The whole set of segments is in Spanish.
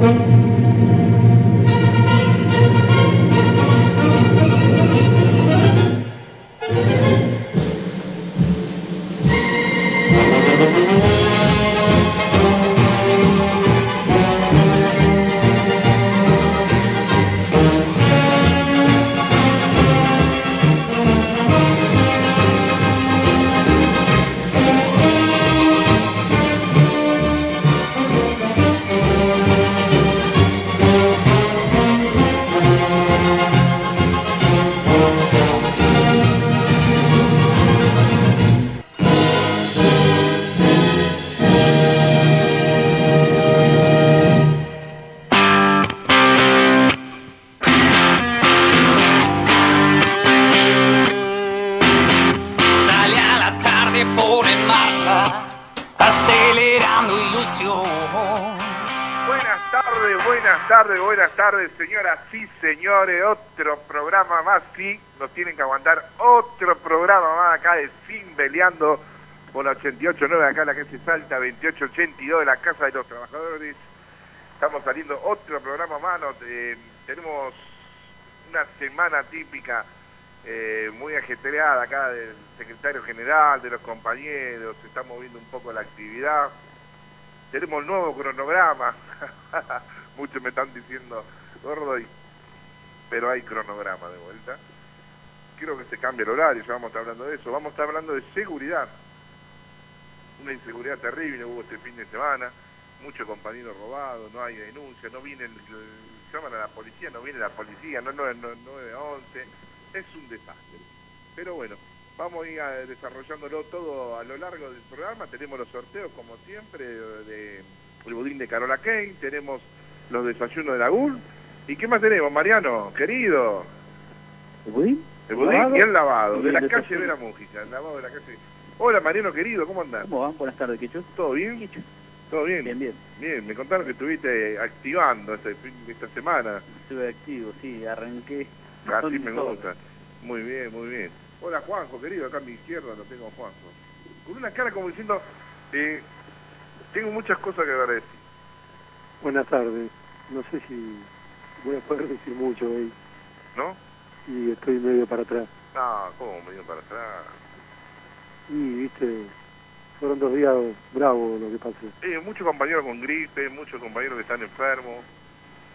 Sale tardes, señoras y señores. Otro programa más, sí, nos tienen que aguantar otro programa más acá de Sin Peleando por la 88.9 acá la calle Salta, 2882 de la Casa de los Trabajadores. Estamos saliendo otro programa más, eh, tenemos una semana típica eh, muy ajetreada acá del secretario general, de los compañeros, se está moviendo un poco la actividad. Tenemos nuevo cronograma. Muchos me están diciendo, gordo, y- pero hay cronograma de vuelta. Quiero que se cambie el horario, ya vamos a estar hablando de eso. Vamos a estar hablando de seguridad. Una inseguridad terrible hubo este fin de semana. Muchos compañeros robados, no hay denuncia, no viene llaman a la policía, no viene la policía, no, no, no, 911. Es un desastre. Pero bueno, vamos a ir a- desarrollándolo todo a lo largo del programa. Tenemos los sorteos, como siempre, de el budín de Carola Kane, tenemos los desayunos de la GUR. ¿Y qué más tenemos, Mariano, querido? ¿El budín? El budín ¿Lavado? y el lavado, Y de el la calle Vera Mújica, el lavado de la calle. Hola, Mariano, querido, ¿cómo andás? ¿Cómo van? Buenas tardes, Quechus. ¿Todo bien? ¿Todo bien? Bien, bien. Bien, me contaron que estuviste activando este esta semana. Estuve activo, sí, arranqué. Así con me todo. gusta. Muy bien, muy bien. Hola Juanjo, querido, acá a mi izquierda lo tengo a Juanjo. Con una cara como diciendo, eh, tengo muchas cosas que decir. Buenas tardes. No sé si voy a poder decir mucho hoy ¿No? y estoy medio para atrás. No, ¿cómo me dio para atrás? Y, viste, fueron dos días bravos lo que pasó. Eh, muchos compañeros con gripe, muchos compañeros que están enfermos.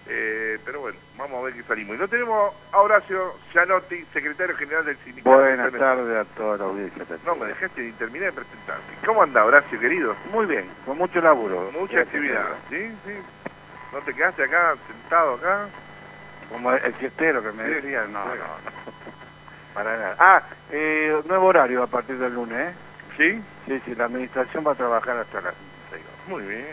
Eh, pero bueno, vamos a ver qué salimos. Y no tenemos a Horacio Gianotti, secretario general del sindicato. Buenas de tardes a toda la audiencia. No, me dejaste de terminar de presentarte. ¿Cómo anda, Horacio, querido? Muy bien, con mucho laburo. Mucha actividad. ¿Sí? Sí. ¿No te quedaste acá, sentado acá? Como el fiestero que me Sí, decía, no, sí. no, no. Para nada. Ah, eh, nuevo horario a partir del lunes, ¿eh? ¿Sí? Sí, sí, la administración va a trabajar hasta las 6 horas. Muy bien.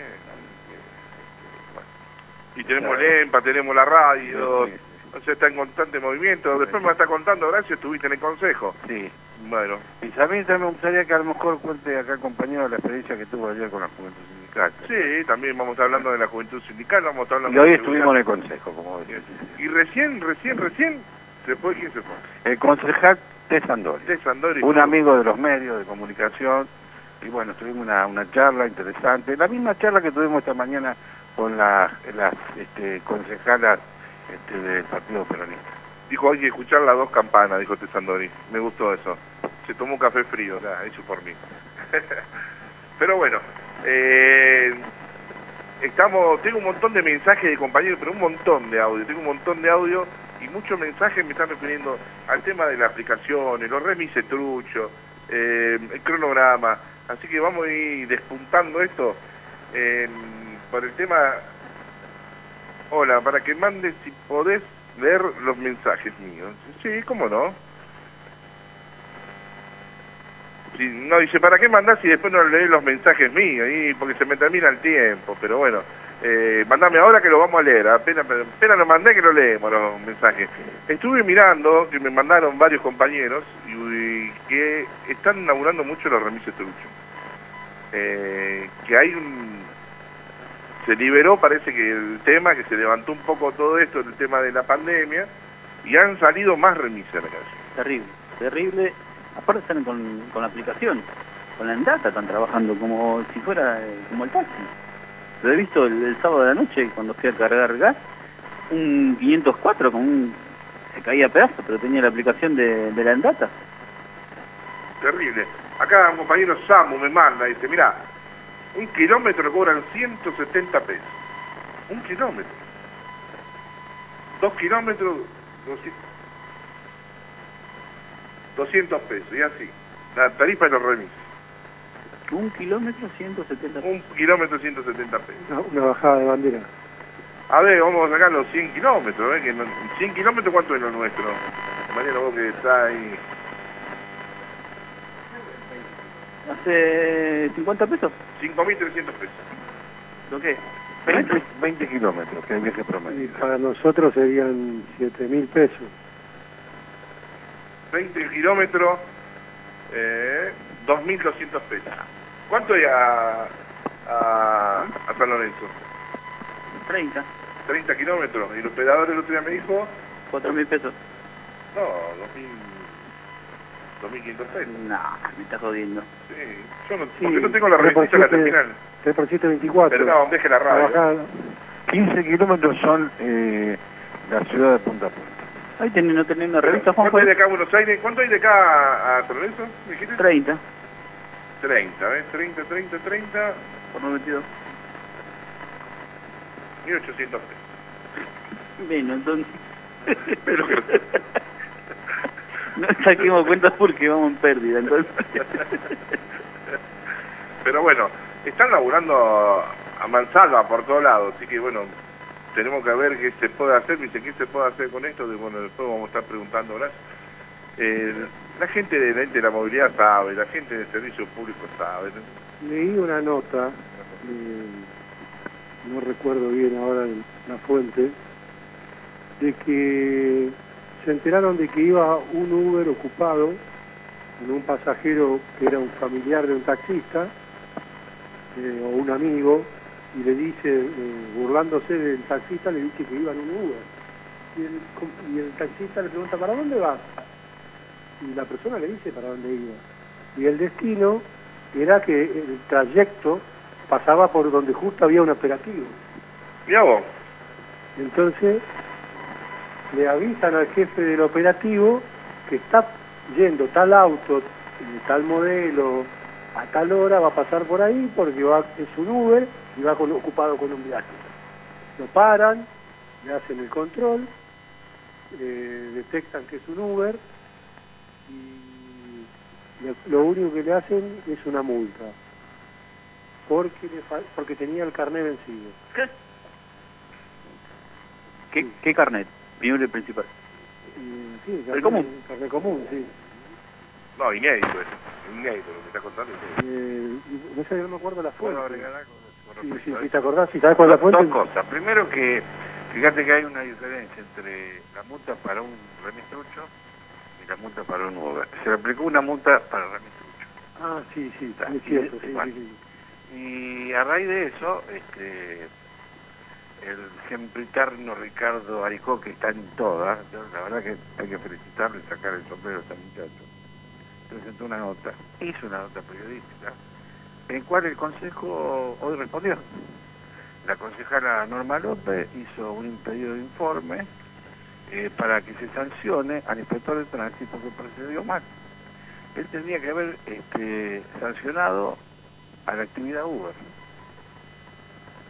Y tenemos el EMPA, tenemos la radio, Sí, o sea, está en constante movimiento. Después me está contando, Horacio, estuviste en el consejo. Sí. Bueno, Y también, también me gustaría que a lo mejor cuente acá, compañero, la experiencia que tuvo ayer con la Juventud Sindical. sí, también vamos a estar hablando de la juventud sindical, vamos a estar hablando Y hoy de estuvimos en el consejo, como decía. Y recién, recién, recién, se fue, ¿quién se fue? El concejal de Sandori. De Sandori. un amigo de los medios de comunicación y bueno, tuvimos una, una charla interesante, la misma charla que tuvimos esta mañana con las, las este, concejalas este, del Partido Peronista. Dijo, hay que escuchar las dos campanas, dijo Tesandori. Me gustó eso. Se tomó un café frío, ya, hecho por mí. pero bueno, eh, estamos, tengo un montón de mensajes de compañeros, pero un montón de audio. Tengo un montón de audio y muchos mensajes me están refiriendo al tema de la aplicación, los remises trucho, eh, el cronograma. Así que vamos a ir despuntando esto en- por el tema Hola, para que mandes si podés leer los mensajes míos. Sí, cómo no. Sí, no, dice, ¿para qué mandás si después no lees los mensajes míos? Porque se me termina el tiempo, pero bueno. Eh, mandame ahora que lo vamos a leer. Apenas, apenas lo mandé que lo leemos los mensajes. Estuve mirando que me mandaron varios compañeros y, que están inaugurando mucho los remises truchos. Eh, que hay un se liberó, parece que el tema, que se levantó un poco todo esto, el tema de la pandemia, y han salido más remises a la calle. Terrible, terrible. Aparte salen con, con la aplicación, con la Endata están trabajando como si fuera eh, como el taxi. Lo he visto el, sábado de la noche cuando fui a cargar gas. Un 504 con un... Se caía a pedazos, pero tenía la aplicación de, de la Endata. Terrible. Acá un compañero Samu me manda, dice, mira, un kilómetro cobran 170 pesos. Un kilómetro. Dos kilómetros, 200, 200 pesos, y así. La tarifa de los remises. Un kilómetro, 170 pesos. Un kilómetro, 170 pesos. Una, una bajada de bandera. A ver, vamos a sacar los 100 kilómetros, ¿eh? Que no- 100 kilómetros, ¿cuánto es lo nuestro? Mañana vos que está ahí. ¿Hace 50 pesos? 5.300 pesos. ¿Lo qué? 20, 20 kilómetros, que es el viaje Y promedio. para nosotros serían 7 mil pesos. 20 kilómetros, eh, 2.200 pesos. ¿Cuánto hay a, a, a San Lorenzo? 30. 30 kilómetros. Y el operador el otro día me dijo, 4 mil pesos. no, 2.000, 2.500 pesos. No, me estás jodiendo. Sí, yo no, Sí, porque no tengo la revista la terminal. 3 por 7, 24. Perdón, deje la radio. bajada, 15 kilómetros son eh, la ciudad de Punta Punta. Ahí tenés, ¿no tenés una revista, ¿Cuánto Juanjo? hay de acá a Buenos Aires? ¿Cuánto hay de acá a, San Lorenzo? ¿Me dijiste? 30 30, ¿ves? 30, 30, 30, por 92. 1.800 pesos. Bueno, entonces... Pero que... No saquemos cuentas porque vamos en pérdida, entonces... Pero bueno, están laburando a mansalva por todos lados, así que bueno, tenemos que ver qué se puede hacer. Dice, ¿qué se puede hacer con esto? Bueno, después vamos a estar preguntando. Eh, la gente de la movilidad sabe, la gente del servicio público sabe. leí una nota, eh, no recuerdo bien ahora la fuente, de que se enteraron de que iba un Uber ocupado con un pasajero que era un familiar de un taxista eh, o un amigo y le dice, eh, burlándose del taxista, le dice que iba en un Uber. Y el, com- y el taxista le pregunta, ¿para dónde vas? Y la persona le dice para dónde iba. Y el destino era que el trayecto pasaba por donde justo había un operativo. Vos, Entonces le avisan al jefe del operativo que está yendo tal auto, tal modelo, a tal hora, va a pasar por ahí porque va, es un Uber y va con- ocupado con un viaje. Lo paran, le hacen el control, eh, detectan que es un Uber y lo, lo único que le hacen es una multa porque, le fal- porque tenía el carnet vencido. ¿Qué, qué carnet? Primero y principal. Eh, sí, ¿El carnet- común? Carnet común, sí. no, inédito eso, inédito lo que está contando. Eh, no sé, no me acuerdo la fuente. ¿Puedo agregar algo con Sí, sí? ¿te acordás? ¿Sí sabes cuál es la Dos- fuente? Dos cosas. Primero que, fíjate que hay una diferencia entre la multa para un remistrucho y la multa para un Uber. Se le aplicó una multa para el remistrucho. Ah, sí, sí, Está, es cierto, sí, bueno. sí, sí. Y a raíz de eso, este, el sempriterno Ricardo Aricó, que está en todas, la verdad que hay que felicitarle y sacar el sombrero a este muchacho, presentó una nota, hizo una nota periodística, en cual el Consejo hoy respondió. La concejala Norma López hizo un pedido de informe eh, para que se sancione al inspector de tránsito que procedió mal. Él tendría que haber este, sancionado a la actividad Uber.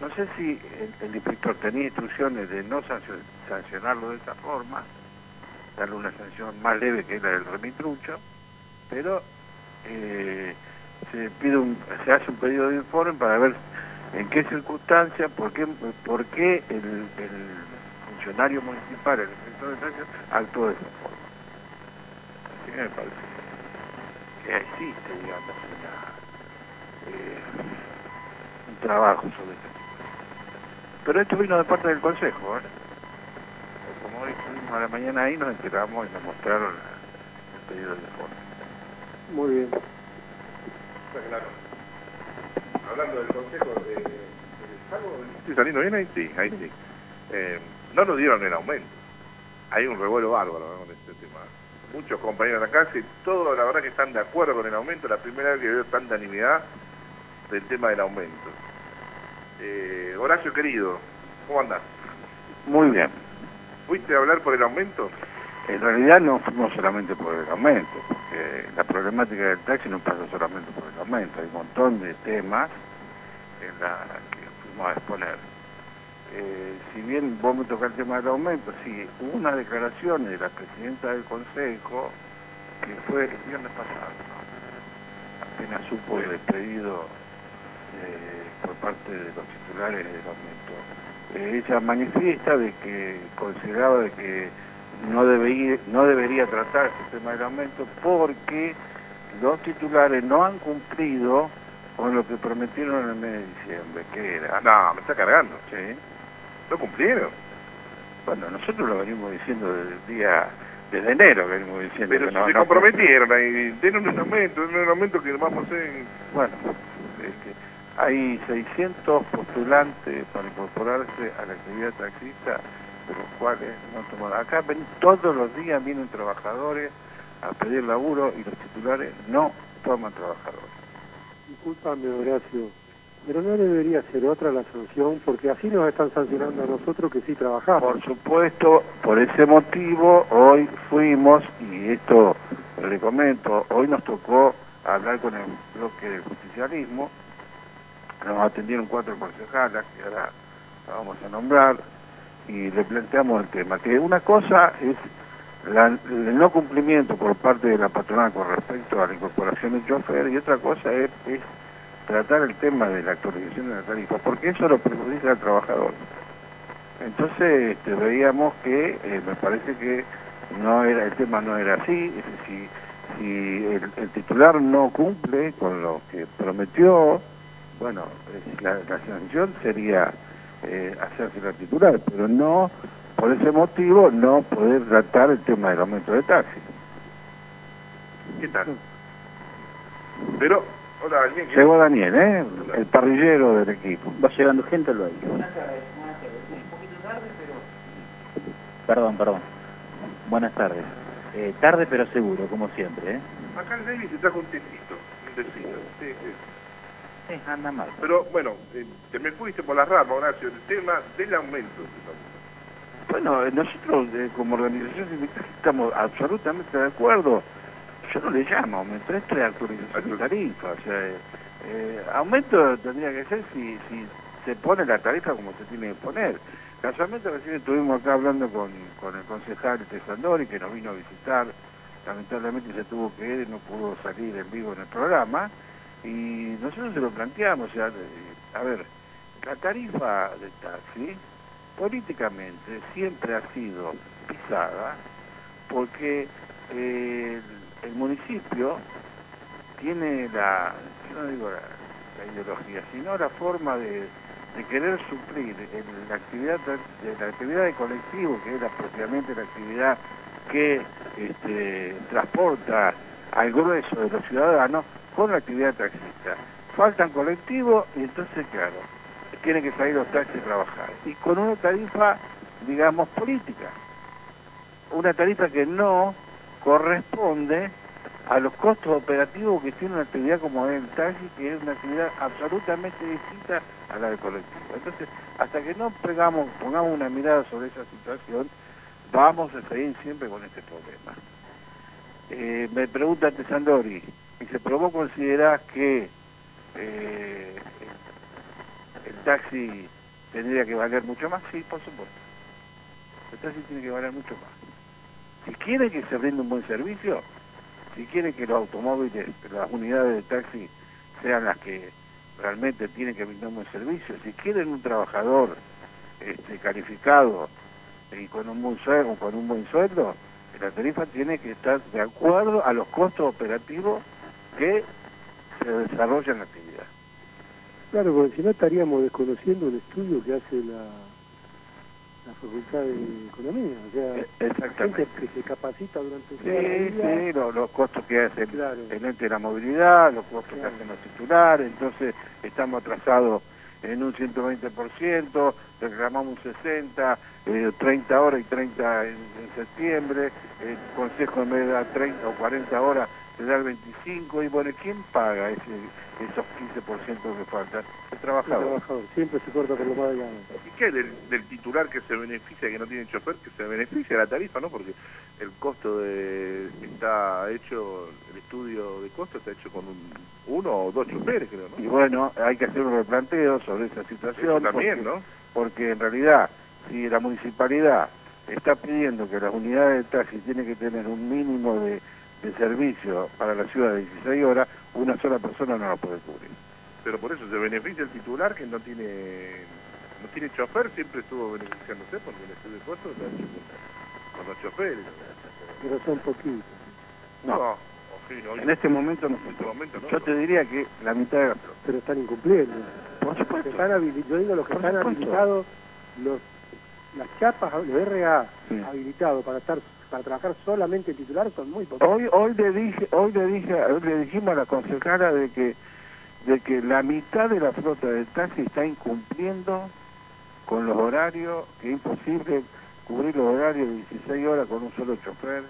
No sé si el, inspector tenía instrucciones de no sancio- sancionarlo de esa forma, darle una sanción más leve que la del remitrucho, pero eh, se pide un, se hace un pedido de informe para ver en qué circunstancias, por qué, por qué el, funcionario municipal, el inspector de tránsito, actuó de esa forma. Así que me parece que existe, digamos, eh, un trabajo sobre este. Pero esto vino de parte del Consejo, ¿eh? Como hoy estuvimos a la mañana ahí, nos enteramos y nos mostraron el pedido de informe. Muy bien. Está claro. Hablando del consejo de, Estado, ¿estoy saliendo bien ahí? Sí, ahí sí. Eh, no nos dieron el aumento. Hay un revuelo bárbaro ¿no? con este tema. Muchos compañeros de la calle, todos la verdad que están de acuerdo con el aumento. La primera vez que veo tanta animidad del tema del aumento. Eh, Horacio querido, ¿cómo andás? Muy bien. ¿Fuiste a hablar por el aumento? En realidad no fuimos solamente por el aumento, porque la problemática del taxi no pasa solamente por el aumento, hay un montón de temas en la que fuimos a exponer. Eh, si bien vos me tocás el tema del aumento, sí, hubo unas declaraciones de la presidenta del Consejo que fue el viernes pasado, ¿no? apenas supo el pedido eh, por parte de los titulares del aumento. Eh, ella manifiesta de que consideraba de que no debería, no debería tratar este tema del aumento porque los titulares no han cumplido con lo que prometieron en el mes de diciembre, que era... No, me está cargando. Sí. ¿No cumplieron? Bueno, nosotros lo venimos diciendo desde el día, desde enero venimos diciendo Pero que si no, se no comprometieron ahí, un aumento, den un aumento que vamos a hacer en... Bueno, este, hay 600 postulantes para incorporarse a la actividad taxista, de los cuales no toman. Acá ven, todos los días vienen trabajadores a pedir laburo y los titulares no toman trabajadores. Disculpame, Horacio, pero no debería ser otra la sanción, porque así nos están sancionando a nosotros que sí trabajamos. Por supuesto, por ese motivo, hoy fuimos, y esto le comento, hoy nos tocó hablar con el bloque del justicialismo, nos atendieron cuatro concejalas, que ahora la vamos a nombrar, y le planteamos el tema, que una cosa es la- el no cumplimiento por parte de la patronal con respecto a la incorporación de chofer, y otra cosa es, tratar el tema de la actualización de la tarifa, porque eso lo perjudica al trabajador. Entonces este, veíamos que eh, me parece que no era el tema no era así, es decir, si el, el titular no cumple con lo que prometió, bueno, la sanción sería eh, hacerse la titular, pero no, por ese motivo, no poder tratar el tema del aumento de taxi. ¿Qué tal? Pero, hola, Daniel. ¿qué- Llegó Daniel, ¿eh? el parrillero del equipo. Va llegando gente lo hay. Perdón, perdón. Buenas tardes. Eh, tarde pero seguro, como siempre, ¿eh? Acá el David se trajo un tecito, un tecito. Sí, sí. Sí, anda mal. Pero bueno, eh, te me fuiste por las ramas, Horacio, el tema del aumento. Bueno, eh, nosotros eh, como organización sindical estamos absolutamente de acuerdo. Yo no le llamo aumento, esto es actualización de tarifa. O sea, eh, aumento tendría que ser si, si se pone la tarifa como se tiene que poner. Casualmente recién estuvimos acá hablando con, con el concejal de Sandori que nos vino a visitar. Lamentablemente se tuvo que ir, no pudo salir en vivo en el programa. Y nosotros se lo planteamos. O sea, a ver, la tarifa del taxi políticamente siempre ha sido pisada porque eh, el, municipio tiene la, yo no digo la, ideología, sino la forma de, de querer suplir el- la actividad de la actividad de colectivo, que es la, propiamente la actividad que este, transporta al grueso de los ciudadanos con la actividad taxista. Faltan colectivos y entonces, claro, tienen que salir los taxis a trabajar. Y con una tarifa, digamos, política. Una tarifa que no corresponde a los costos operativos que tiene una actividad como el taxi, que es una actividad absolutamente distinta a la del colectivo. Entonces, hasta que no pongamos una mirada sobre esa situación, vamos a seguir siempre con este problema. Eh, me pregunta Tesandori, dice, ¿pero vos considerás que eh, el taxi tendría que valer mucho más? Sí, por supuesto. El taxi tiene que valer mucho más. Si quiere que se brinde un buen servicio, si quiere que los automóviles, las unidades de taxi sean las que realmente tienen que brindar un buen servicio, si quieren un trabajador este, calificado y con un buen sueldo, con un buen sueldo, la tarifa tiene que estar de acuerdo a los costos operativos que se desarrollan en la actividad. Claro, porque si no estaríamos desconociendo el estudio que hace la, la Facultad de Economía. O sea, Eh, gente que se capacita durante Sí, la sí, lo- los costos que hace Claro. el ente de la movilidad, los costos Claro. que hacen los titulares, entonces estamos atrasados en un 120%, reclamamos un 60%, eh, 30 horas y 30 en, en septiembre, el Consejo de dar 30 o 40 horas te da el 25 y bueno, ¿quién paga ese, esos 15% que faltan? El El trabajador. trabajador siempre se corta por lo más delgado. ¿Y qué del, del titular que se beneficia, que no tiene chofer, que se beneficia la tarifa, no? Porque el costo de está hecho, el estudio de costo está hecho con un, uno o dos choferes, creo, Y ¿no? bueno, hay que hacer un replanteo sobre esa situación. Eso también, porque- ¿no? porque en realidad si la municipalidad está pidiendo que las unidades de taxi tienen que tener un mínimo de, de servicio para la ciudad de 16 horas, una sola persona no la puede cubrir. Pero por eso se beneficia el titular que no tiene no tiene chofer, siempre estuvo beneficiándose porque el estudio de costo está hecho con, los choferes. Pero son poquitos. No. o sí, no, En este momento no en este momento no. Yo te diría que la mitad de la flota. Pero están incumpliendo. Por supuesto. están yo digo los que están habilitados, los, las chapas, los RA Sí. habilitados para estar para trabajar solamente titular son muy poquitos. Hoy, hoy le dije, hoy le dije, hoy le dijimos a la concejala de que, de que la mitad de la flota de taxi está incumpliendo con los horarios, que es imposible cubrir los horarios de 16 horas con un solo chofer,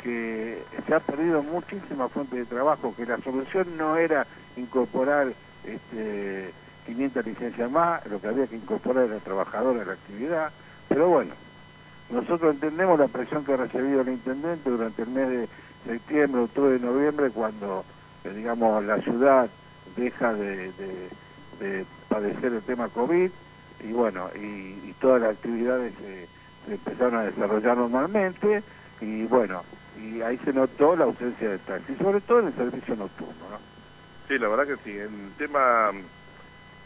que se ha perdido muchísima fuente de trabajo, que la solución no era incorporar este, 500 licencias más, lo que había que incorporar era trabajadores a la actividad, pero bueno, nosotros entendemos la presión que ha recibido el intendente durante el mes de septiembre, octubre y noviembre, cuando, eh, digamos, la ciudad deja de, de- de padecer el tema COVID y bueno, y, todas las actividades se, se empezaron a desarrollar normalmente y bueno, y ahí se notó la ausencia de taxi, sobre todo en el servicio nocturno, ¿no? Sí, la verdad que sí. El tema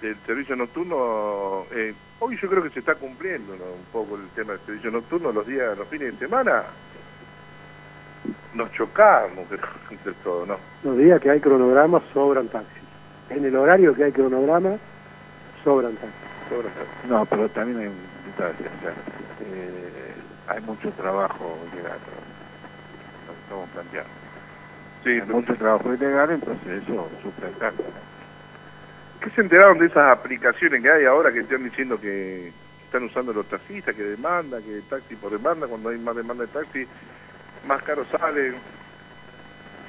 del servicio nocturno, eh, hoy yo creo que se está cumpliendo ¿no? un poco el tema del servicio nocturno. Los días, los fines de semana, nos chocamos entre todo, ¿no? Los días que hay cronogramas sobran taxis. En el horario que hay cronograma, sobran taxis. No, pero también hay un detalle, o sea, eh, hay mucho trabajo ilegal, lo que estamos planteando. Sí, Hay mucho trabajo ilegal, entonces eso sufre el cambio. ¿Qué se enteraron de esas aplicaciones que hay ahora que están diciendo que están usando los taxistas, que demanda, que taxi por demanda, cuando hay más demanda de taxi, más caro sale?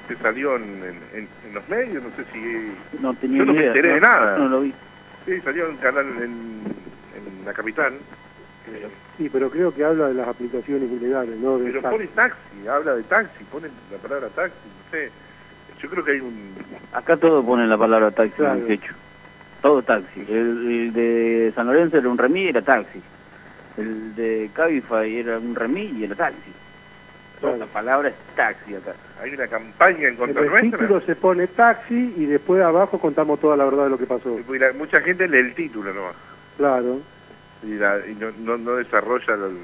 ¿Se salió en, en- en los medios? No sé si... No tenía Yo no me idea. enteré de nada. No lo vi. Sí, salió en canal en, en la capital. Sí, pero creo que habla de las aplicaciones ilegales, no de pero pone taxi, habla de taxi, pone la palabra taxi, no sé. Yo creo que hay un... Acá todo pone la palabra taxi, Claro. en techo. Todo taxi. El, el de San Lorenzo era un remis y era taxi. El de Cabify era un remis y era taxi. Claro. La palabra es taxi acá. Hay una campaña en contra el nuestra. título se pone taxi y después abajo contamos toda la verdad de lo que pasó. Y la- mucha gente lee el título nomás. Claro. Y, la- y no, no, no desarrolla el...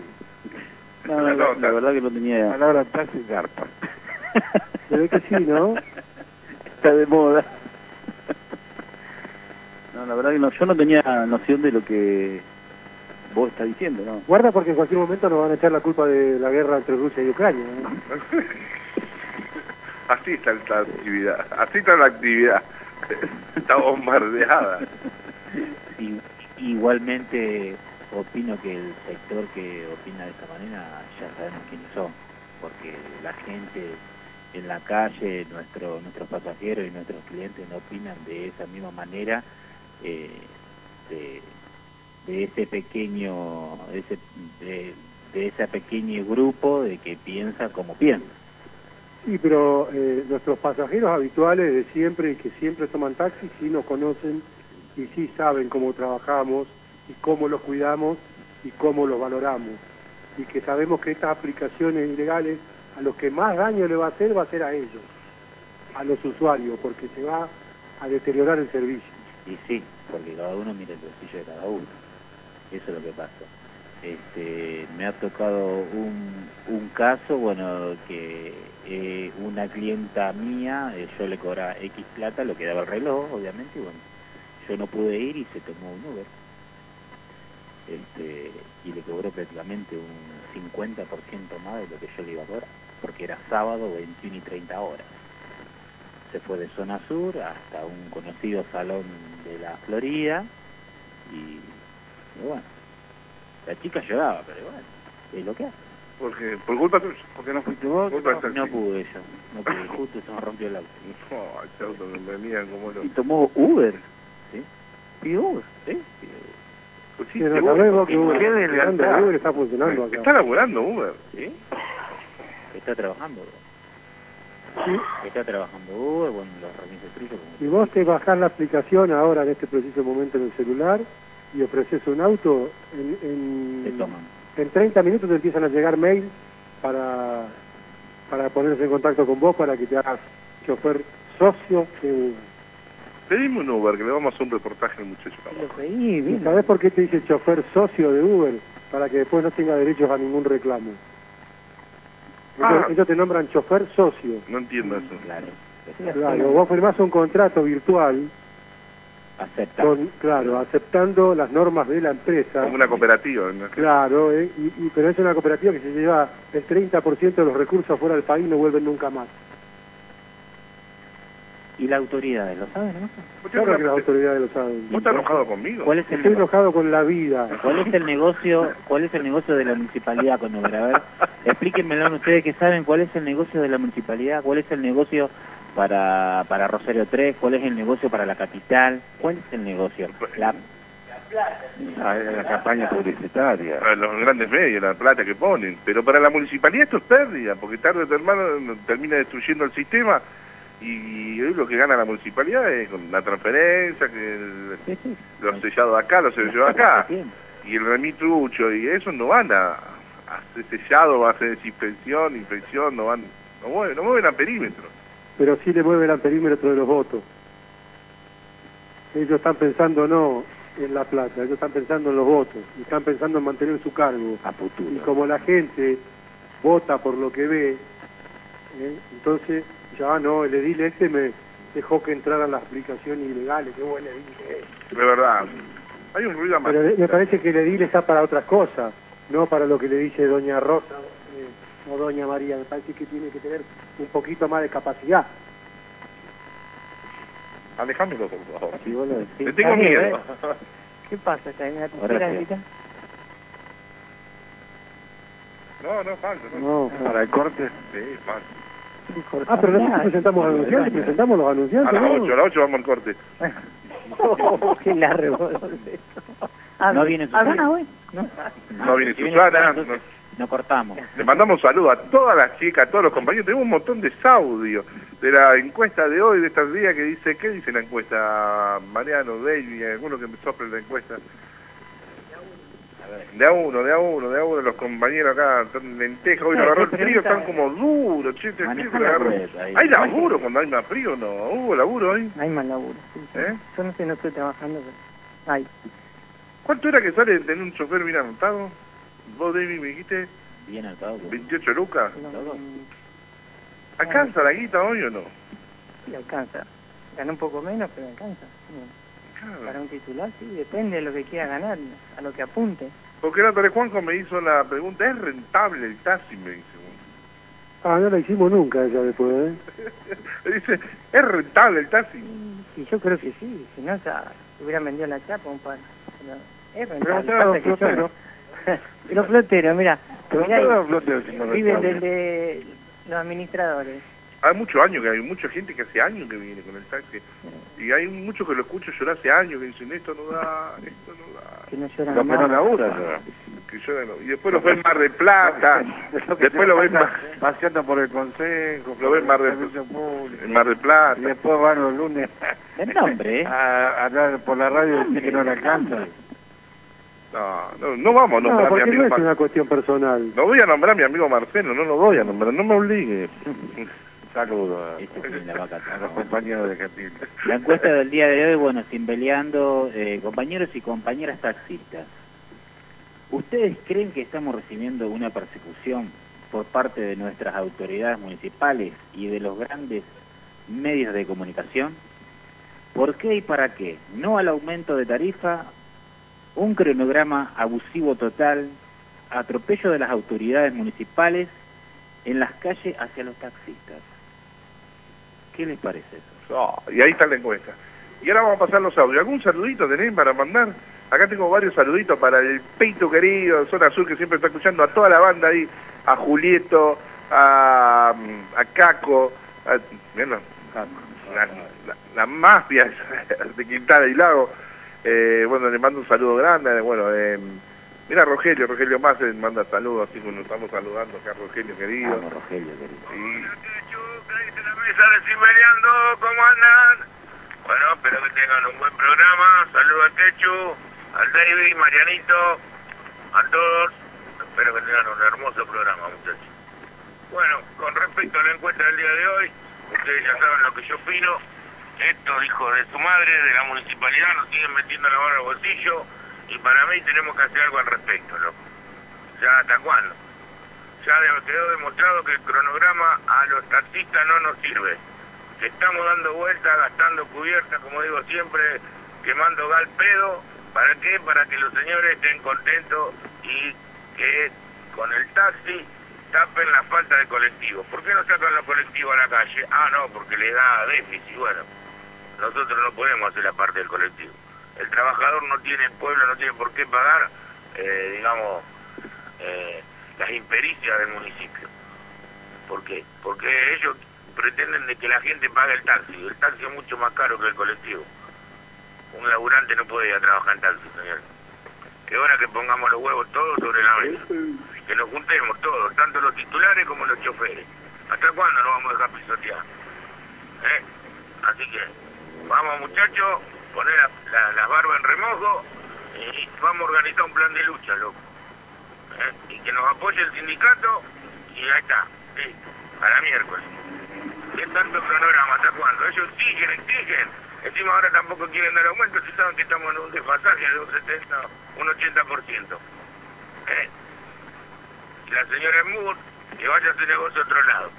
No, La la, la verdad que no tenía La palabra taxi garpa. Se ve que sí, ¿no? Está de moda. No, la verdad que no, yo no tenía noción de lo que vos estás diciendo, ¿no? Guarda porque en cualquier momento nos van a echar la culpa de la guerra entre Rusia y Ucrania. ¿eh? Así está la actividad, así está la actividad. Está bombardeada. I- igualmente opino que el sector que opina de esta manera ya sabemos quiénes son, porque la gente en la calle, nuestro, nuestros pasajeros y nuestros clientes no opinan de esa misma manera eh, de, ese pequeño, ese, de ese pequeño grupo de que piensa como piensa. Sí, pero eh, nuestros pasajeros habituales de siempre y que siempre toman taxi sí nos conocen y sí saben cómo trabajamos y cómo los cuidamos y cómo los valoramos. Y que sabemos que estas aplicaciones ilegales a los que más daño le va a hacer va a ser a ellos, a los usuarios, porque se va a deteriorar el servicio. Y sí, porque cada uno mira el bolsillo de cada uno. Eso es lo que pasa. Este, me ha tocado un, un caso, bueno, que eh, una clienta mía, eh, yo le cobraba X plata, lo que daba el reloj, obviamente, y bueno, yo no pude ir y se tomó un Uber. Este, y le cobró prácticamente un 50% más de lo que yo le iba a cobrar, porque era sábado 21 y 30 horas se fue de zona sur hasta un conocido salón de la Florida y, y bueno, la chica lloraba, pero bueno, es lo que hace. Porque, por culpa tuya. ¿Por qué no fuiste vos? No taxi. pude yo, no pude, justo se me rompió el auto. Oh, ese auto me como lo... Y tomó Uber, ¿sí? Pidió Uber, ¿sí? Pidió Uber. Pues sí, Pero seguro. sabés vos que Uber, Qué deslealtad. Uber está funcionando acá. Está laburando Uber. ¿Sí? Está trabajando. Sí. Está trabajando Uber, bueno, los remises. Si vos te bajás la aplicación ahora en este preciso momento en el celular y ofreces un auto, en, en, Te toman. en 30 minutos te empiezan a llegar mails para, para ponerse en contacto con vos para que te hagas chofer socio de Uber. Pedime un Uber, que le vamos a hacer un reportaje al muchacho. Lo pedí, ¿Y sabés por qué te dice chofer socio de Uber? Para que después no tenga derechos a ningún reclamo. Ellos, Ah. ellos te nombran chofer socio. No entiendo eso. Claro. Claro, vos firmás un contrato virtual, Acepta. con, claro, aceptando las normas de la empresa. Como una cooperativa. ¿no? Claro, eh, y, y- pero es una cooperativa que se lleva el 30% de los recursos fuera del país y no vuelven nunca más. ¿Y la autoridad lo saben, no? ¿Vos Claro que las estás- autoridades lo saben. ¿Vos estás enojado conmigo? ¿Cuál es el Estoy enojado con la vida. ¿Cuál es el negocio? ¿Cuál es el negocio de la municipalidad con Uber? A ver, explíquenmelo ustedes que saben cuál es el negocio de la municipalidad, cuál es el negocio para para Rosario 3, cuál es el negocio para la capital, cuál es el negocio. La, Ah, era la campaña publicitaria. A los grandes medios, la plata que ponen. Pero para la municipalidad esto es pérdida, porque tarde o temprano termina destruyendo el sistema y hoy lo que gana la municipalidad es con la transferencia, que el- sí, sí. los sellados acá, los sellados acá, Bien. y el remitrucho, y eso no van a, a hacer sellado, va a hacer desinfección, infección, no van, no mueven, no mueven a perímetro. Pero sí le mueven al perímetro de los votos. Ellos están pensando no en la plata, ellos están pensando en los votos, y están pensando en mantener su cargo. A futuro. Y como la gente vota por lo que ve, ¿eh? entonces ya no, el edil este me dejó que entraran las aplicaciones ilegales, qué buen edil que es. De verdad. Hay un ruido más. Pero me parece que el edil está para otras cosas, no para lo que le dice doña Rosa eh, o doña María. Me parece que tiene que tener un poquito más de capacidad. Alejámelo, por favor. Lo decís. Le tengo miedo. ¿Qué pasa? ¿Está en Ahora tercera sí. No, no, falta. No. No, Para el corte, Sí, falta. Ah, pero nosotros presentamos anunciantes, presentamos los A anunciantes. las ¿no? 8, a las 8 vamos al corte. Oh, qué largo. Ah, No viene ¿Ah, Susana. hoy? No. No viene Si viene Susana. No cortamos. Le mandamos saludos a todas las chicas, a todos los compañeros. Tenemos un montón de audios de la encuesta de hoy, de estos días, que dice, ¿qué dice la encuesta? Mariano, David, alguno que me sople la encuesta. De a uno, de a uno, de a uno, los compañeros acá, están lentejas, hoy nos agarró el frío, están como duros, ahí. ¿Hay laburo cuando hay más frío no? ¿Hubo laburo hoy? Hay más laburo. sí. ¿Eh? Yo no sé, no estoy trabajando. Pero... Hay. ¿Cuánto era que sale de tener un chofer bien anotado? Vos, David, me dijiste Bien anotado. vos. 28 lucas. ¿Alcanza la guita hoy o no? sí, alcanza. Gana un poco menos, pero alcanza. Sí. Para un titular, sí, depende de lo que quiera ganar, a lo que apunte. Porque el otro Juanjo me hizo la pregunta, ¿es rentable el taxi? Me dice. Ah, no la hicimos nunca ella después, ¿eh? Dice, ¿es rentable el taxi? Sí, yo creo que sí, si no ya hubieran vendido la chapa un par. Pero es rentable. A los floteros. los floteros, mira, viven desde los administradores. Hay muchos años que hay mucha gente que hace años que viene con el taxi. Y hay muchos que lo escucho llorar hace años que dicen, esto no da, esto no da. que no lloran no más. labura. Que lloran, y después lo ven Mar de Plata, después lo ven paseando por el consejo, Lo ven el Mar de- servicio público. en Mar de Y Plata. después van los lunes El nombre, a hablar por la radio y decir que no le alcanza. No, no, no vamos a No, nombrar a mi porque no amigo es una cuestión personal. No voy a nombrar a mi amigo Marcelo, no lo voy a nombrar, no me obligue. Saludos a, Este a los compañeros de Catil. La encuesta del día de hoy, bueno, sin peleando, eh, compañeros y compañeras taxistas. ¿Ustedes creen que estamos recibiendo una persecución por parte de nuestras autoridades municipales y de los grandes medios de comunicación? ¿Por qué y para qué? No al aumento de tarifa, un cronograma abusivo total, atropello de las autoridades municipales en las calles hacia los taxistas. ¿Qué les parece eso? No, y ahí está la encuesta. Y ahora vamos a pasar los audios. ¿Algún saludito tenés para mandar? Acá tengo varios saluditos para el Peito querido, Zona Sur, que siempre está escuchando a toda la banda ahí a Julieto, a, a Caco, a, la, la- la mafia de Quintana y Lago. Eh, bueno, le mando un saludo grande. Bueno, eh, mira Rogelio, Rogelio más manda saludos, así que nos estamos saludando acá, Rogelio querido. Vamos, Rogelio, querido. Y- la mesa de ¿cómo andan? Bueno, espero que tengan un buen programa. Saludos al Techu, al David, Marianito, a todos. Espero que tengan un hermoso programa, muchachos. Bueno, con respecto a la encuesta del día de hoy, ustedes ya saben lo que yo opino. Estos hijos de su madre, de la municipalidad, nos siguen metiendo la mano al bolsillo y para mí tenemos que hacer algo al respecto, loco. ¿Ya hasta cuándo? Ya quedó demostrado que el cronograma a los taxistas no nos sirve. Estamos dando vueltas, gastando cubiertas, como digo siempre, quemando gal pedo. ¿Para qué? Para que los señores estén contentos y que con el taxi tapen la falta de colectivos. ¿Por qué no sacan los colectivos a la calle? Ah, no, porque le da déficit. Bueno, nosotros no podemos hacer la parte del colectivo. El trabajador no tiene, pueblo no tiene por qué pagar, eh, digamos, eh, las impericias del municipio. ¿Por qué? Porque ellos pretenden de que la gente pague el taxi. El taxi es mucho más caro que el colectivo. Un laburante no puede ir a trabajar en taxi, señor. Que hora que pongamos los huevos todos sobre la mesa. Que nos juntemos todos, tanto los titulares como los choferes. ¿Hasta cuándo nos vamos a dejar pisotear? ¿Eh? Así que, vamos muchachos, poner la- la- las barbas en remojo y vamos a organizar un plan de lucha, loco. Y que nos apoye el sindicato y ahí está, para miércoles. ¿Qué tanto cronograma? ¿Hasta cuándo? Ellos exigen, exigen. Encima ahora tampoco quieren dar aumento si saben que estamos en un desfasaje de un 70, un 80%. ¿Eh? La señora Moore, que vaya a hacer negocio a otro lado.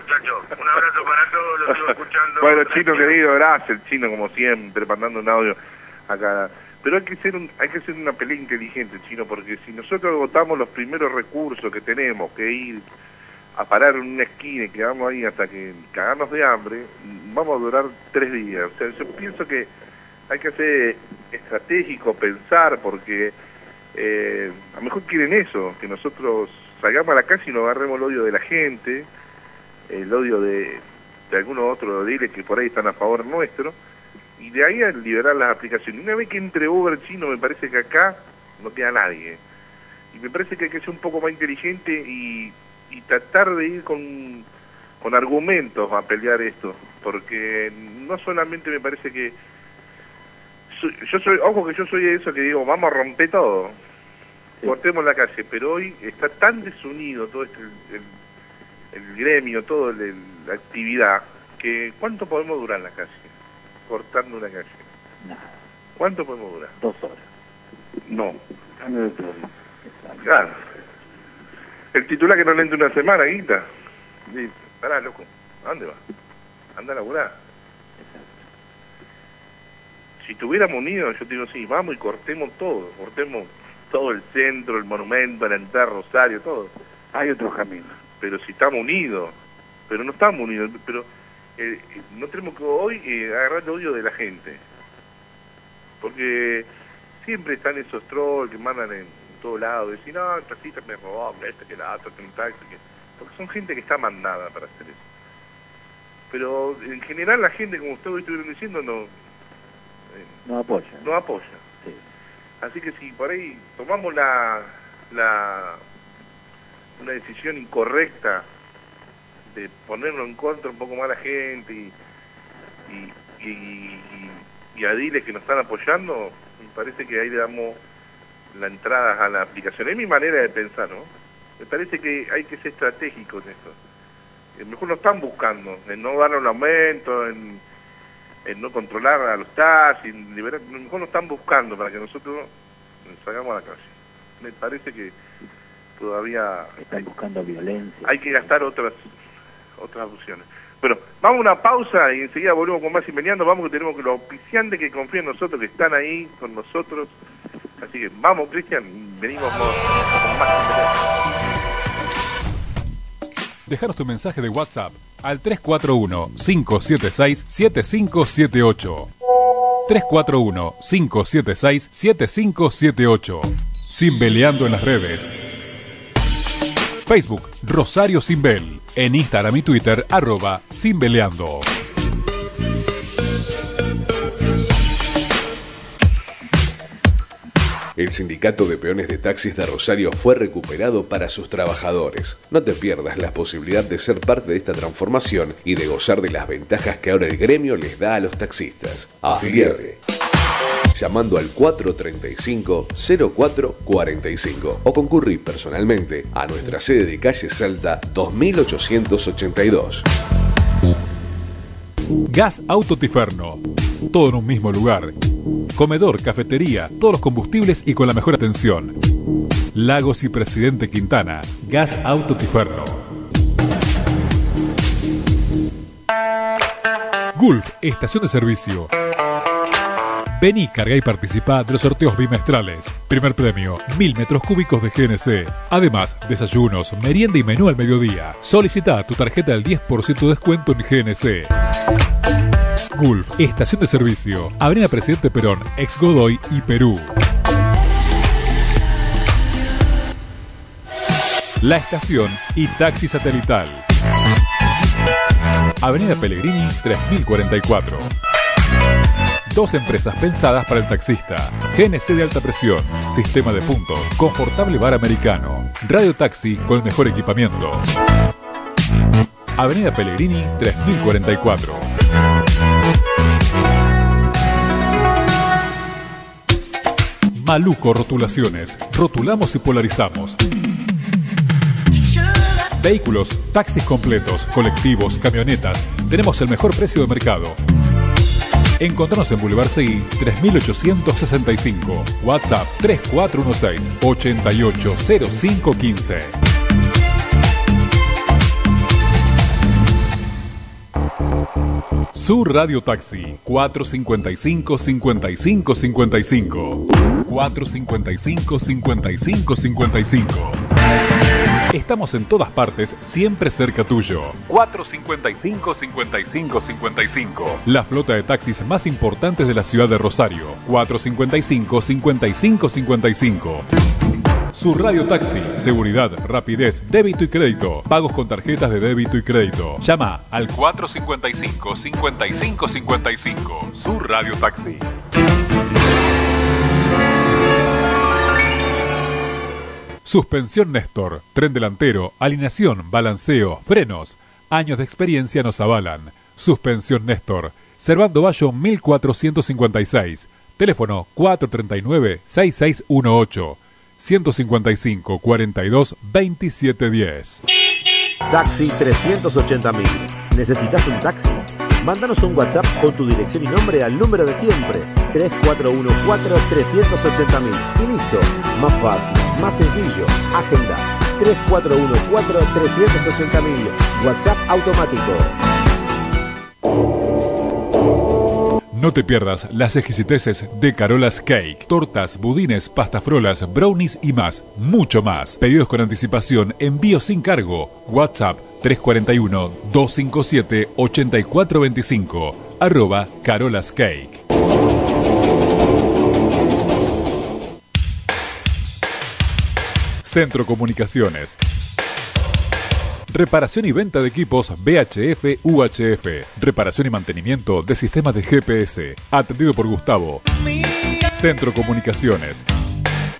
Muchachos, un abrazo para todos, los sigo escuchando. Bueno, Chino querido, gracias, Chino, como siempre, mandando un audio acá. Pero hay que ser un, hay que hacer una pelea inteligente, Chino, porque si nosotros votamos los primeros recursos que tenemos, que ir a parar en una esquina y quedamos ahí hasta que cagarnos de hambre, vamos a durar tres días. O sea, yo pienso que hay que ser estratégico, pensar, porque eh, a lo mejor quieren eso, que nosotros salgamos a la calle y nos agarremos el odio de la gente, el odio de, de algunos otros diles que por ahí están a favor nuestro, y de ahí a liberar las aplicaciones. Una vez que entre Uber chino, me parece que acá no queda nadie. Y me parece que hay que ser un poco más inteligente y, y tratar de ir con, con argumentos a pelear esto, porque no solamente me parece que... yo soy, ojo que yo soy de eso que digo, vamos a romper todo, cortemos la calle, pero hoy está tan desunido todo este, el, el gremio, toda la actividad, que ¿cuánto podemos durar en la calle? Cortando una calle. Nada, ¿Cuánto podemos durar? dos horas. No. Cambio de todo. Claro. El titular que no le una semana, guita. Dice, pará, loco, ¿a dónde va? Anda a laburar. Si tuviéramos unido, yo te digo, sí, vamos y cortemos todo, cortemos todo el centro, el monumento, la entrada Rosario, todo. Hay otros caminos. Pero si estamos unidos, pero no estamos unidos, pero eh, no tenemos que hoy eh, agarrar el odio de la gente. Porque siempre están esos trolls que mandan en todos lados, decir, no, el taxista me robó, este, que la otra, que un taxi, que... porque son gente que está mandada para hacer eso. Pero en general la gente, como ustedes estuvieron diciendo, no, eh, No apoya. no apoya. Sí. Así que si por ahí tomamos la, la una decisión incorrecta de ponerlo en contra un poco más a la gente y, y, y, y- y a diles que nos están apoyando, me parece que ahí le damos la entrada a la aplicación. Es mi manera de pensar, ¿no? Me parece que hay que ser estratégico en esto. A lo mejor no están buscando, en no dar un aumento, en, en no controlar a los taxis, en liberar, a lo mejor no están buscando para que nosotros salgamos a la calle. Me parece que todavía Están buscando violencia. hay que gastar otras otras opciones. Bueno, vamos a una pausa y enseguida volvemos con más Inmediando. Vamos que tenemos los auspiciantes que confían en nosotros, que están ahí con nosotros. Así que vamos, Cristian, venimos con, con más. Dejanos tu mensaje de WhatsApp al 341-576-7578. 341-576-7578. Sin peleando en las redes. Facebook, Rosario Simbel. En Instagram y Twitter, arroba Simbeleando. El sindicato de peones de taxis de Rosario fue recuperado para sus trabajadores. No te pierdas la posibilidad de ser parte de esta transformación y de gozar de las ventajas que ahora el gremio les da a los taxistas. Afiliate. Llamando al 435-0445 o concurrir personalmente a nuestra sede de calle Salta 2882. Gas Autotiferno. Todo en un mismo lugar. Comedor, cafetería, todos los combustibles y con la mejor atención. Lagos y Presidente Quintana. Gas Autotiferno. Gulf, estación de servicio. Vení, carga y participa de los sorteos bimestrales. Primer premio, 1000 metros cúbicos de GNC. Además, desayunos, merienda y menú al mediodía. Solicita tu tarjeta del 10% de descuento en GNC. Gulf, estación de servicio. Avenida Presidente Perón, ex Godoy y Perú. La estación y taxi satelital. Avenida Pellegrini 3044. Dos empresas pensadas para el taxista. GNC de alta presión, sistema de puntos, confortable bar americano, radio taxi con el mejor equipamiento. Avenida Pellegrini 3044. Maluco Rotulaciones. Rotulamos y polarizamos. Vehículos, taxis completos, colectivos, camionetas. Tenemos el mejor precio de mercado. Encontrarnos en Boulevard Seguí 3865. WhatsApp 3416 880515. Su Radio Taxi 455 55 55 455 55 55 Estamos en todas partes, siempre cerca tuyo. 455 55 55 La flota de taxis más importantes de la ciudad de Rosario. 455 55 55 su Radio Taxi. Seguridad, rapidez, débito y crédito. Pagos con tarjetas de débito y crédito. Llama al 455 55 55. Su Radio Taxi. Suspensión Néstor, tren delantero, alineación, balanceo, frenos. Años de experiencia nos avalan. Suspensión Néstor, Servando Bayo 1456. Teléfono 439-6618. 155 42 2710. Taxi 380.000. ¿Necesitas un taxi? Mándanos un WhatsApp con tu dirección y nombre al número de siempre, 3414-380.000. Y listo, más fácil, más sencillo. Agenda, 3414-380.000. WhatsApp automático. No te pierdas las exquisiteces de Carolas Cake. Tortas, budines, pastafrolas, brownies y más. Mucho más. Pedidos con anticipación, envío sin cargo. WhatsApp 341-257-8425. Arroba Carolas Cake. Centro Comunicaciones. Reparación y venta de equipos VHF UHF. Reparación y mantenimiento de sistemas de GPS. Atendido por Gustavo. Centro Comunicaciones.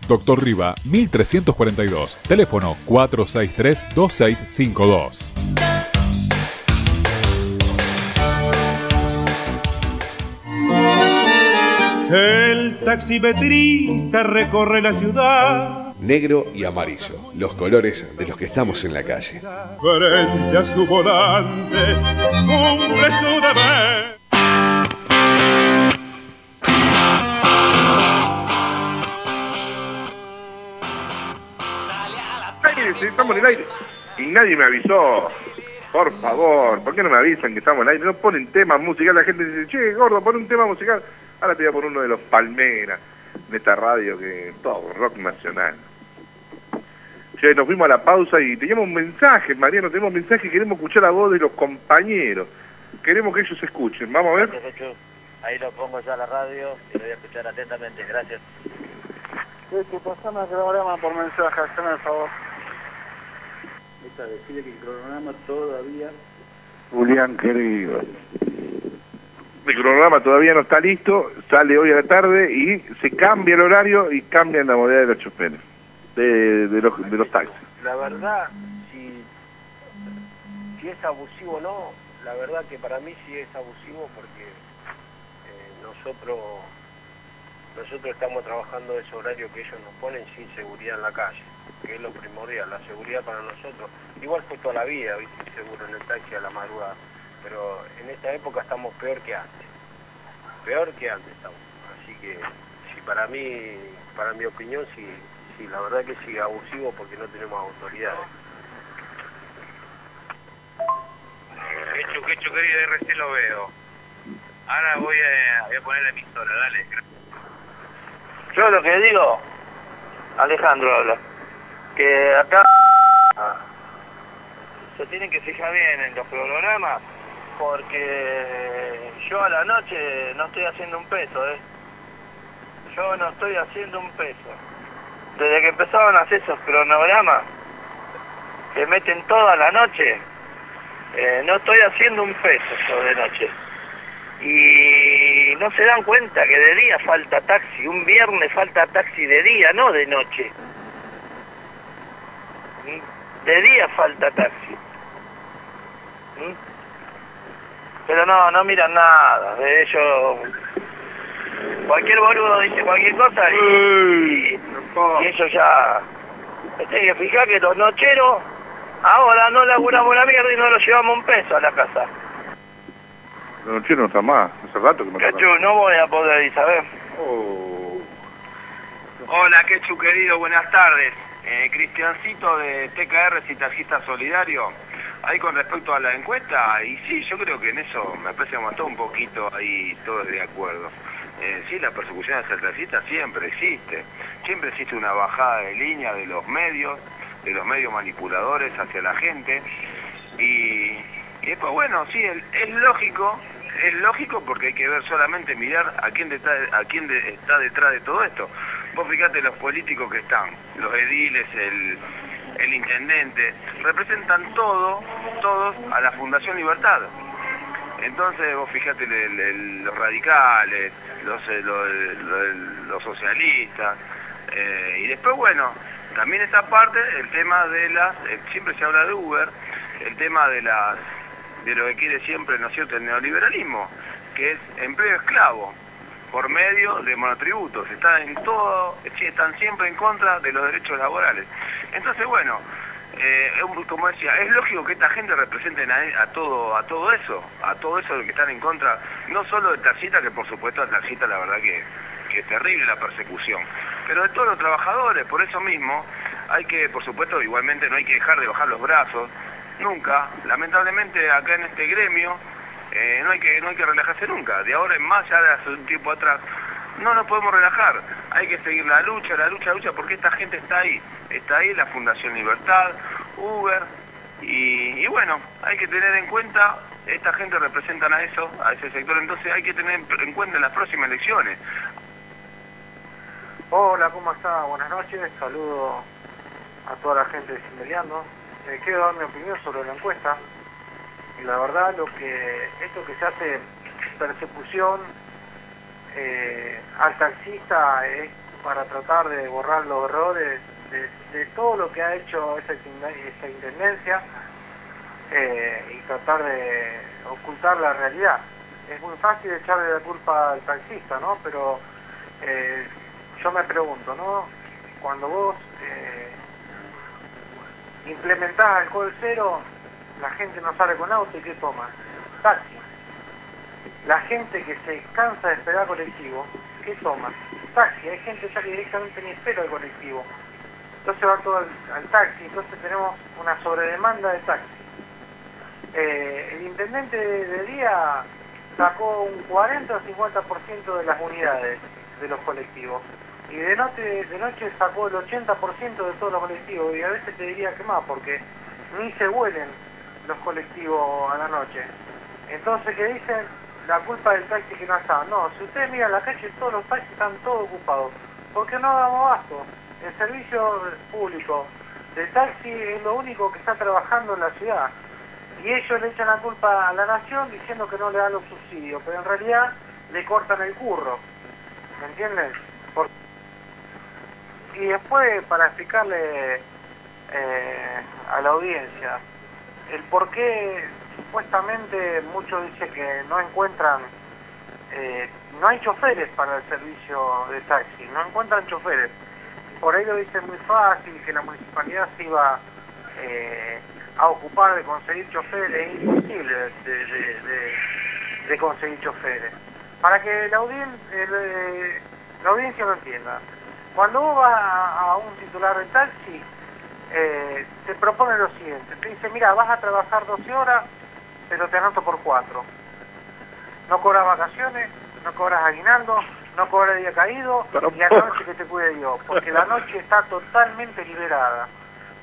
Doctor Riva, 1342. Teléfono 463-2652. El taximetrista recorre la ciudad. Negro y amarillo, los colores de los que estamos en la calle. Frente a su volante, cumple su deber. Aire, sí, estamos en el aire. Y nadie me avisó. Por favor, ¿por qué no me avisan que estamos en el aire? No ponen temas musicales. La gente dice, che, gordo, pon un tema musical. Ahora te voy a poner uno de los Palmeras, de esta radio que todo, rock nacional. Nos fuimos a la pausa y teníamos un mensaje, Mariano, tenemos un mensaje, queremos escuchar la voz de los compañeros. Queremos que ellos escuchen. Vamos a ver. Ahí lo pongo ya a la radio y lo voy a escuchar atentamente. Gracias. Sí, que pasame el programa por mensaje, hazme el favor. Esta decide que el cronograma todavía... Julián, querido. El cronograma todavía no está listo, sale hoy a la tarde y se cambia el horario y cambian la modalidad de los choferes, de, los, de los taxis. La verdad, si, si es abusivo o no, la verdad que para mí sí es abusivo porque eh, nosotros nosotros estamos trabajando ese horario que ellos nos ponen sin seguridad en la calle, que es lo primordial, la seguridad para nosotros. Igual fue toda la vida, ¿viste? seguro en el taxi a la madrugada, pero en esta época estamos peor que antes, peor que antes estamos. Así que, si para mí, para mi opinión, sí, sí, la verdad que sí abusivo porque no tenemos autoridades. Quechu, quechu, querido, recién lo veo. Ahora voy a, voy a poner la emisora, dale. Yo lo que digo, Alejandro habla, que acá se tienen que fijar bien en los programas porque yo a la noche no estoy haciendo un peso, ¿eh? Yo no estoy haciendo un peso. Desde que empezaron a hacer esos cronogramas, que meten toda la noche, eh, no estoy haciendo un peso yo de noche. Y no se dan cuenta que de día falta taxi, un viernes falta taxi de día, no de noche. De día falta taxi. ¿Mm? Pero no, no miran nada, de ellos... Cualquier boludo dice cualquier cosa y, ellos ya... Se tienen que fijar que los nocheros ahora no laburamos la mierda y no nos llevamos un peso a la casa. La noche no está más, hace rato que no Cachu, no voy a poder ir, ¿sabes? Hola, Quechu, querido, buenas tardes. Eh, Cristiancito de TKR Citajista Solidario. Ahí con respecto a la encuesta, y sí, yo creo que en eso me parece que mató un poquito ahí todos de acuerdo. Eh, sí, la persecución hacia el siempre existe. Siempre existe una bajada de línea de los medios, de los medios manipuladores hacia la gente. Y, y después, bueno, sí, es lógico, es lógico porque hay que ver solamente mirar a quién, detrás- a quién está detrás de todo esto. Vos fíjate los políticos que están, los ediles, el, intendente, representan todo, todos a la Fundación Libertad. Entonces vos fíjate los radicales, los, los, los- socialistas, eh, y después bueno, también esta parte, el tema de las, eh, siempre se habla de Uber, el tema de las, de lo que quiere siempre, ¿no es el neoliberalismo, que es empleo esclavo por medio de monotributos, están en todo, están siempre en contra de los derechos laborales. Entonces bueno, eh, como decía, es lógico que esta gente representen a, todo a todo eso, a todo eso de que están en contra, no solo de Tarcita, que por supuesto a Tarcita la verdad que, que es terrible la persecución, pero de todos los trabajadores, por eso mismo hay que, por supuesto, igualmente no hay que dejar de bajar los brazos, nunca, lamentablemente acá en este gremio eh, no hay que no hay que relajarse nunca, de ahora en más, ya de hace un tiempo atrás, no nos podemos relajar, hay que seguir la lucha, la lucha, la lucha, porque esta gente está ahí, está ahí la Fundación Libertad, Uber, y, bueno, hay que tener en cuenta, esta gente representan a eso, a ese sector, entonces hay que tener en cuenta en las próximas elecciones. Hola, ¿cómo está? Buenas noches. Saludo a toda la gente de Simbeliando. Eh, quiero dar mi opinión sobre la encuesta. Y la verdad, lo que esto que se hace persecución eh, al taxista es para tratar de borrar los errores de, todo lo que ha hecho esa, intenden- esa intendencia eh, y tratar de ocultar la realidad. Es muy fácil echarle la culpa al taxista, ¿no? Pero eh, yo me pregunto, ¿no? Cuando vos eh, implementás alcohol cero, la gente no sale con auto y ¿qué toma? Taxi. La gente que se cansa de esperar colectivo, ¿qué toma? Taxi. Hay gente ya que directamente ni espera el colectivo. Entonces va todo al, taxi, entonces tenemos una sobredemanda de taxi. Eh, el intendente de, de día sacó un 40 o 50% de las unidades de los colectivos. Y de noche, de noche sacó el 80% de todos los colectivos. Y a veces te diría que más, porque ni se huelen los colectivos a la noche. Entonces, ¿qué dicen? La culpa del taxi que no está. No, si ustedes miran la calle, todos los taxis están todos ocupados. Porque no damos abasto. El servicio público de taxi es lo único que está trabajando en la ciudad. Y ellos le echan la culpa a la nación diciendo que no le dan los subsidios, pero en realidad le cortan el curro. ¿Me entienden? Y después, para explicarle eh, a la audiencia, el por qué supuestamente muchos dicen que no encuentran, eh, no hay choferes para el servicio de taxi, no encuentran choferes. Por ahí lo dicen muy fácil, que la municipalidad se iba eh, a ocupar de conseguir choferes, es imposible de, de- conseguir choferes. Para que la, audien- eh, la audiencia lo entienda, cuando vos vas a, un titular de taxi, te propone lo siguiente, te dice, mira, vas a trabajar 12 horas, pero te anoto por 4. No cobras vacaciones, no cobras aguinaldo, no cobras día caído, y a la noche que te cuide Dios, porque la noche está totalmente liberada.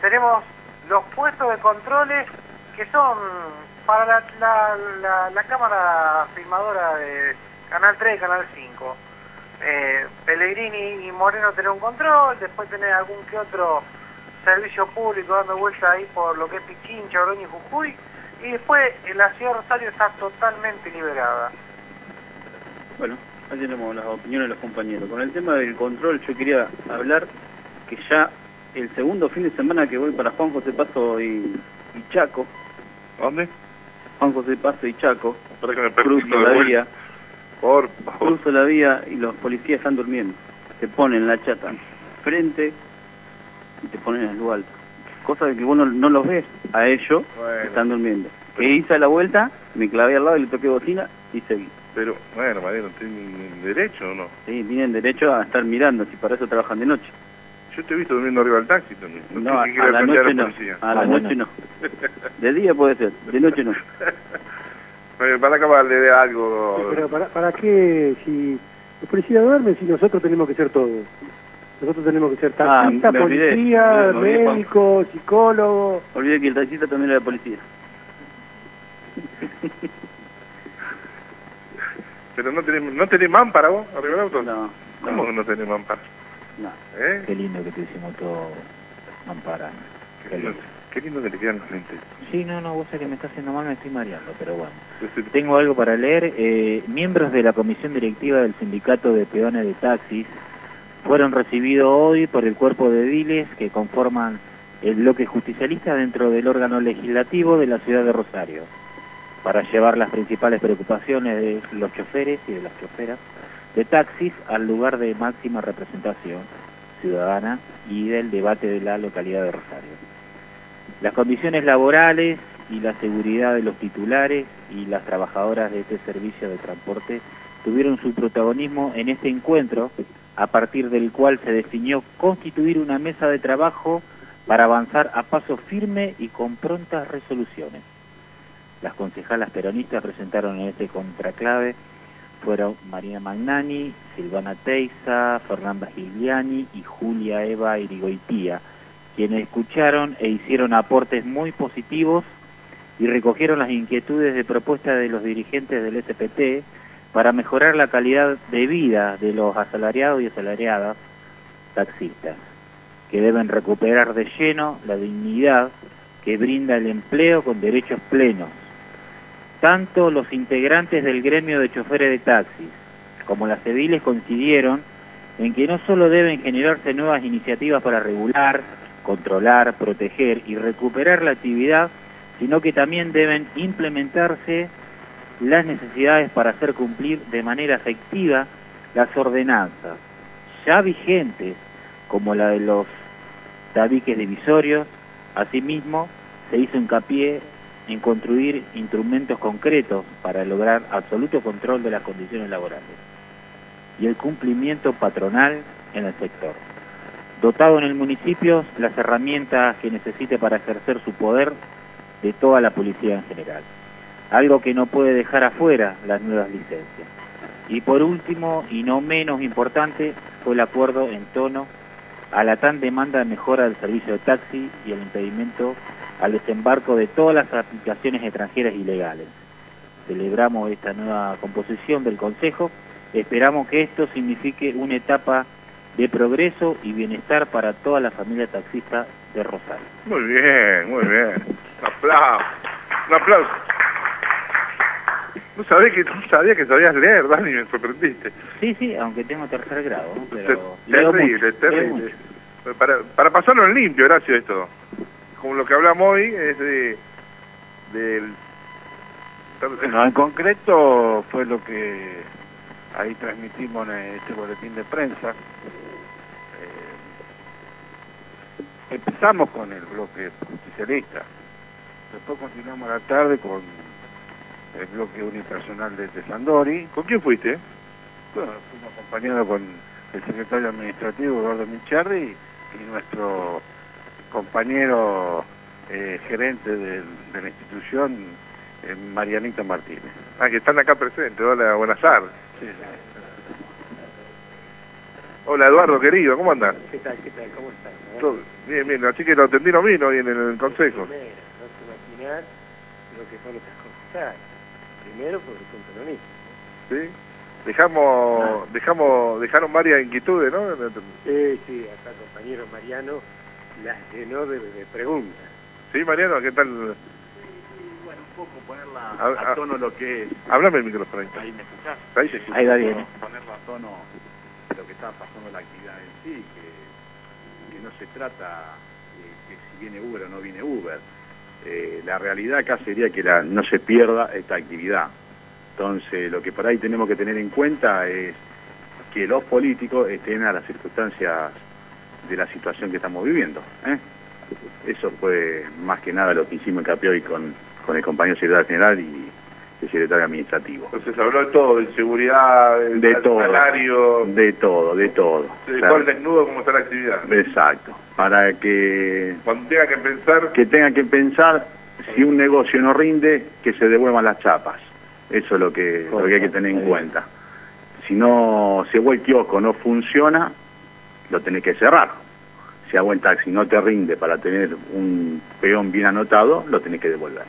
Tenemos los puestos de controles que son para la, la, la- la cámara filmadora de Canal 3 y Canal 5. Eh, Pellegrini y Moreno tenés un control, después tenés algún que otro servicio público dando vuelta ahí por lo que es Pichincha, Oroño y Jujuy, y después en la ciudad de Rosario está totalmente liberada. Bueno, ahí tenemos las opiniones de los compañeros. Con el tema del control yo quería hablar que ya el segundo fin de semana que voy para Juan José Paso y, y Chaco. ¿Dónde? Juan José Paso y Chaco. Para que me Cruzo la vía. Por favor. Cruzo la vía y los policías están durmiendo. Te ponen la chata frente y te ponen en el lugar alto. Cosa de que vos no, no los ves a ellos Bueno. que están durmiendo. Que hice la vuelta, me clavé al lado y le toqué bocina y seguí. Pero, bueno, Mariano, ¿tienen derecho o no? Sí, tienen derecho a estar mirando, si para eso trabajan de noche. Yo te he visto durmiendo arriba del taxi también. No, a, sé qué quiere a la noche la no. policía. A la noche no. De día puede ser, de noche no. Para acabarle de algo. Pero ¿para, ¿para qué? Si los policías duermen, si nosotros tenemos que ser todo. Nosotros tenemos que ser Ah, olvidé. policía, Me- me olvidé, Juan. que el taxista también era policía. Pero no tenés, ¿no tenés mampara vos arriba del auto? No. ¿Cómo que no tenés mampara? No. ¿Eh? Qué lindo que te hicimos todo ampara. Qué lindo, qué lindo que te quedan los lentes. Sí, no, no, vos sabés que me está haciendo mal, me estoy mareando, pero bueno. Tengo algo para leer. Eh, miembros de la comisión directiva del sindicato de peones de taxis fueron recibidos hoy por el cuerpo de ediles que conforman el bloque justicialista dentro del órgano legislativo de la ciudad de Rosario para llevar las principales preocupaciones de los choferes y de las choferas de taxis al lugar de máxima representación ciudadana y del debate de la localidad de Rosario. Las condiciones laborales y la seguridad de los titulares y las trabajadoras de este servicio de transporte tuvieron su protagonismo en este encuentro, a partir del cual se definió constituir una mesa de trabajo para avanzar a paso firme y con prontas resoluciones. Las concejalas peronistas presentaron en este contraclave fueron Marina Magnani, Silvana Teiza, Fernanda Gigliani y Julia Eva Irigoitía, quienes escucharon e hicieron aportes muy positivos y recogieron las inquietudes de propuesta de los dirigentes del SPT para mejorar la calidad de vida de los asalariados y asalariadas taxistas, que deben recuperar de lleno la dignidad que brinda el empleo con derechos plenos. Tanto los integrantes del gremio de choferes de taxis como las ediles coincidieron en que no solo deben generarse nuevas iniciativas para regular, controlar, proteger y recuperar la actividad, sino que también deben implementarse las necesidades para hacer cumplir de manera efectiva las ordenanzas ya vigentes, como la de los tabiques divisorios. Asimismo, se hizo hincapié en construir instrumentos concretos para lograr absoluto control de las condiciones laborales y el cumplimiento patronal en el sector. Dotado en el municipio las herramientas que necesite para ejercer su poder de toda la policía en general. Algo que no puede dejar afuera las nuevas licencias. Y por último, y no menos importante, fue el acuerdo en tono a la tan demanda de mejora del servicio de taxi y el impedimento al desembarco de todas las aplicaciones extranjeras ilegales. Celebramos esta nueva composición del Consejo, esperamos que esto signifique una etapa de progreso y bienestar para toda la familia taxista de Rosario. Muy bien, muy bien. Un aplauso. Un aplauso. No sabía que, no sabía que sabías leer, Dani, me sorprendiste. Sí, sí, aunque tengo tercer grado, ¿no? pero leo Terrible, mucho, leo terrible. mucho. Para, para pasarlo en limpio, Horacio, esto. Como lo que hablamos hoy es de del Bueno, en concreto fue lo que ahí transmitimos en este boletín de prensa. Eh, empezamos con el bloque justicialista. Después continuamos la tarde con el bloque unipersonal de, de Sandori. ¿Con quién fuiste? Bueno, fuimos acompañados con el secretario administrativo Eduardo Micharri y nuestro compañero eh, gerente de la institución, eh, Marianita Martínez. Ah, que están acá presentes. Hola, buenas tardes. Hola, Eduardo, querido, ¿cómo andas? ¿Qué tal, qué tal? ¿Cómo estás? Todo Bien, bien, así que lo atendí no vino hoy en el consejo. Primero, no te imaginas lo que son estas cosas. Primero porque son peronistas. ¿Sí? Dejamos, dejamos, dejaron varias inquietudes, ¿no? Sí, sí, acá compañero Mariano las llenó de, de preguntas. Sí, Mariano, ¿qué tal? Bueno, un poco ponerla A- a, a- tono lo que es. Háblame el micrófono ahí. Ahí me escuchás. Ahí se escucha. Ahí va bien. Ponerla a tono lo que está pasando en la actividad en sí, que, que no se trata de que si viene Uber o no viene Uber. Eh, la realidad acá sería que no se pierda esta actividad. Entonces, lo que por ahí tenemos que tener en cuenta es que los políticos estén a las circunstancias de la situación que estamos viviendo. ¿eh? Eso fue más que nada lo que hicimos hincapié hoy con, con el compañero secretario general el secretario administrativo. Entonces habló de todo, de seguridad, del De todo. salario, De todo, de todo. de O sea, todo el desnudo, cómo está la actividad. Exacto. Para que, Cuando tenga que pensar, que tengan que pensar, si un negocio no rinde, que se devuelvan las chapas. Eso es lo que, lo que hay que tener en cuenta. Si no, si el kiosco no funciona, lo tenés que cerrar. Si a buen taxi no te rinde para tener un peón bien anotado, lo tenés que devolver.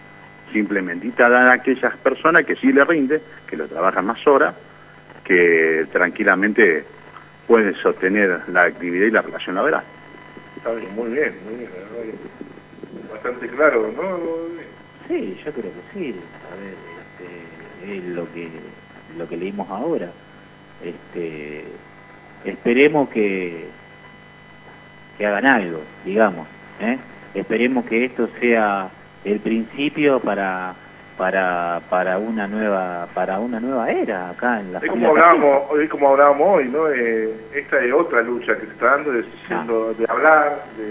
Simplemente. Y te dan a aquellas personas que sí le rinde, que lo trabajan más horas, que tranquilamente pueden sostener la actividad y la relación laboral. está bien, muy bien, muy bien, la verdad que bastante claro, ¿no? Sí, yo creo que sí. A ver, este, es lo que lo que leímos ahora. Este, esperemos que que hagan algo, digamos. ¿eh? Esperemos que esto sea el principio para para para una nueva para una nueva era acá en la Es como hablábamos, hoy como hablábamos hoy, ¿no? Eh, esta es otra lucha que se está dando, de, siendo- de hablar, de,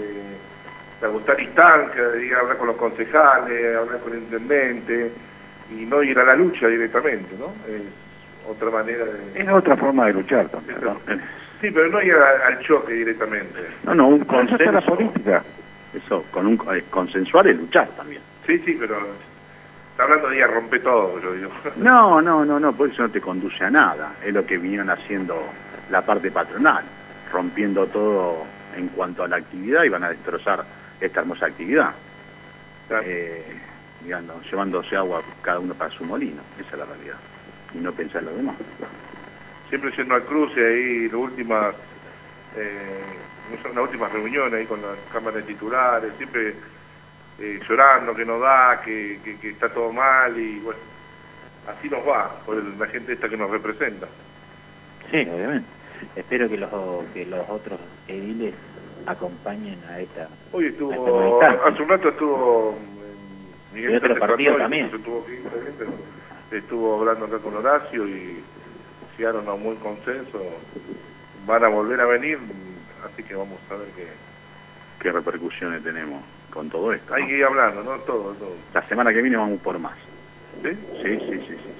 de ajustar instancias, de ir a hablar con los concejales, hablar con el intendente y no ir a la lucha directamente, ¿no? Es otra manera de... Es otra forma de luchar también. ¿no? Sí, pero no ir a- al choque directamente. No, no, un en la consenso. política. Eso, con un eh, consensuar es luchar también. Sí, sí, pero está hablando de ir a romper todo, yo digo. No, no, no, no, por eso no te conduce a nada. Es lo que vinieron haciendo la parte patronal, rompiendo todo en cuanto a la actividad y van a destrozar esta hermosa actividad. Eh, digamos, llevándose agua cada uno para su molino, esa es la realidad. Y no pensar en lo demás. Siempre yendo al cruce ahí, las últimas, eh, no son las últimas reuniones ahí con las cámaras de titulares, siempre eh, llorando que no da, que, que, que está todo mal y bueno, así nos va por el- la gente esta que nos representa. Sí, obviamente. Espero que los que los otros ediles acompañen a esta Hoy esta estuvo, hace un rato estuvo mm, Miguel Y otro partido también. se tuvo que ir también, pero estuvo hablando acá con Horacio y llegaron a un buen consenso, van a volver a venir, así que vamos a ver que ¿Qué repercusiones tenemos con todo esto? hay no? que ir hablando, ¿no? Todo, todo. La semana que viene vamos por más. ¿Sí? Sí, sí, sí. sí.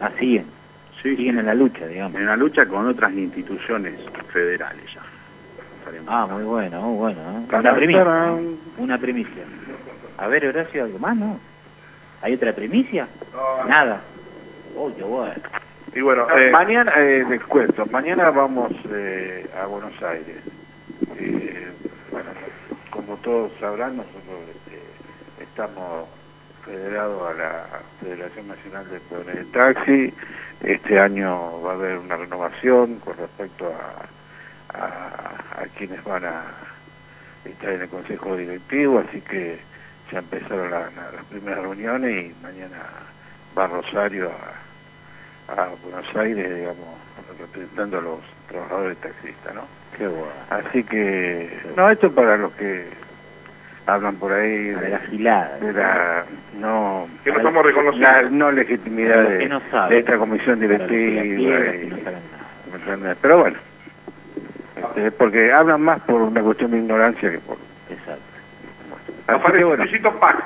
Ah, siguen. Siguen en la lucha, digamos. En la lucha con otras instituciones federales ya. Estaremos. Ah, muy bueno, muy bueno. ¿eh? Una primicia. Una primicia. A ver, Horacio, ¿algo más, no? ¿Hay otra primicia? No. Nada. Uy, qué bueno. Y bueno, Ah, eh, mañana, eh, les cuento, mañana vamos eh, a Buenos Aires. Eh, bueno, como todos sabrán, nosotros este, estamos federados a la Federación Nacional de Peones de Taxi. Este año va a haber una renovación con respecto a, a, a quienes van a está en el consejo directivo, así que ya empezaron la- la- las primeras reuniones y mañana va Rosario a, a Buenos Aires, digamos, representando a los trabajadores taxistas, ¿no? Qué bueno. Así que, no, esto es para los que hablan por ahí De la gilada. de la no, Que no somos reconocidos. la no legitimidad de, que no saben. de esta comisión que directiva. y- que. Pero bueno, este, porque hablan más por una cuestión de ignorancia que por... Exacto. Que Aparece bueno, Luisito Paz.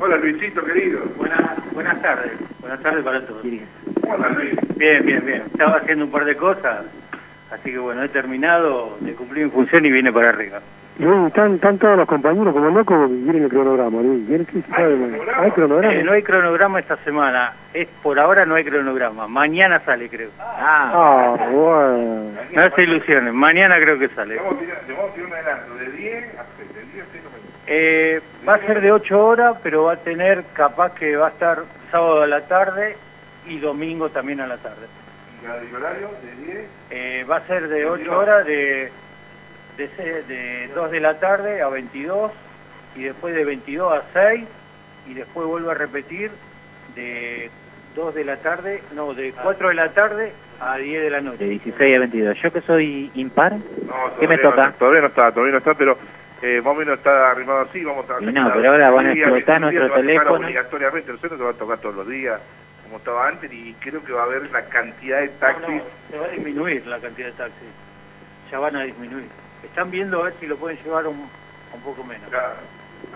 Hola Luisito, querido. Buenas, buenas tardes, buenas tardes para todos. Hola Luis. Bien, bien, bien. Estaba haciendo un par de cosas, así que bueno, he terminado de cumplir mi función y vine para arriba. Bueno, están, están todos los compañeros como locos quieren el cronograma, Luis. ¿Quieren que se sabe? ¿Hay cronograma? Eh, no hay cronograma esta semana, es por ahora no hay cronograma, mañana sale creo. Ah, bueno. No se ilusionen, mañana creo que sale. Vamos a tirar, le vamos a tirar un adelanto de 10 a 6, de 10 a 6 Eh, va a ser de 8 horas, pero va a tener capaz que va a estar sábado a la tarde y domingo también a la tarde. ¿Y el horario de 10? Eh, va a ser de 8 horas de, de, de 2 de la tarde a 22 y después de 22 a 6 y después vuelvo a repetir de 2 de la tarde, no, de 4 de la tarde a 10 de la De noche. 16 a 22. Yo que soy impar, No, ¿qué me toca? No, todavía no está, todavía no está, pero eh, más o menos está arrimado así, vamos a Y no, pero ahora van a explotar nuestro teléfono. Obligatoriamente, el centro te va a tocar todos los días, como estaba antes, y creo que va a haber la cantidad de taxis. No, se va a disminuir la cantidad de taxis. Ya van a disminuir. Están viendo a ver si lo pueden llevar un, un poco menos. Claro.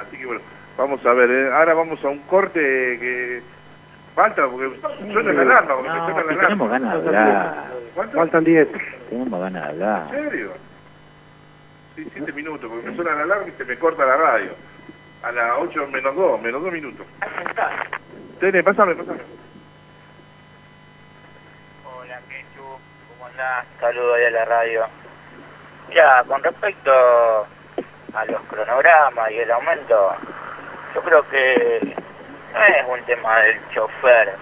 Así que bueno, vamos a ver, eh, ahora vamos a un corte que falta, porque suena la alarma, porque No, suena la alarma. tenemos ganas de hablar. ¿Cuánto? Faltan 10. Tenemos ganas de hablar. ¿En serio? Sí, siete minutos, porque me suena la alarma y se me corta la radio. A las 8 menos 2, menos 2 minutos. Tene, pásame, pásame. Hola, Quechu, ¿cómo andás? Saludo ahí a la radio. Mira, con respecto a los cronogramas y el aumento, yo creo que no es un tema del chofer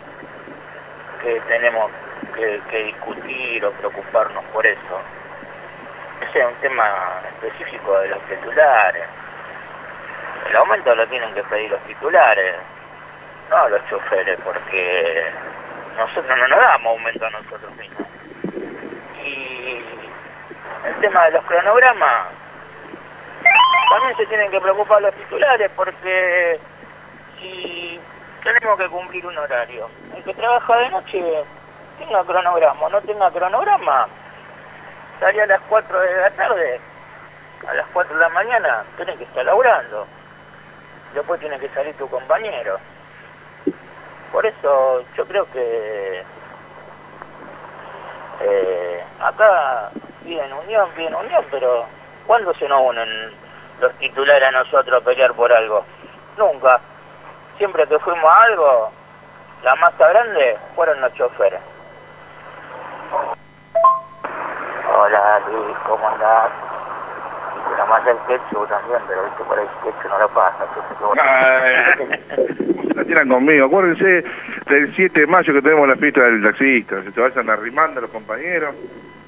que tenemos que discutir o preocuparnos por eso. Ese es un tema específico de los titulares. El aumento lo tienen que pedir los titulares, no los choferes, porque nosotros no nos damos aumento a nosotros mismos. Y el tema de los cronogramas, también se tienen que preocupar los titulares, porque si tenemos que cumplir un horario, el que trabaja de noche tenga cronograma, no tenga cronograma, salía a las 4 de la tarde, a las 4 de la mañana, tenés que estar laburando. Después tiene que salir tu compañero. Por eso yo creo que eh, acá piden unión, piden unión, pero ¿cuándo se nos unen los titulares a nosotros a pelear por algo? Nunca. Siempre que fuimos a algo, la masa grande fueron los choferes. Hola Luis, ¿cómo andás? Y la el ketchup también, pero viste por ahí el ketchup no lo pasa. entonces. La tiran conmigo. Acuérdense del 7 de mayo que tenemos la fiesta del taxista. Se te vayan arrimando los compañeros.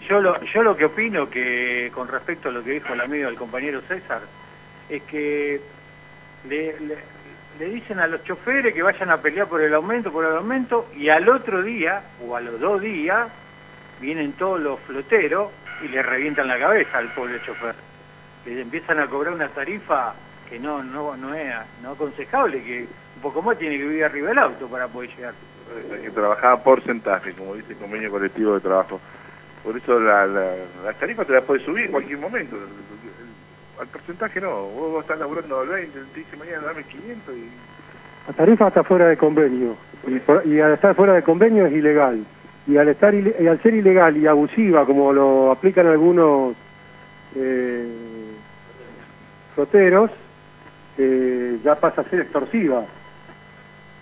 Yo lo, yo lo que opino que con respecto a lo que dijo el amigo del compañero César, es que le, le, le dicen a los choferes que vayan a pelear por el aumento, por el aumento, y al otro día, o a los dos días, vienen todos los floteros y le revientan la cabeza al pobre chofer. Le empiezan a cobrar una tarifa que no, no, no es no aconsejable, que un poco más tiene que vivir arriba del auto para poder llegar. Que trabajaba porcentaje, como dice el convenio colectivo de trabajo. Por eso la, la, las tarifas te las puedes subir en cualquier momento. Al porcentaje no. Vos, vos estás laburando al 20, te dice mañana dame 500 y... La tarifa está fuera de convenio. Y, por- y al estar fuera de convenio es ilegal. Y al, estar y al ser ilegal y abusiva, como lo aplican algunos eh, eh, ya pasa a ser extorsiva.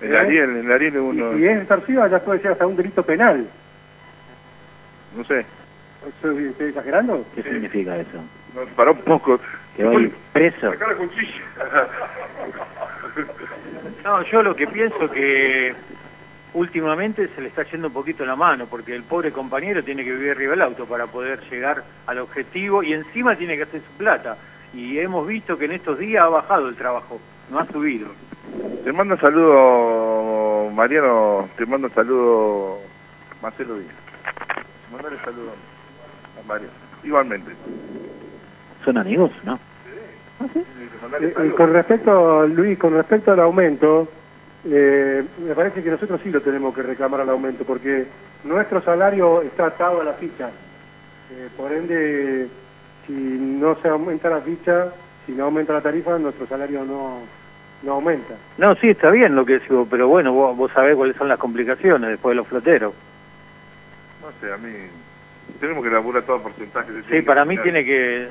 El ¿Eh? Ariel, el Ariel es Y uno... si es extorsiva ya puede ser hasta un delito penal. No sé, ¿Estoy, estoy exagerando? ¿Qué significa eso? no, paró un poco. Que voy preso. La cuchilla. No, yo lo que pienso que últimamente se le está yendo un poquito la mano, porque el pobre compañero tiene que vivir arriba del auto para poder llegar al objetivo y encima tiene que hacer su plata. y hemos visto que en estos días ha bajado el trabajo, no ha subido. Te mando un saludo, Mariano, te mando un saludo, Marcelo Díaz. Mandale saludo a Mariano. Igualmente. ¿Son amigos, no? Eh, eh, con respecto, Luis, con respecto al aumento, eh, me parece que nosotros sí lo tenemos que reclamar al aumento, porque nuestro salario está atado a la ficha. Eh, por ende, si no se aumenta la ficha, si no aumenta la tarifa, nuestro salario no, no aumenta. No, sí, está bien lo que digo, pero bueno, vos, vos sabés cuáles son las complicaciones después de los floteros. No sé, a mí tenemos que elaborar todo porcentaje. de- Sí, para mí tiene que...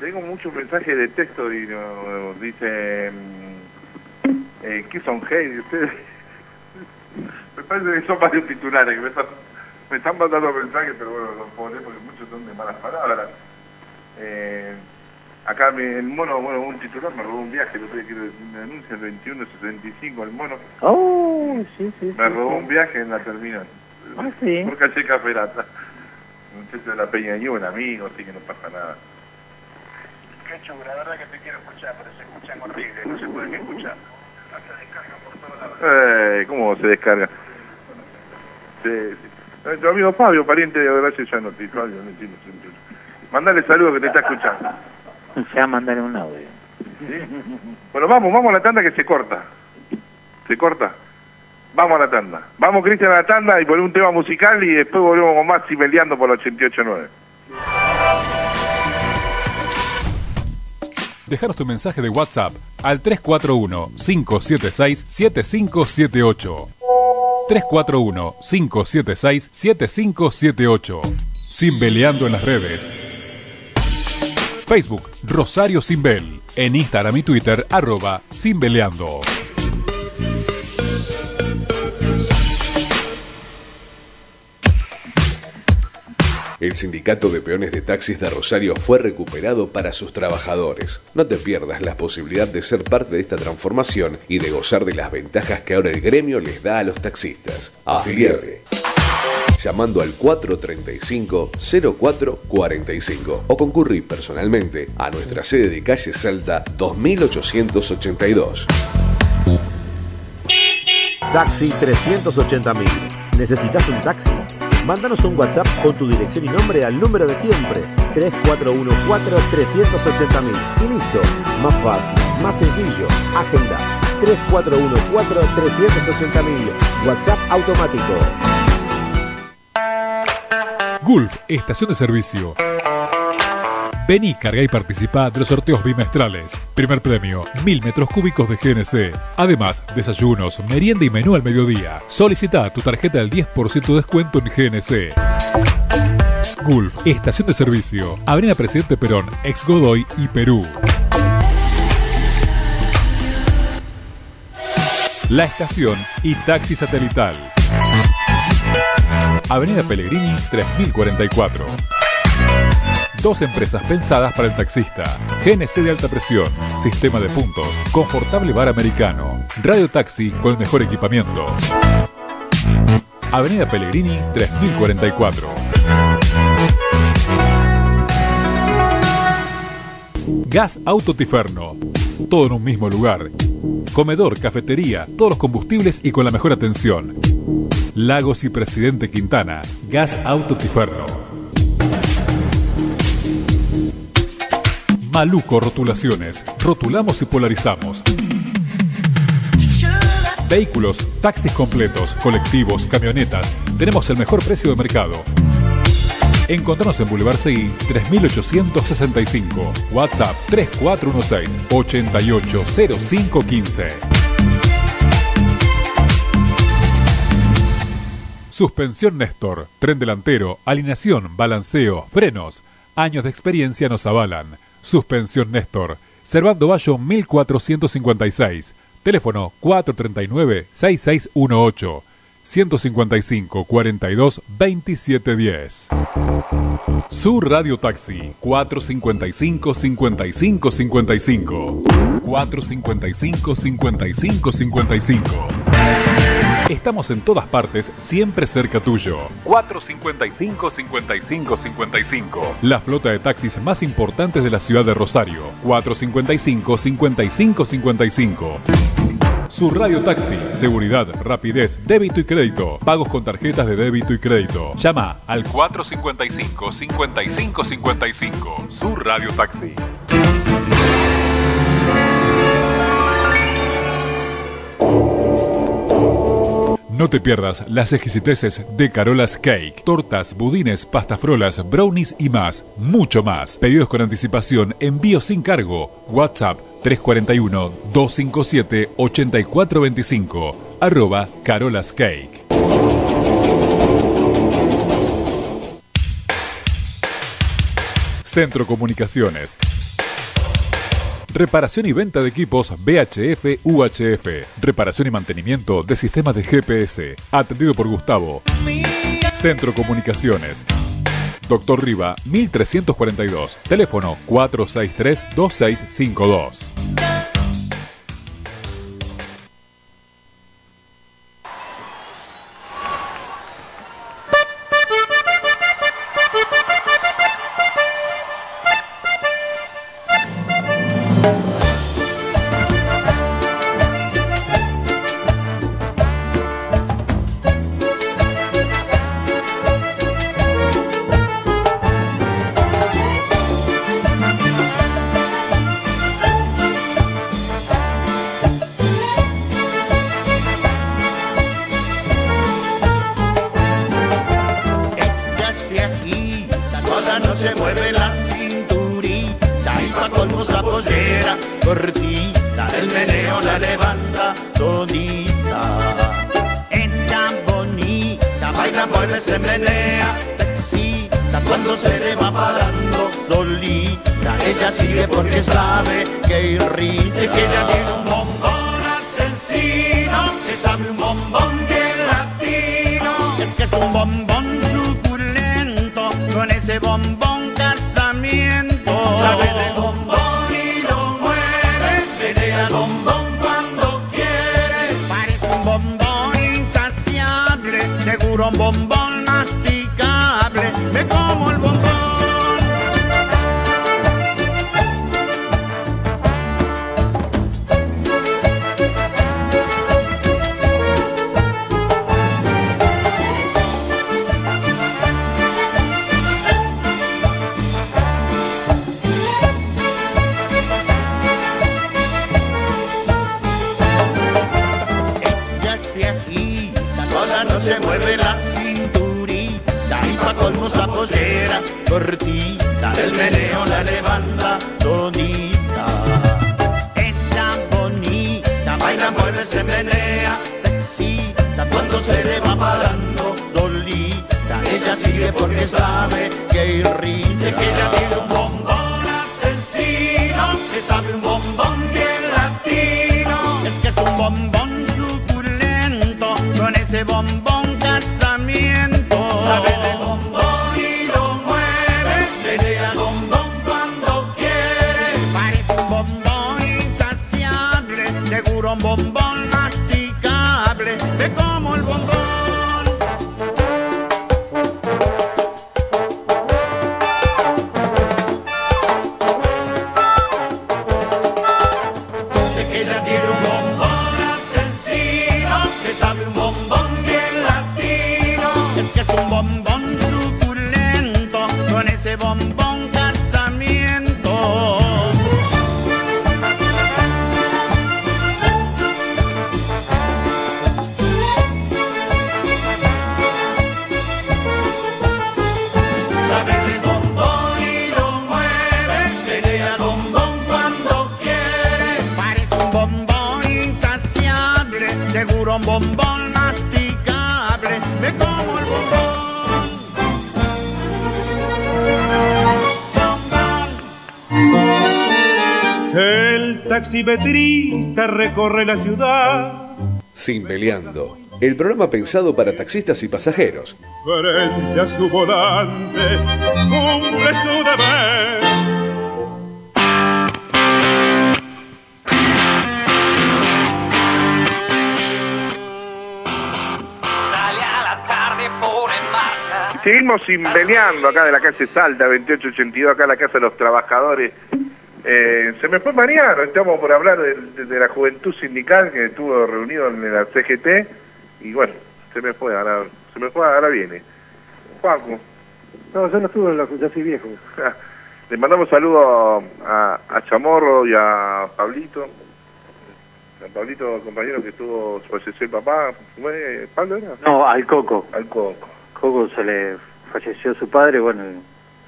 Tengo muchos mensajes de texto y nos dicen eh, ¿qué son de ustedes? me parece que son varios titulares que me están, me están mandando mensajes, pero bueno, los pone porque muchos son de malas palabras. Eh, acá me- el mono, bueno, un titular me robó un viaje, lo que quiero decir, me denuncia el 2175, el mono Oh, sí, sí. me robó un viaje en la terminal. Ah, sí. Por calle Caferata. Un muchacho de la Peña y un amigo, así que no pasa nada. Quechu, la verdad que te quiero escuchar, pero se escuchan horrible, no se pueden escuchar. Se descargan por todos lados. Eh, ¿Cómo se descarga? Sí, sí. Eh, Tu amigo Fabio, pariente de Horacio Gianotti. Fabio, no entiendo, no entiendo. Mandale saludos que te está escuchando. Se va a mandar un audio. Bueno, vamos, vamos a la tanda que se corta. ¿Se corta? Vamos a la tanda. Vamos, Cristian, a la tanda y ponemos un tema musical y después volvemos con más Cibeleando por el 88.9. Déjanos tu mensaje de WhatsApp al 341-576-7578. 341-576-7578. Simbeleando en las redes. Facebook, Rosario Simbel. En Instagram y Twitter, arroba Simbeleando. El sindicato de peones de taxis de Rosario fue recuperado para sus trabajadores. No te pierdas la posibilidad de ser parte de esta transformación y de gozar de las ventajas que ahora el gremio les da a los taxistas. Afiliate. Llamando al 435-0445 o concurrí personalmente a nuestra sede de calle Salta 2882. Taxi 380.000. ¿Necesitas un taxi? Mándanos un WhatsApp con tu dirección y nombre al número de siempre, 3414-380.000. Y listo, más fácil, más sencillo. Agenda, 3414-380.000. WhatsApp automático. Gulf, estación de servicio. Vení, carga y participa de los sorteos bimestrales. Primer premio, 1000 metros cúbicos de GNC. Además, desayunos, merienda y menú al mediodía. Solicita tu tarjeta del 10% de descuento en GNC. Gulf, estación de servicio. Avenida Presidente Perón, ex Godoy y Perú. La estación y taxi satelital. Avenida Pellegrini 3044. Dos empresas pensadas para el taxista. GNC de alta presión, sistema de puntos, confortable bar americano, radio taxi con el mejor equipamiento. Avenida Pellegrini 3044. Gas Auto Tiferno. Todo en un mismo lugar. Comedor, cafetería, todos los combustibles y con la mejor atención. Lagos y Presidente Quintana. Gas Auto Maluco Rotulaciones. Rotulamos y polarizamos. Vehículos, taxis completos, colectivos, camionetas. Tenemos el mejor precio de mercado. Encontranos en Boulevard Seguí 3865. WhatsApp 3416 880515. Suspensión Néstor, tren delantero, alineación, balanceo, frenos. Años de experiencia nos avalan. Suspensión Néstor, Servando Bayo 1456. Teléfono 439-6618. 155 42 2710. Su Radio Taxi 455 55 55 455 55 55 Estamos en todas partes, siempre cerca tuyo. 455-5555. La flota de taxis más importantes de la ciudad de Rosario. 455-5555. Su radio taxi, seguridad, rapidez, débito y crédito. Pagos con tarjetas de débito y crédito. Llama al 455-5555. Su radio taxi. No te pierdas las exquisiteces de Carolas Cake, tortas, budines, pastafrolas, brownies y más, mucho más. Pedidos con anticipación, envío sin cargo. WhatsApp 341-257-8425, arroba Carolas Cake. Centro Comunicaciones. Reparación y venta de equipos VHF UHF. Reparación y mantenimiento de sistemas de GPS. Atendido por Gustavo. Centro Comunicaciones. Doctor Riva, 1342. Teléfono 463-2652. Ese bombón casamiento. Sabe de bombón y lo mueve, menea bombón cuando quiere. Parece un bombón insaciable, seguro un bombón masticable, me como el bombón. taxista recorre la ciudad. Simbeleando, el programa pensado para taxistas y pasajeros. Frente a su volante, cumple su deber. Seguimos simbeleando acá de la calle Salta, 2882, acá en la Casa de los Trabajadores. Eh, se me fue Mariano, estamos por hablar de, de- de la juventud sindical que estuvo reunido en la CGT y bueno, se me fue, ahora, se me fue, ahora viene. Juanjo, No, yo no estuve en la... ya soy viejo. le mandamos saludos a, a Chamorro y a Pablito. A Pablito, compañero que estuvo, falleció el papá, ¿fue Pablo era? No, al Coco. Al Coco. Coco se le falleció su padre, bueno,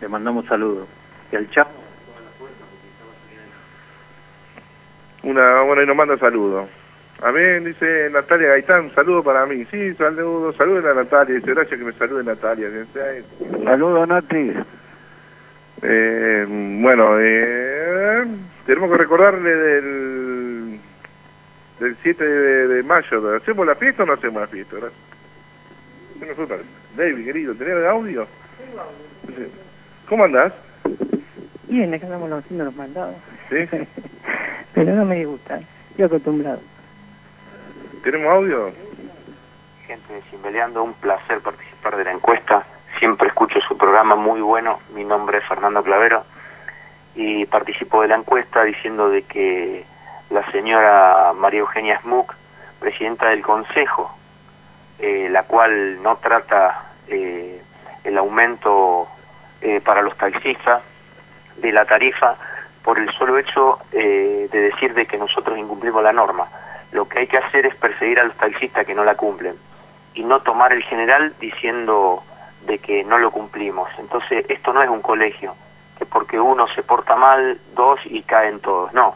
le mandamos saludos. Y al Chavo. Una, bueno, y nos manda saludos. A mí dice Natalia Gaitán, saludo para mí. Sí, saludo, saluden a Natalia. Dice, gracias que me salude Natalia. Saludos, Nati. Eh, bueno, eh, tenemos que recordarle del, del 7 de, de mayo. ¿Hacemos la fiesta o no hacemos la fiesta? Gracias. David, querido, ¿tenés el audio? ¿Cómo andás? Bien, acá estamos haciendo los mandados. ¿Sí? Pero no me disgusta, estoy acostumbrado. ¿Tenemos audio? Gente de Simbeleando, un placer participar de la encuesta. Siempre escucho su programa muy bueno. Mi nombre es Fernando Clavero y participo de la encuesta diciendo de que la señora María Eugenia Smook, presidenta del Consejo, eh, la cual no trata eh, el aumento eh, para los taxistas de la tarifa por el solo hecho eh, de decir de que nosotros incumplimos la norma. Lo que hay que hacer es perseguir a los taxistas que no la cumplen y no tomar el general diciendo de que no lo cumplimos. Entonces, esto no es un colegio, que porque uno se porta mal, dos y caen todos. No,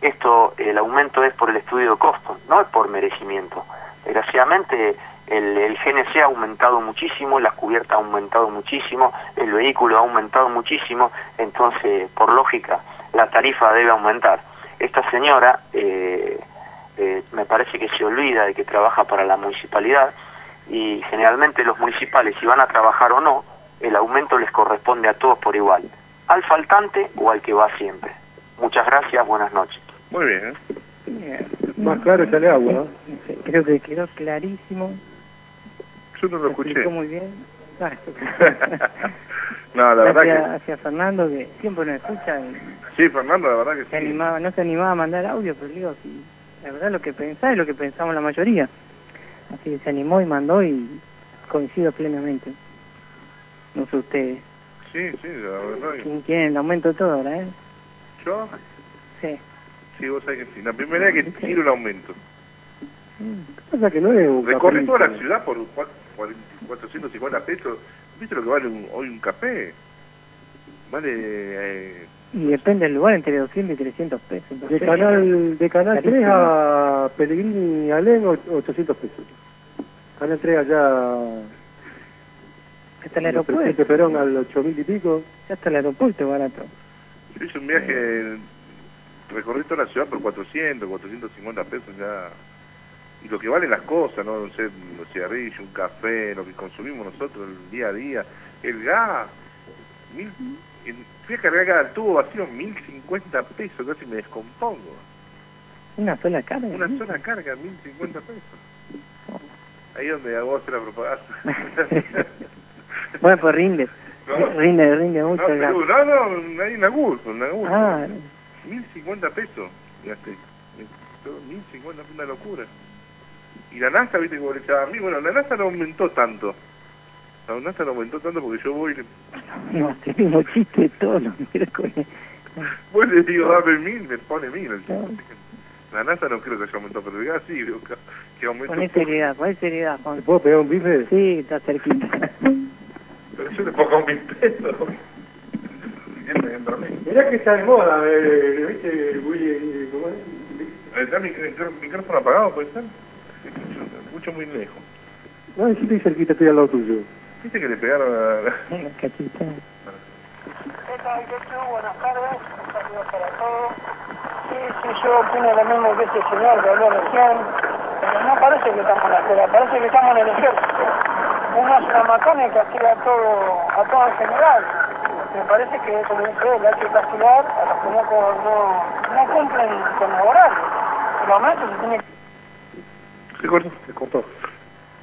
esto, el aumento es por el estudio de costos, no es por merecimiento. Desgraciadamente, el, el GNC ha aumentado muchísimo, la cubierta ha aumentado muchísimo, el vehículo ha aumentado muchísimo, entonces, por lógica, la tarifa debe aumentar. Esta señora, eh, eh, me parece que se olvida de que trabaja para la municipalidad y generalmente los municipales, si van a trabajar o no, el aumento les corresponde a todos por igual, al faltante o al que va siempre. Muchas gracias, buenas noches. Muy bien. ¿eh? Más claro echarle agua, ¿no? Creo que quedó clarísimo. Yo no lo escuché. explicó muy bien. No, la verdad gracias, que... gracias a Fernando que siempre nos escucha y Sí, Fernando, la verdad que se sí. animaba, no se animaba a mandar audio, pero digo, sí, la verdad lo que pensaba es lo que pensamos la mayoría. Así que se animó y mandó y coincido plenamente. No sé ustedes. Sí, sí, la verdad. ¿Quién quiere el aumento de todo ahora, eh? ¿Yo? Sí. Sí, vos sabés que sí. La primera vez que quiero un aumento. Pasa que no es un capricho. toda la ciudad por cua- cuar- 450 pesos. ¿Viste lo que vale un- hoy un café? Vale... Eh, Y depende del lugar, entre 200 y 300 pesos. De Entonces, canal, de canal 3 carísimo. a Pellegrini y Alén, och- 800 pesos. Canal 3 allá... Hasta el aeropuerto. Presidente Perón al 8000 y pico. Ya hasta el aeropuerto barato. yo hice un viaje... Recorrí toda la ciudad por 400, 450 pesos ya... Y lo que valen las cosas, ¿no? No sé, los cigarrillos, un café, lo que consumimos nosotros el día a día. El gas... Mil, fui a cargar cada tubo vacío 1050 pesos, casi me descompongo. Una sola carga. Una sola carga, 1050 pesos. Ahí donde hago hacer la propaganda. Bueno, pues rinde. No. Rinde, rinde mucho no, pero, no, no, ahí en Agus, en Agus. Ah. 1050 pesos. Gasté. 1050 es una locura. Y la NASA, viste, como le echaba a mí, bueno, la NASA no aumentó tanto. La NASA no aumentó tanto porque yo voy y No, tenemos chistes todos los miércoles. voy y le digo, dame mil, me pone mil. el La NASA no creo que haya aumentado, pero gas sí, veo que, aumentó. Poné seriedad, poné seriedad, Juan. ¿Puedo pegar un bife? Sí, está cerquita. Pero yo le pongo a mí. Mirá que está de moda, eh, ¿viste? Willy, ¿cómo es? ¿Está mi micrófono apagado, puede ser? Escucho, escucho muy lejos. No, sí estoy cerquita, estoy al lado tuyo. ¿Viste que le pegaron a... Una cachita. ¿Qué tal? Buenas tardes. Saludos para todos. Sí, sí, yo opino lo mismo que ese señor que habló recién. Pero no parece que estamos en la escuela, parece que estamos en el ejército. Uno hace la macana y castiga a todo, a todo en general. Me parece que, como dice él, hay que castigar a los que no, no, no cumplen con los horarios. El aumento se tiene que... Se cortó. Se cortó.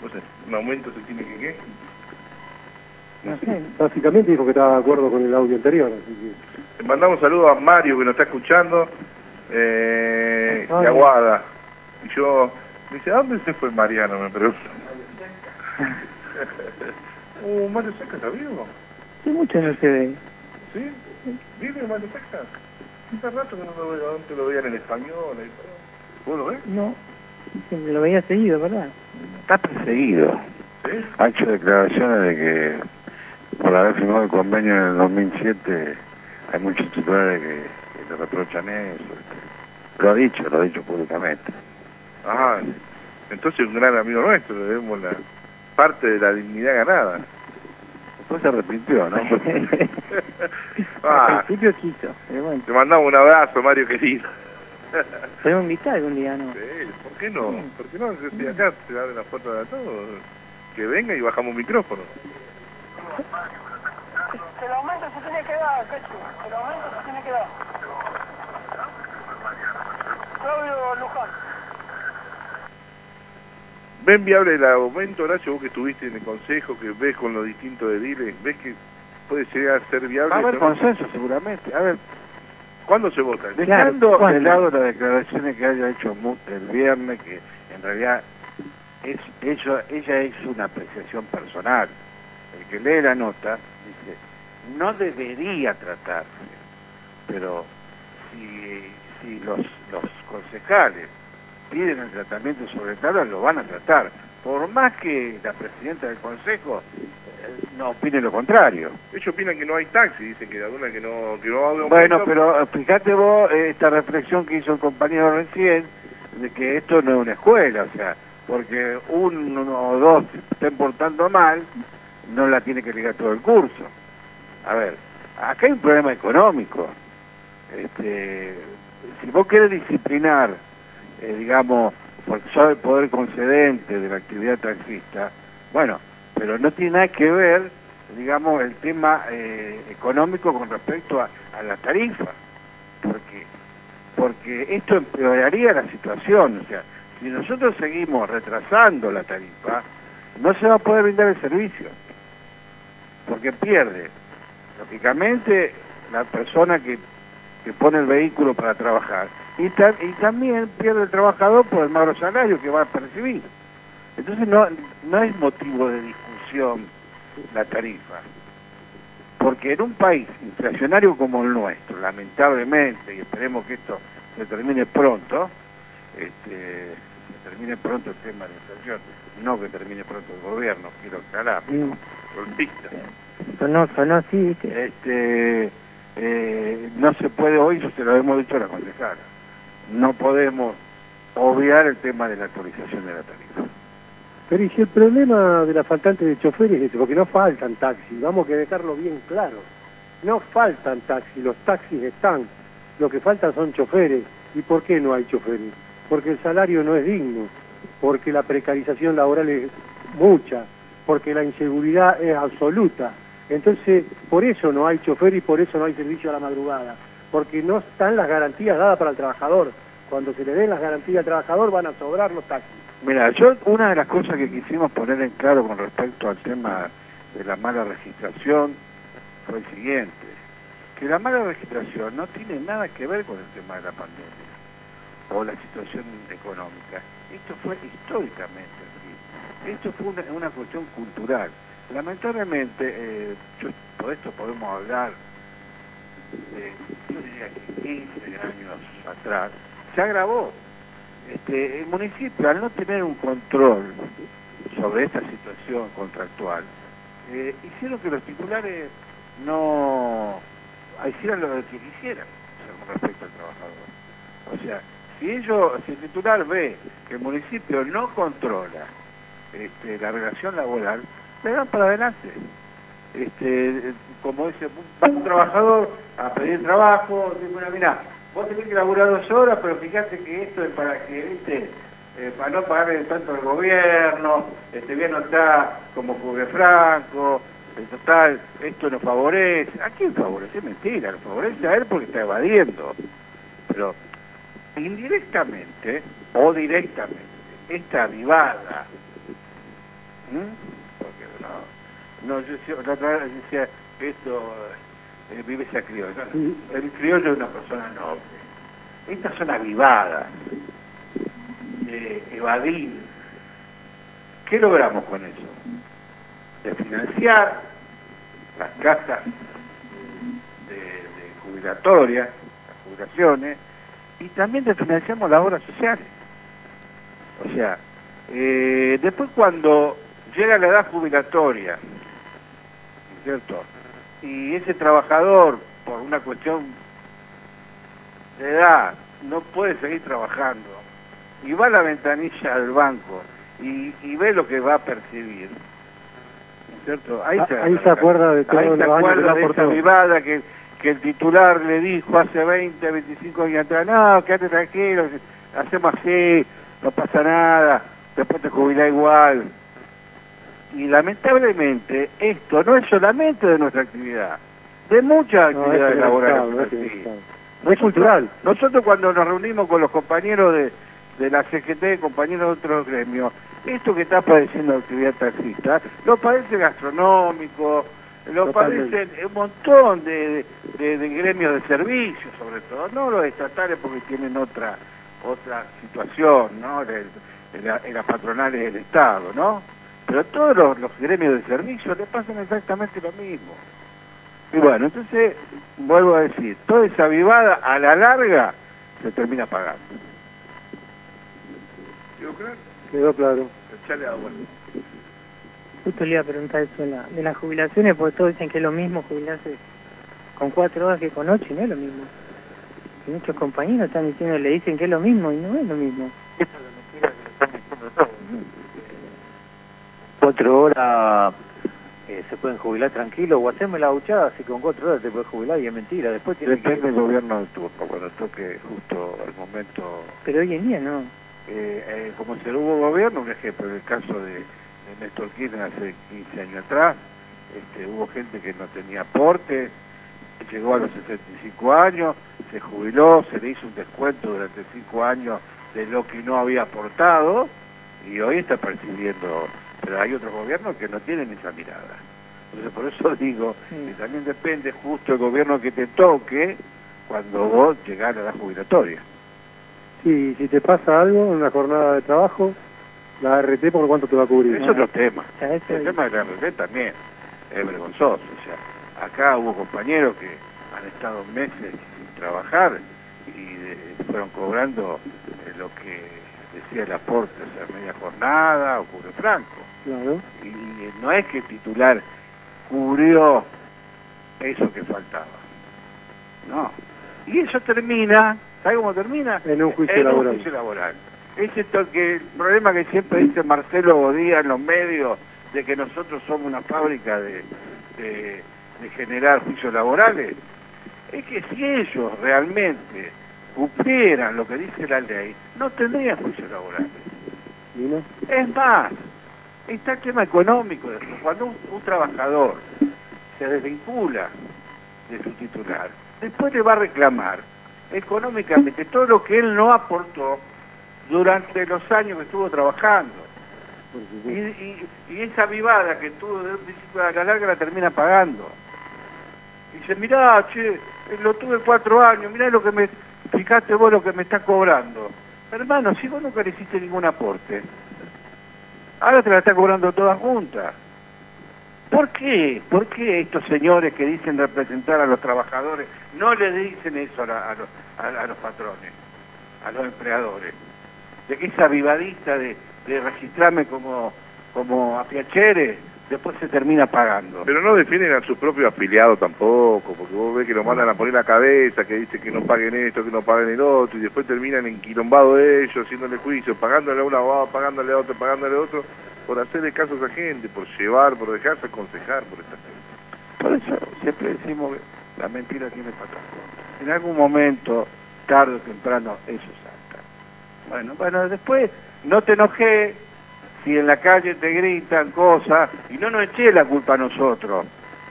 No sé, un aumento se tiene que qué. No sé. Básicamente dijo que estaba de acuerdo con el audio anterior, así que... Le mandamos saludos a Mario que nos está escuchando, eh, Ay. de Aguada. Y yo, me dice, ¿a dónde se fue Mariano? Me pregunto. uh, Mario Seca está vivo. Hace mucho no se ve. ¿Sí? ¿Vive Mario Seca? Hace rato que no lo veo, antes lo veían en español. ahí, pero- ¿Vos lo ves? No. Siempre lo veía seguido, ¿verdad? Está perseguido. Ha hecho declaraciones de que por haber firmado el convenio en el 2007 hay muchos titulares que, que le reprochan eso. Lo ha dicho, lo ha dicho públicamente. Ah, entonces un gran amigo nuestro, le debemos la parte de la dignidad ganada. Después se arrepintió, ¿no? Ah, Al principio quiso, pero bueno. te mandamos un abrazo, Mario querido. Podemos invitar algún día, ¿no? Sí, ¿Por qué no? ¿Por qué no? Estoy acá, se abre la puerta de todos. Que venga y bajamos micrófono. Que el aumento se tiene que dar, Cacho. Que el aumento se tiene que dar. Claudio Luján. ¿Ven viable el aumento, Horacio, vos que estuviste en el consejo, que ves con los distintos ediles, ves que puede llegar a ser viable? Va a haber consenso seguramente. A ver, ¿Cuándo se vota? Dejando ¿cuándo? de lado las declaraciones que haya hecho el viernes, que en realidad es ella, ella es una apreciación personal. Que lee la nota dice, no debería tratarse, pero si, si los, los concejales piden el tratamiento sobre tabla, lo van a tratar. Por más que la presidenta del consejo eh, no opine lo contrario. Ellos opinan que no hay taxi, dicen que alguna que no, que no va a haber Bueno, aumento. pero eh, fíjate vos eh, esta reflexión que hizo el compañero recién, de que esto no es una escuela, o sea, porque uno o dos estén portando mal, no la tiene que ligar todo el curso. A ver, acá hay un problema económico. Este, si vos querés disciplinar, eh, digamos, porque sos el poder concedente de la actividad taxista, bueno, pero no tiene nada que ver, digamos, el tema eh, económico con respecto a, la tarifa, porque porque esto empeoraría la situación, o sea, si nosotros seguimos retrasando la tarifa, no se va a poder brindar el servicio, porque pierde, lógicamente, la persona que, que pone el vehículo para trabajar, y, ta- y también pierde el trabajador por el magro salario que va a percibir. Entonces no, no es motivo de discusión la tarifa. Porque en un país inflacionario como el nuestro, lamentablemente, y esperemos que esto se termine pronto, este, se termine pronto el tema de la inflación, no que termine pronto el gobierno, quiero aclarar, golpista. Sonó, sonó así, ¿viste? Este, eh, no se puede, hoy eso se lo hemos dicho a la concejala, no podemos obviar el tema de la actualización de la tarifa. Pero y si el problema de la faltante de choferes es ese, porque no faltan taxis, vamos a dejarlo bien claro. No faltan taxis, los taxis están. Lo que faltan son choferes. ¿Y por qué no hay choferes? Porque el salario no es digno, porque la precarización laboral es mucha, porque la inseguridad es absoluta. Entonces, por eso no hay chofer y por eso no hay servicio a la madrugada, porque no están las garantías dadas para el trabajador. Cuando se le den las garantías al trabajador van a sobrar los taxis. Mira, yo una de las cosas que quisimos poner en claro con respecto al tema de la mala registración fue el siguiente, que la mala registración no tiene nada que ver con el tema de la pandemia o la situación económica. Esto fue históricamente. Esto fue una, cuestión cultural. Lamentablemente, eh, yo, por esto podemos hablar de, yo diría que 15 años atrás, se agravó. Este, el municipio, al no tener un control sobre esta situación contractual, eh, hicieron que los titulares no hicieran lo que quisieran o con respecto al trabajador. O sea, si ellos, si el titular ve que el municipio no controla este, la relación laboral, le dan para adelante. Este, como dice, un trabajador a pedir trabajo, dice, mira, vos tenés que laburar dos horas, pero fíjate que esto es para que, viste, eh, para no pagarle tanto al gobierno, este bien no está como Jugue Franco, en total, esto nos favorece. ¿A quién favorece? Mentira, lo favorece a él porque está evadiendo. Pero indirectamente o directamente, esta avivada, ¿m? porque No, yo decía- la otra vez decía, esto, eh, vive esa criolla. El criollo es una persona noble. Estas son avivadas, de evadir. ¿Qué logramos con eso? De financiar las casas de, de jubilatoria, las jubilaciones, y también de financiamos las obras sociales. O sea, eh, después cuando llega la edad jubilatoria, ¿no es ¿cierto? Y ese trabajador, por una cuestión de edad, no puede seguir trabajando, y va a la ventanilla del banco y, y ve lo que va a percibir, ¿no es ¿cierto? Ahí Ah, se, ahí se acuerda de todos ahí se acuerda de esa vivada que, que el titular le dijo hace 20, 25 años atrás, no, quédate tranquilo, hacemos así, no pasa nada, después te jubilás igual. Y lamentablemente esto no es solamente de nuestra actividad, de muchas No, actividades es laborales. no es Sí. generalizado. Nosotros- cultural. Nosotros cuando nos reunimos con los compañeros de, de la CGT, compañeros de otros gremios, esto que está padeciendo la actividad taxista, lo padece gastronómico, lo padecen un montón de, de- de gremios de servicios, sobre todo, no los estatales porque tienen otra otra situación, ¿no? En las patronales del Estado, ¿no? Pero todos los, los gremios de servicios le pasan exactamente lo mismo. Y bueno, entonces, vuelvo a decir, toda esa vivada a la larga se termina pagando. Quedó claro. Echale agua. Justo le iba a preguntar eso de, la- de las jubilaciones, porque todos dicen que es lo mismo jubilarse con cuatro horas que con ocho, y no es lo mismo. Y muchos compañeros están diciendo, le dicen que es lo mismo, y no es lo mismo. Cuatro horas eh, se pueden jubilar tranquilo o hacerme la huchada así que con cuatro horas te puedes jubilar y es mentira después tiene Depende que del gobierno de turno, cuando toque justo el momento, Pero hoy en día no. eh, eh, como se hubo gobierno, un ejemplo, en el caso de, de Néstor Kirchner hace 15 años atrás, este, hubo gente que no tenía aporte, llegó a los 65 años, se jubiló, se le hizo un descuento durante 5 años de lo que no había aportado y hoy está percibiendo, pero hay otros gobiernos que no tienen esa mirada. Entonces por eso digo que también depende justo el gobierno que te toque cuando vos llegás a la edad jubilatoria. Sí, si te pasa algo en una jornada de trabajo, la RT por cuánto te va a cubrir. Es otro tema. El tema de la RT también es vergonzoso. O sea, acá hubo compañeros que han estado meses sin trabajar y de- fueron cobrando eh, lo que decía el aporte, o sea, media jornada o cubre franco. Claro. Y eh, no es que el titular cubrió eso que faltaba. No. Y eso termina, ¿sabe cómo termina? En un juicio en laboral. Un juicio laboral. Es esto que el problema que siempre dice Marcelo Godía en los medios de que nosotros somos una fábrica de, de, de generar juicios laborales, es que si ellos realmente cumplieran lo que dice la ley, no tendrían juicios laborales. ¿Y no? Es más, está el tema económico. Cuando un, trabajador se desvincula de su titular, después le va a reclamar económicamente todo lo que él no aportó durante los años que estuvo trabajando. Y, esa vivada que tuvo de un principio a la larga la termina pagando. Y dice, mirá, che, lo tuve cuatro años, mirá lo que me, fíjate vos lo que me está cobrando. Hermano, si vos nunca le hiciste ningún aporte, ahora te la está cobrando toda junta. ¿Por qué? ¿Por qué estos señores que dicen representar a los trabajadores no le dicen eso a, los, patrones, a los empleadores? De que esa vivadita de, registrarme como, como afiachere, después se termina pagando. Pero no defienden a su propio afiliado tampoco, porque vos ves que lo mandan a poner la cabeza, que dice que no paguen esto, que no paguen el otro, y después terminan enquilombados ellos, haciéndole juicio, pagándole a un abogado, pagándole a otro, pagándole a otro, por hacerle caso a esa gente, por llevar, por dejarse aconsejar por esta gente. Por eso siempre decimos que la mentira tiene patrón. En algún momento, tarde o temprano, eso salta. Bueno, bueno, después no te enojes si en la calle te gritan cosas y no nos eché la culpa a nosotros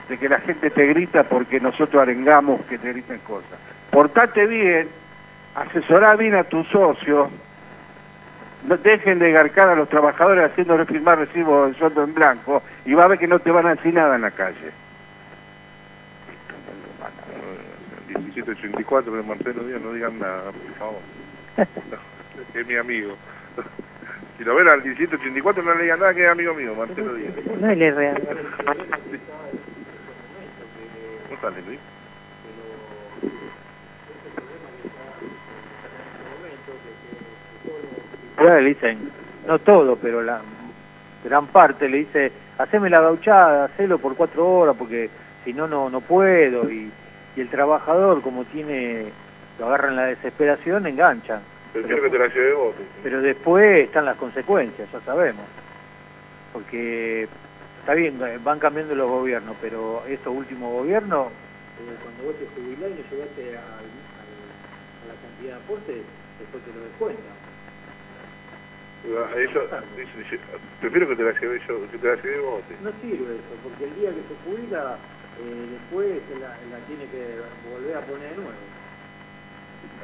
de que la gente te grita porque nosotros arengamos que te griten cosas. Portate bien, asesorá bien a tu socio no dejen de garcar a los trabajadores haciéndoles firmar recibos de sueldo en blanco y va a ver que no te van a decir nada en la calle. 1784 de Marcelo Díaz, no digan nada, por favor. No, es mi amigo. Si lo ven al 1784 no le digan nada que es amigo mío, Marcelo Díaz. No, él es real. ¿Cómo sale, Luis? Ahora le dicen, no todo, pero la gran parte le dice, haceme la gauchada, hacelo por cuatro horas porque si no, no no puedo. Y, y el trabajador, como tiene, lo agarra en la desesperación, enganchan. Prefiero que te la lleve vos. Pero después están las consecuencias, ya sabemos. Porque está bien, van cambiando los gobiernos, pero estos últimos gobiernos, cuando vos te jubilás y no llegaste al- al- a la cantidad de aportes, después te lo descuentan. A Eso, dice, prefiero que te la lleve yo, que te la lleve vos. No sirve eso, porque el día que se jubila, eh, después se la, la tiene que volver a poner de nuevo.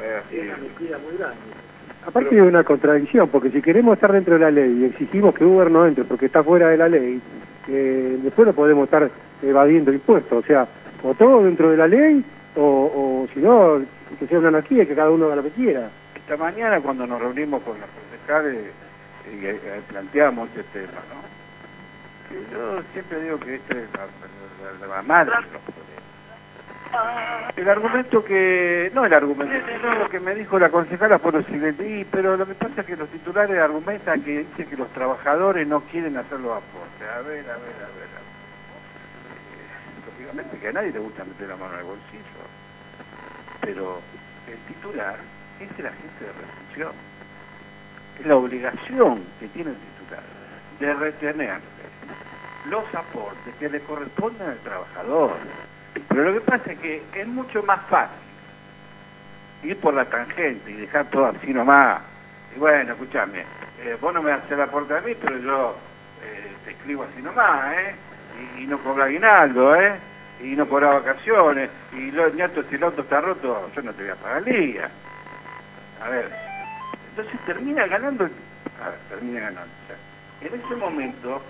Eh, Es una mentira muy grande. Aparte de una contradicción, porque si queremos estar dentro de la ley y exigimos que Uber no entre porque está fuera de la ley, eh, después no podemos estar evadiendo impuestos. O sea, o todo dentro de la ley, o, si no, que sea una anarquía y que cada uno haga lo que quiera. Esta mañana cuando nos reunimos con los concejales y eh, eh, planteamos este tema, ¿no? Yo siempre digo que esta es la, la, la- la. El argumento que, no el argumento, sino lo que me dijo la concejala fue lo siguiente, y, pero lo que pasa es que los titulares argumentan que dicen que los trabajadores no quieren hacer los aportes. A ver, a ver, a ver. Eh, lógicamente que a nadie le gusta meter la mano el bolsillo, pero el titular es el agente de retención. Es la obligación que tiene el titular de retener los aportes que le corresponden al trabajador. Pero lo que pasa es que es mucho más fácil ir por la tangente y dejar todo así nomás. Y bueno, escúchame, eh, vos no me haces el aporte a mí, pero yo eh, te escribo así nomás, ¿eh? Y, y no cobra aguinaldo, ¿eh? Y no cobra vacaciones. Y lo, ñato, si el auto está roto, yo no te voy a pagar el día. A ver, entonces termina ganando, a ver, termina ganando. en ese momento,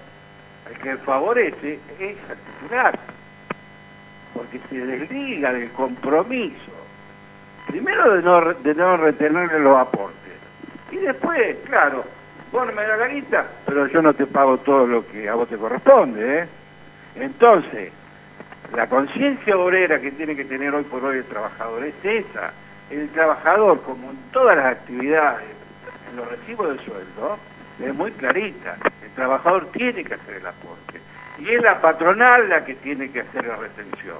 el que favorece es al titular, porque se desliga del compromiso, primero de no, de no retenerle los aportes, y después, claro, vos me das la guita, pero yo no te pago todo lo que a vos te corresponde, ¿eh? Entonces, la conciencia obrera que tiene que tener hoy por hoy el trabajador es esa. El trabajador, como en todas las actividades, en los recibos de sueldo, es muy clarita. El trabajador tiene que hacer el aporte. Y es la patronal la que tiene que hacer la retención.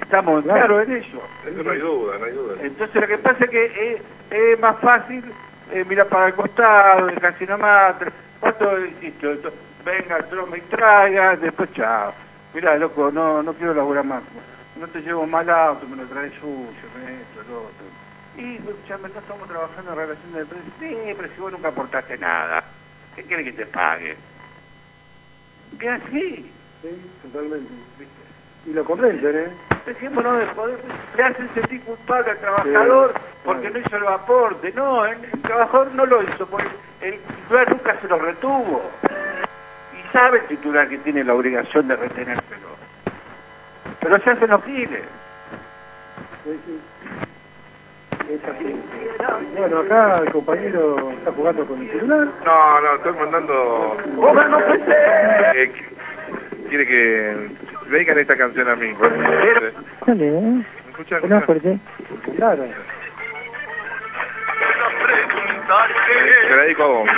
Estamos Claro. claros en eso. Eso no hay duda, no hay duda. Entonces lo que pasa es que es, es más fácil eh, mirar para el costado, así nomás, ¿cuánto? Esto, Venga, trome y traiga, después chao. Mira, loco, no, no quiero laburar más. No te llevo mal auto, me lo traes sucio, esto, lo otro. Y, escuchame, no estamos trabajando en relación de precio. Sí, pero si vos nunca aportaste nada, ¿qué quieres que te pague? ¿Qué así? Sí, totalmente. Y lo convencen, ¿eh? Dejémonos de joder, le hacen sentir culpable al trabajador porque no hizo los aportes. No, el, el trabajador no lo hizo porque el titular nunca se lo retuvo. Y sabe el titular que tiene la obligación de retenérselo. Pero se hacen los giles. Sí, sí. Bueno, acá el compañero está jugando con el celular. No, no, estoy mandando... Eh, quiere que dedican esta canción a mí. por favor. Dale, ¿eh? Escucha, Una escucha. fuerte. Claro. Te la dedico a vos.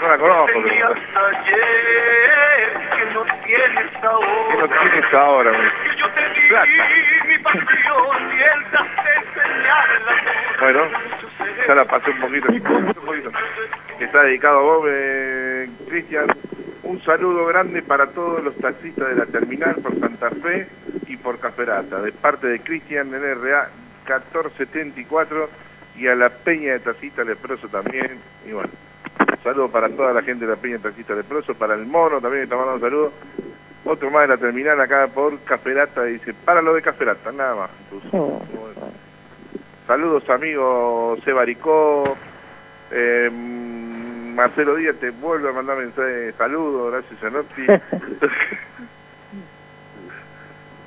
No la conozco. pero- que no tienes ahora. ¿Qué no tienes ahora? Que yo te di mi pasión y enseñarla. Bueno, ya la pasé un poquito. un poquito. Está dedicado a vos, eh, Cristian. Un saludo grande para todos los taxistas de la terminal por Santa Fe y por Caferata, de parte de Cristian NRA 1474 y a la Peña de Taxista Leproso también. Y bueno, un saludo para toda la gente de la Peña de Taxista Leproso, para el mono también está mandando un saludo. Otro más de la terminal acá por Caferata dice, para lo de Caferata, nada más. Oh. Saludos amigos Sebaricó, eh, Marcelo Díaz te vuelve a mandar mensaje de saludos, gracias Zanotti.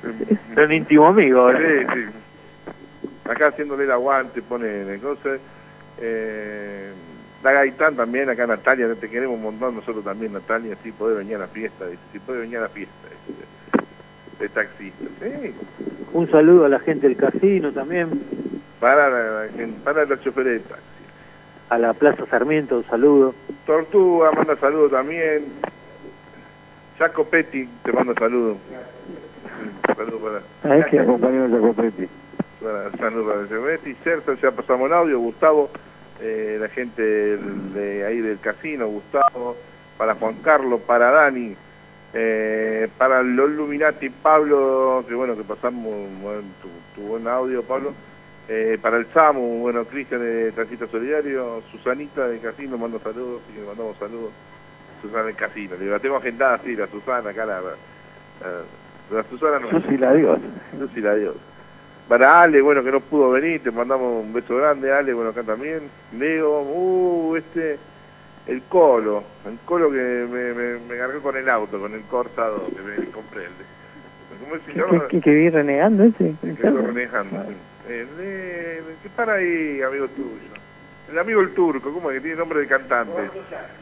Son íntimo amigo ahora. Sí, sí. Acá haciéndole el aguante, pone el cosas. Eh, la Gaitán también, acá Natalia, te queremos un montón, nosotros también, Natalia, si puede venir a la fiesta, dice, si puede venir a la fiesta, dice, de taxista. Sí. Un saludo a la gente del casino también, Para, la, la- para los choferes de taxi. a la Plaza Sarmiento, un saludo. Tortuga manda saludos también. Jaco Petti te manda saludos. Saludos para, Gracias, compañero Jacopetti. Para Jaco Petti. Certa, ya pasamos el audio. Gustavo, eh, la gente del- de ahí del casino, Gustavo. Para Juan Carlos, para Dani. eh, para los Illuminati, Pablo, que bueno, que pasamos bueno, tu, tu buen audio, Pablo. Eh, para el SAMU, bueno, Cristian de Transito Solidario, Susanita de Casino, mando saludos, y le mandamos saludos. Susana del Casino, le tengo agendada, sí, la Susana, acá la, la, la Susana no. Susi la Dios. Susi la Dios. Para Ale, bueno, que no pudo venir, te mandamos un beso grande, Ale, bueno, acá también. Leo, uh, este, el Colo, el Colo que me, me, me cargó con el auto, con el Corsado que me compré. El, ¿Cómo se ¿Qué, llama? qué, qué vi renegando ese? Que renegando. El, eh, ¿Qué para ahí, amigo tuyo? El amigo el turco, ¿cómo es que tiene nombre de cantante?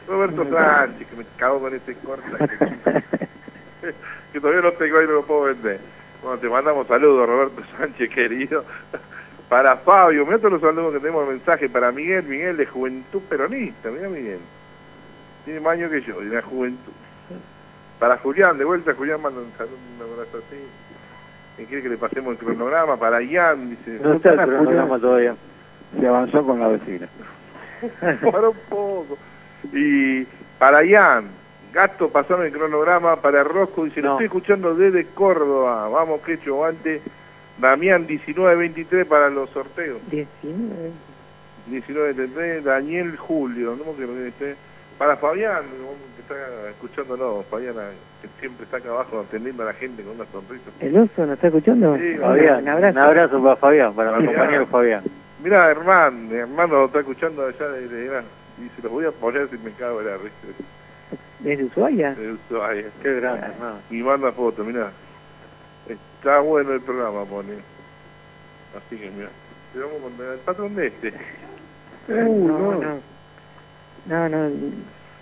Roberto Sánchez, que me cago con ese corta que, que todavía no tengo y no lo puedo vender. Bueno, te mandamos saludos, Roberto Sánchez, querido. Para Fabio, mira todos los saludos que tenemos mensaje para Miguel, Miguel de Juventud Peronista, mira Miguel. Tiene más años que yo, de la juventud. Para Julián, de vuelta, Julián manda un saludo, un abrazo así. ¿Qué quiere que le pasemos el cronograma? Para Ian, dice. No está el cronograma todavía. Se avanzó con la vecina. para un poco. Y para Ian, Gato, pasaron el cronograma para Rosco, dice, lo estoy escuchando desde Córdoba. Vamos, que hecho antes. Damián, 19-23 para los sorteos. 19. 19-23, Daniel Julio, no. Para Fabián, que está escuchándonos, Fabián, que siempre está acá abajo atendiendo a la gente con una sonrisa. ¿El oso nos está escuchando? Sí, Fabián, un abrazo. un abrazo para Fabián, para mi compañero Fabián. Mira, hermano, mi hermano está escuchando allá de, de. Y se los voy a poner si me cago en la risa. ¿Desde Ushuaia? De Ushuaia. Qué grande, hermano. Y manda foto, mira. Está bueno el programa, pone. Así que mira. Te vamos con el patrón de este. Uh, no, no. No, no.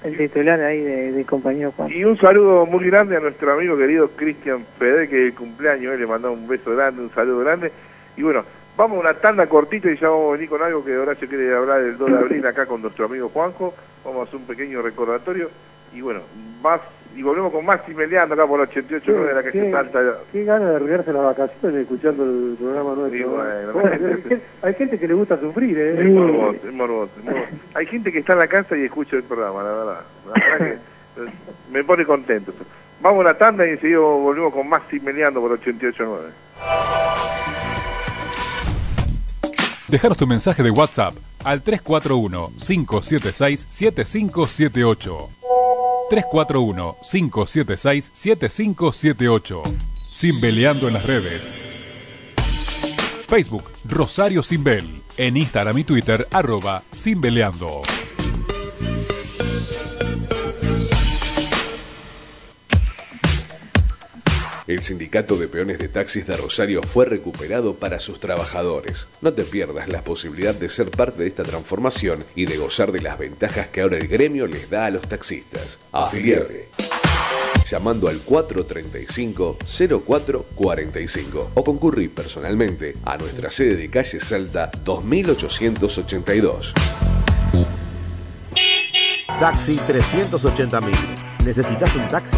El titular ahí de, de compañero Juan. Y un saludo muy grande a nuestro amigo querido Cristian Fede, que es el cumpleaños, él le mandamos un beso grande, un saludo grande. Y bueno, vamos a una tanda cortita y ya vamos a venir con algo que Horacio quiere hablar del 2 de abril acá con nuestro amigo Juanjo. Vamos a hacer un pequeño recordatorio. Y bueno, más y volvemos con Maximiliano acá por la 88 de la calle qué- Salta. Qué ganas de arreglarse las vacaciones escuchando el programa nuestro. Sí, hay, gente, hay gente que le gusta sufrir, ¿eh? Es morboso, es morboso, es morboso. Hay gente que está en la casa y escucha el programa, la verdad. La verdad que eh, me pone contento. Vamos a la tanda y enseguida volvemos con Maximiliano por 88.9. Déjanos tu mensaje de WhatsApp al 341-576-7578. 341-576-7578. Simbeleando en las redes. Facebook, Rosario Simbel. En Instagram y Twitter, arroba Simbeleando. El sindicato de peones de taxis de Rosario fue recuperado para sus trabajadores. No te pierdas la posibilidad de ser parte de esta transformación y de gozar de las ventajas que ahora el gremio les da a los taxistas. Afiliate. Llamando al 435-0445 o concurrí personalmente a nuestra sede de calle Salta 2882. Taxi 380.000. ¿Necesitas un taxi?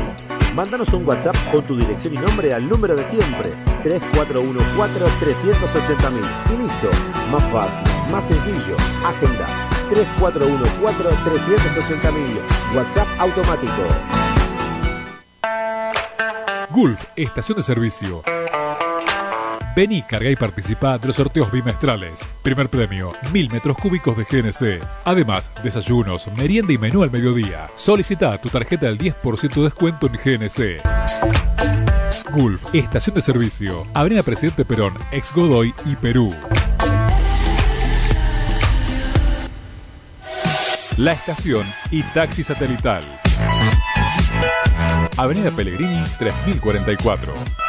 Mándanos un WhatsApp con tu dirección y nombre al número de siempre, 3414-380.000. Y listo, más fácil, más sencillo, agenda, 3414-380.000. WhatsApp automático. Gulf, estación de servicio. Vení, carga y participa de los sorteos bimestrales. Primer premio, mil metros cúbicos de GNC. Además, desayunos, merienda y menú al mediodía. Solicita tu tarjeta del 10% de descuento en GNC. Gulf, estación de servicio. Avenida Presidente Perón, ex Godoy y Perú. La estación y taxi satelital. Avenida Pellegrini 3044.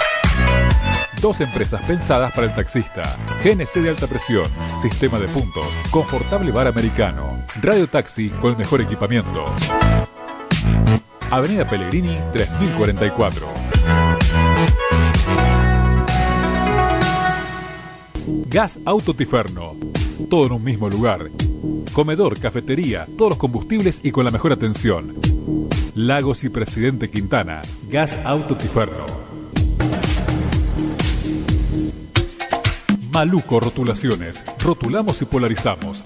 Dos empresas pensadas para el taxista. GNC de alta presión, sistema de puntos, confortable bar americano, radio taxi con el mejor equipamiento. Avenida Pellegrini 3044. Gas Auto Tiferno. Todo en un mismo lugar. Comedor, cafetería, todos los combustibles y con la mejor atención. Lagos y Presidente Quintana. Gas Auto Maluco Rotulaciones. Rotulamos y polarizamos.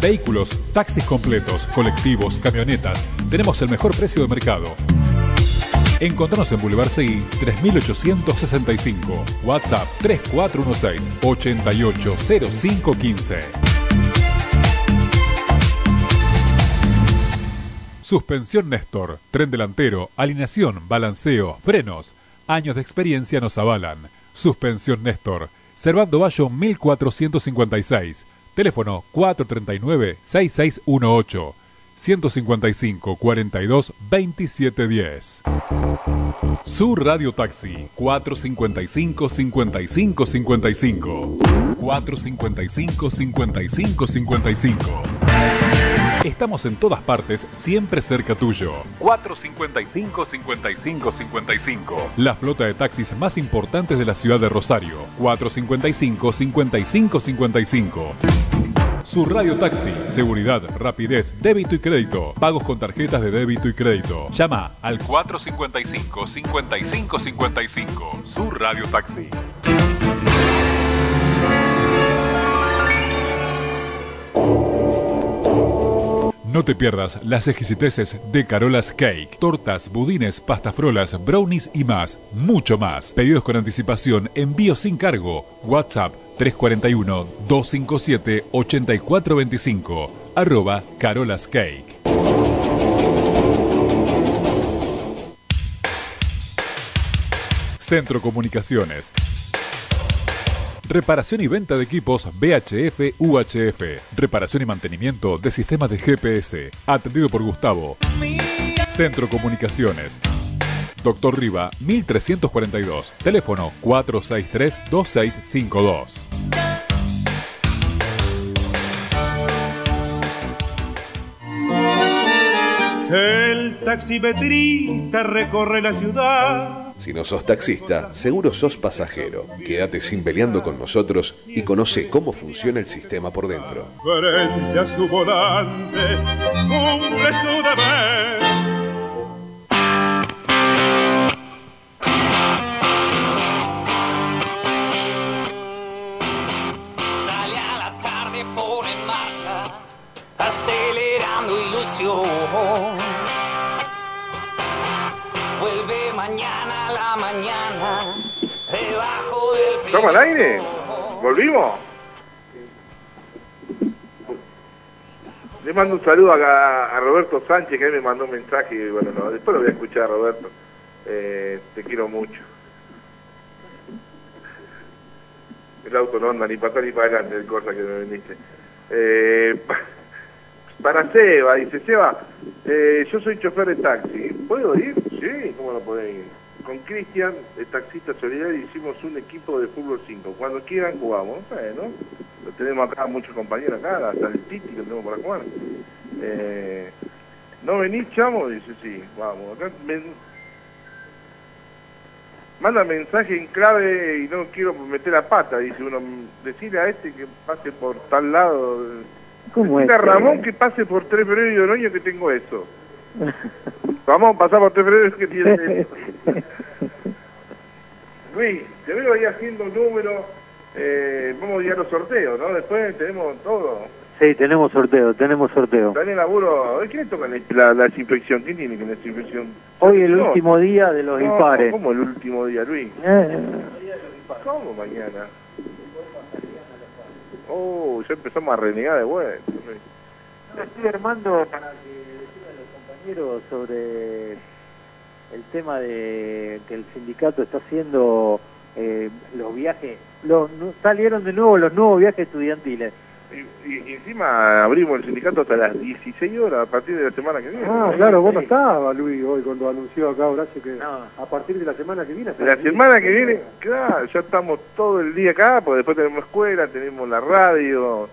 Vehículos, taxis completos, colectivos, camionetas. Tenemos el mejor precio de mercado. Encontrarnos en Boulevard Seguí 3865. WhatsApp 3416 880515. Suspensión Néstor, tren delantero, alineación, balanceo, frenos. Años de experiencia nos avalan. Suspensión Néstor, Servando Bayo 1456. Teléfono 439-6618. 155 42 27 10. Su Radio Taxi 455 55 Estamos en todas partes, siempre cerca tuyo. 455 55 55 La flota de taxis más importantes de la ciudad de Rosario. 455 55 55 su Radio Taxi, seguridad, rapidez, débito y crédito, pagos con tarjetas de débito y crédito. Llama al 455 55 55. Su Radio Taxi. No te pierdas las exquisiteces de Carolas Cake. Tortas, budines, pastafrolas, brownies y más. Mucho más. Pedidos con anticipación, envío sin cargo. WhatsApp 341-257-8425. Arroba Carolas Cake. Centro Comunicaciones. Reparación y venta de equipos VHF UHF. Reparación y mantenimiento de sistemas de GPS. Atendido por Gustavo. Centro Comunicaciones. Doctor Riva, 1342. Teléfono 463-2652. El taximetrista recorre la ciudad. Si no sos taxista, seguro sos pasajero. Quédate sin peleando con nosotros y conoce cómo funciona el sistema por dentro. Frente a su volante, cumple su deber. Acelerando ilusión. ¿Estamos al aire? ¿Volvimos? Le mando un saludo acá a Roberto Sánchez, que me mandó un mensaje, y bueno, no, después lo voy a escuchar, Roberto. Eh, te quiero mucho. El auto no anda ni para atrás ni para adelante, el cosa que me vendiste. Eh, para Seba, dice, Seba, eh, yo soy chofer de taxi, ¿puedo ir? Sí, ¿cómo no podés ir? Con Cristian, de Taxista Solidario, hicimos un equipo de fútbol 5. Cuando quieran jugamos. Bueno, lo tenemos acá, muchos compañeros acá, hasta el Titi que tenemos para jugar. Eh, ¿No venís, chamo? Dice, sí, vamos. Acá me- manda mensaje en clave y no quiero meter la pata, dice uno. Decirle a este que pase por tal lado. ¿Cómo es? Ramón que pase por tres febrero y Oroño que tengo eso. Vamos por tres febrero que tiene. Luis, te veo ahí haciendo números. Eh, vamos a ir a los sorteos, ¿no? Después tenemos todo. Sí, tenemos sorteo, tenemos sorteo. Está en el laburo. ¿Hoy quién toca la, la desinfección? ¿Quién tiene que la desinfección? Hoy el No. último día de los No, impares. ¿Cómo el último día, Luis? Eh, ¿Cómo mañana? Oh, ya empezamos a renegar de vuelta. Luis. Estoy armando para que compañeros sobre el tema de que el sindicato está haciendo eh, los viajes. Los, nu- salieron de nuevo los nuevos viajes estudiantiles. Y, y- y encima abrimos el sindicato hasta las 16 horas a partir de la semana que viene. Ah, claro, vos no estabas, Luis, hoy cuando anunció acá Horacio que a partir de la semana que viene... La semana que viene, claro, ya estamos todo el día acá, porque después tenemos escuela, tenemos la radio,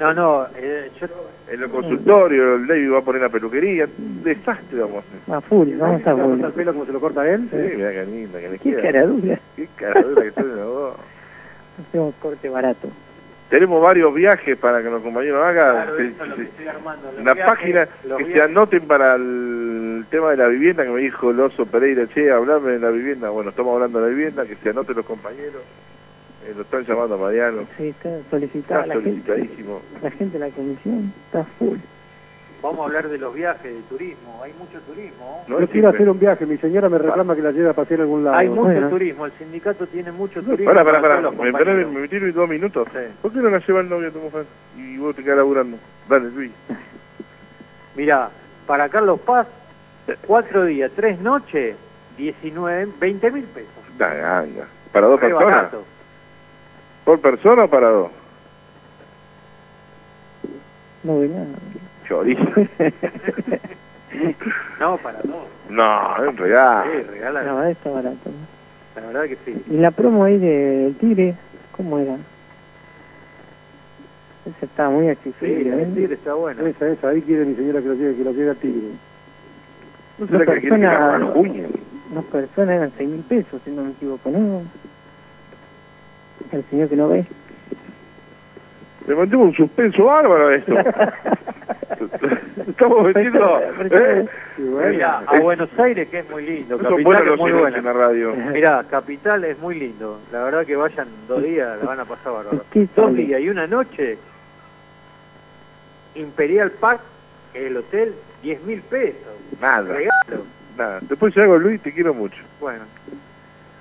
No, no, eh, yo... en el consultorio, el David va a poner la peluquería, un desastre vamos a hacer. A full, vamos a estar ¿Le full. corta el pelo como se lo corta él? Sí, mirá qué linda que le Qué queda. cara dura. Qué cara dura que tienen los dos. Hacemos corte barato. Tenemos varios viajes para que los compañeros hagan. Claro, Se- que estoy armando. Los una viajes, página los que se anoten para el tema de la vivienda que me dijo el oso Pereira, che, hablame de la vivienda. Bueno, estamos hablando de la vivienda, que se anoten los compañeros. Eh, lo están llamando a Mariano. Sí, está solicitada Está la gente. solicitadísimo. La gente de la comisión está full. Vamos a hablar de los viajes, de turismo. Hay mucho turismo. No Yo quiero simple. hacer un viaje, mi señora me reclama que la lleve a pasear a algún lado. Hay mucho Bueno. turismo. El sindicato tiene mucho turismo. Pará, pará, para pará. ¿Me, metieron dos minutos? ¿Por qué no la lleva el novio a tu mujer? Y vos te quedás laburando. Dale, Luis. Mirá, para Carlos Paz, cuatro días, tres noches, 19, 20 mil pesos. Da ganga. ¿Para dos Re personas? barato. ¿Por persona o para dos? No ve nada. Chorizo. No, para dos. no, es un regalo. Sí, regala. La verdad está barato. La verdad que sí. Y la promo ahí de- del Tigre, ¿cómo era? Esa estaba muy Sí, accesible. el ¿eh? tigre está bueno. Esa, esa, ahí quiere mi señora que la lleve, que la lleve al tigre. ¿No será que quiere que la personas, rajuñen? dos personas eran seis mil pesos, si no me equivoco, ¿no? El señor que no ve. Le mantengo un suspenso bárbaro a esto. Estamos metiendo... ¿eh? Mirá, a Buenos Aires que es muy lindo, Capital es muy buena. en la radio. Mirá, Capital es muy lindo. La verdad que vayan dos días, la van a pasar bárbaro. ¿Qué Dos días y una noche, Imperial Park, el hotel, 10 mil pesos. Nada. Regalo. Nada. Después si hago Luis, te quiero mucho. Bueno.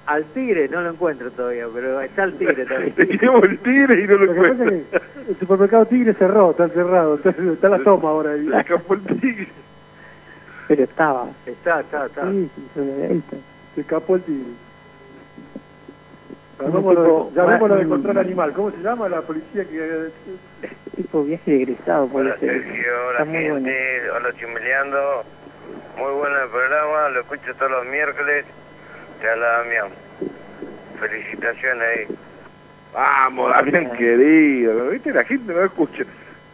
Al tigre no lo encuentro todavía, pero está el tigre todavía. Te llevo el tigre y no lo Lo que pasa encuentro. es que el supermercado Tigre cerró, está cerrado, está, está la toma ahora ahí. Se escapó el tigre. Pero estaba. Está, está, está. Sí, ahí está. Se escapó el tigre. Llamémoslo de, llamémoslo de un- control animal. ¿Cómo se llama la policía que... Tipo viaje de egresado, puede Hola ser. Sergio, Está hola muy bueno. gente, hola Chumeleando. Muy bueno el programa, lo escucho todos los miércoles. Te habla Damián. Felicitaciones ahí. Vamos, Damián querido. ¿Viste? La gente no escucha.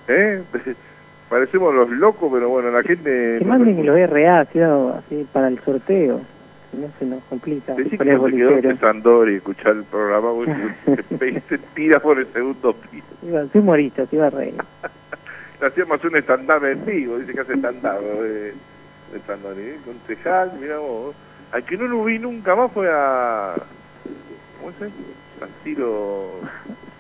¿Eh? Parecemos los locos, pero bueno, la gente... Que manden los RA así, así para el sorteo. Si no se nos complica. Decí que no se quedó y escuchar el programa, vos te, te tiras por el segundo piso. Iba, soy humorista, se iba a reír. Hacíamos un stand-up en vivo, dice que hace de, de stand-up, ¿eh? Concejal, mira vos. Al que no lo vi nunca más fue a... ¿Cómo se llama? A Ciro...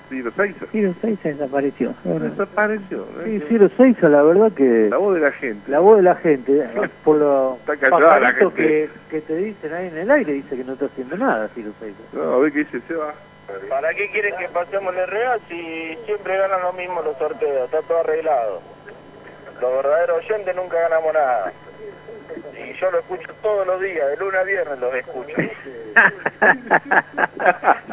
Ciro Saiza. Ciro Seiza desapareció. Desapareció. ¿no? Sí, Ciro Seiza, la verdad que... La voz de la gente. La voz de la gente, eh, por los pajaritos que, que te dicen ahí en el aire, dice que no está haciendo nada, Ciro Seiza. No, a ver qué dice Seba. ¿Para qué quieren que pasemos el RA si siempre ganan lo mismo los sorteos? Está todo arreglado. Los verdaderos oyentes nunca ganamos nada. Yo lo escucho todos los días, de lunes a viernes los escucho.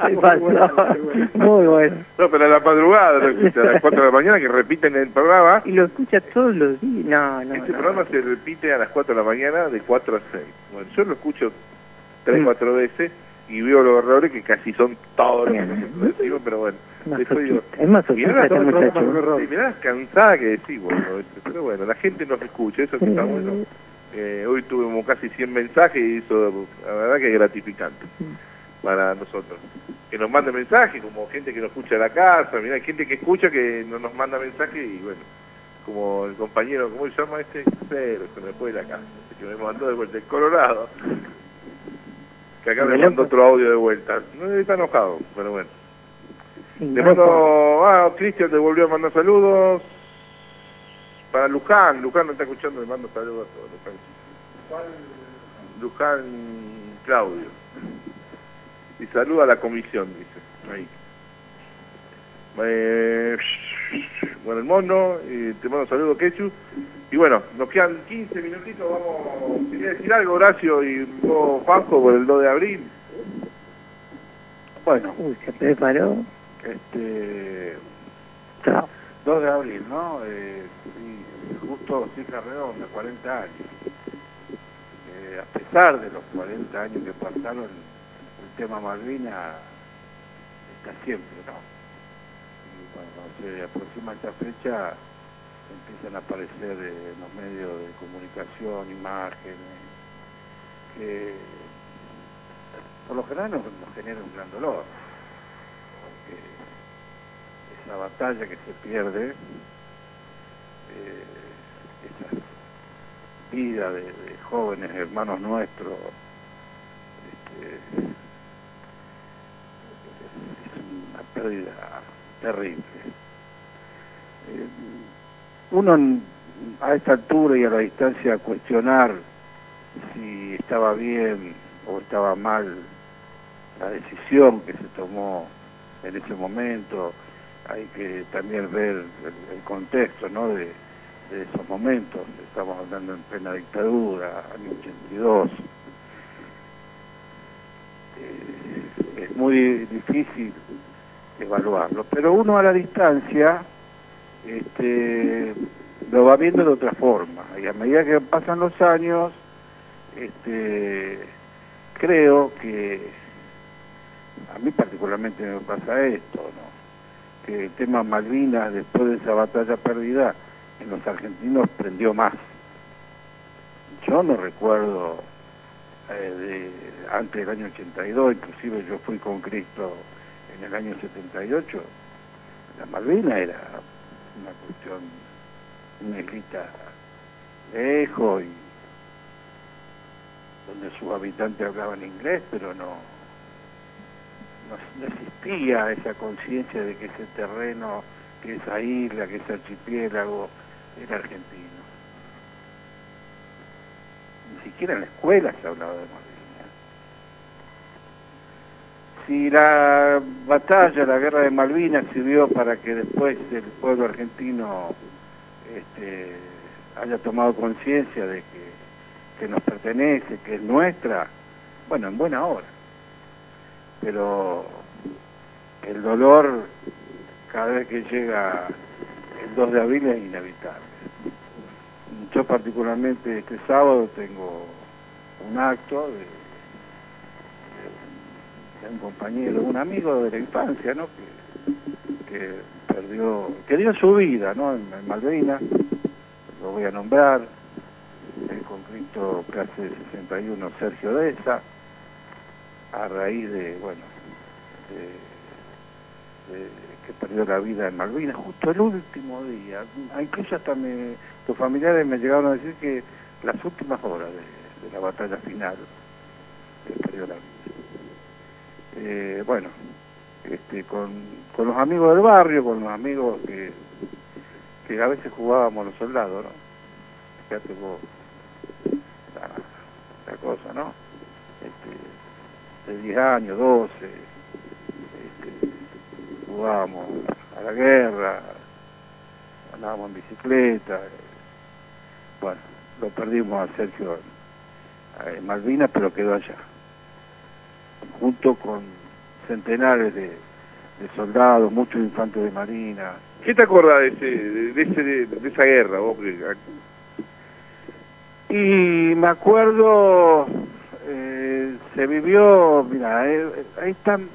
Se pasó. Muy bueno. No, pero a la madrugada lo escucha, a las 4 de la mañana que repiten el programa. Y lo escucha todos los días. No, no. Este no. programa se repite a las 4 de la mañana de 4 a 6. Bueno, yo lo escucho 3, Mm. 4 veces y veo los errores que casi son todos los que decimos, pero bueno. Después digo. Es masoquista mirá este muchacho. mirá las cansadas que decís, bueno, ¿viste? pero bueno, la gente nos escucha, eso que está bueno. Eh, hoy tuvimos casi 100 mensajes y eso, la verdad que es gratificante para nosotros. Que nos mande mensajes, como gente que nos escucha en la casa, mira, hay gente que escucha que no nos manda mensajes y bueno, como el compañero, ¿cómo se llama este? Cero, se me fue de la casa, que me mandó de vuelta, el Colorado, que acá me mandó otro audio de vuelta. No está enojado, pero bueno. Le mando, ah, Cristian te volvió a mandar saludos. Para Luján, Luján no está escuchando, le mando saludos a todos. Luján, Luján Claudio. Y saluda a la comisión, dice. Ahí. Eh, bueno, el mono, y te mando saludos, Quechu. Y bueno, nos quedan 15 minutitos, vamos, quería decir algo, Horacio y vos, Juanjo, por el 2 de abril. Bueno, Uy, se preparó. este, Chao. 2 de abril, ¿no? Eh, justo cifra redonda, 40 años. Eh, a pesar de los 40 años que pasaron, el tema Malvina está siempre, ¿no? Y cuando se aproxima esta fecha, empiezan a aparecer eh, en los medios de comunicación, imágenes, que por lo general nos, nos genera un gran dolor. Porque esa batalla que se pierde, eh, esa vida de, jóvenes hermanos nuestros, este, es una pérdida terrible. Eh, uno a esta altura y a la distancia cuestionar si estaba bien o estaba mal la decisión que se tomó en ese momento, hay que también ver el, el contexto ¿no? de, de esos momentos, estamos hablando en plena dictadura, año 82. Eh, es muy difícil evaluarlo, pero uno a la distancia este, lo va viendo de otra forma, y a medida que pasan los años, este, creo que a mí particularmente me pasa esto, que el tema Malvinas después de esa batalla perdida en los argentinos prendió más. Yo no recuerdo eh, antes del año 82, inclusive yo fui con Cristo en el año 78, la Malvina era una cuestión, una islita lejos y donde sus habitantes hablaban inglés, pero no, no existía esa conciencia de que ese terreno, que esa isla, que ese archipiélago era argentino. Ni siquiera en la escuela se hablaba de Malvinas. Si la batalla, la guerra de Malvinas sirvió para que después el pueblo argentino este, haya tomado conciencia de que, que nos pertenece, que es nuestra, bueno, en buena hora. Pero el dolor cada vez que llega 2 de abril es inevitable. Yo particularmente este sábado tengo un acto de, de- de un compañero, un amigo de la infancia, ¿no? Que, perdió, que dio su vida, ¿no? En, en Malvinas, lo voy a nombrar, el conflicto clase 61 Sergio Deza, a raíz de, bueno, de, perdió la vida en Malvinas, justo el último día. Ah, Incluso hasta me, tus familiares me llegaron a decir que las últimas horas de, la batalla final que perdió la vida. Eh, bueno, este, con, con los amigos del barrio, con los amigos que, que a veces jugábamos los soldados, ¿no? Fíjate vos la, la cosa, ¿no? Este, de 10 años, 12, este, jugábamos a la guerra, andábamos en bicicleta. eh, Bueno, lo perdimos a Sergio en Malvinas, pero quedó allá, junto con centenares de, de soldados, muchos infantes de marina. ¿Qué te acordás de, ese, de, ese, de, esa guerra? Vos? Y me acuerdo, eh, se vivió, mira, eh, ahí están...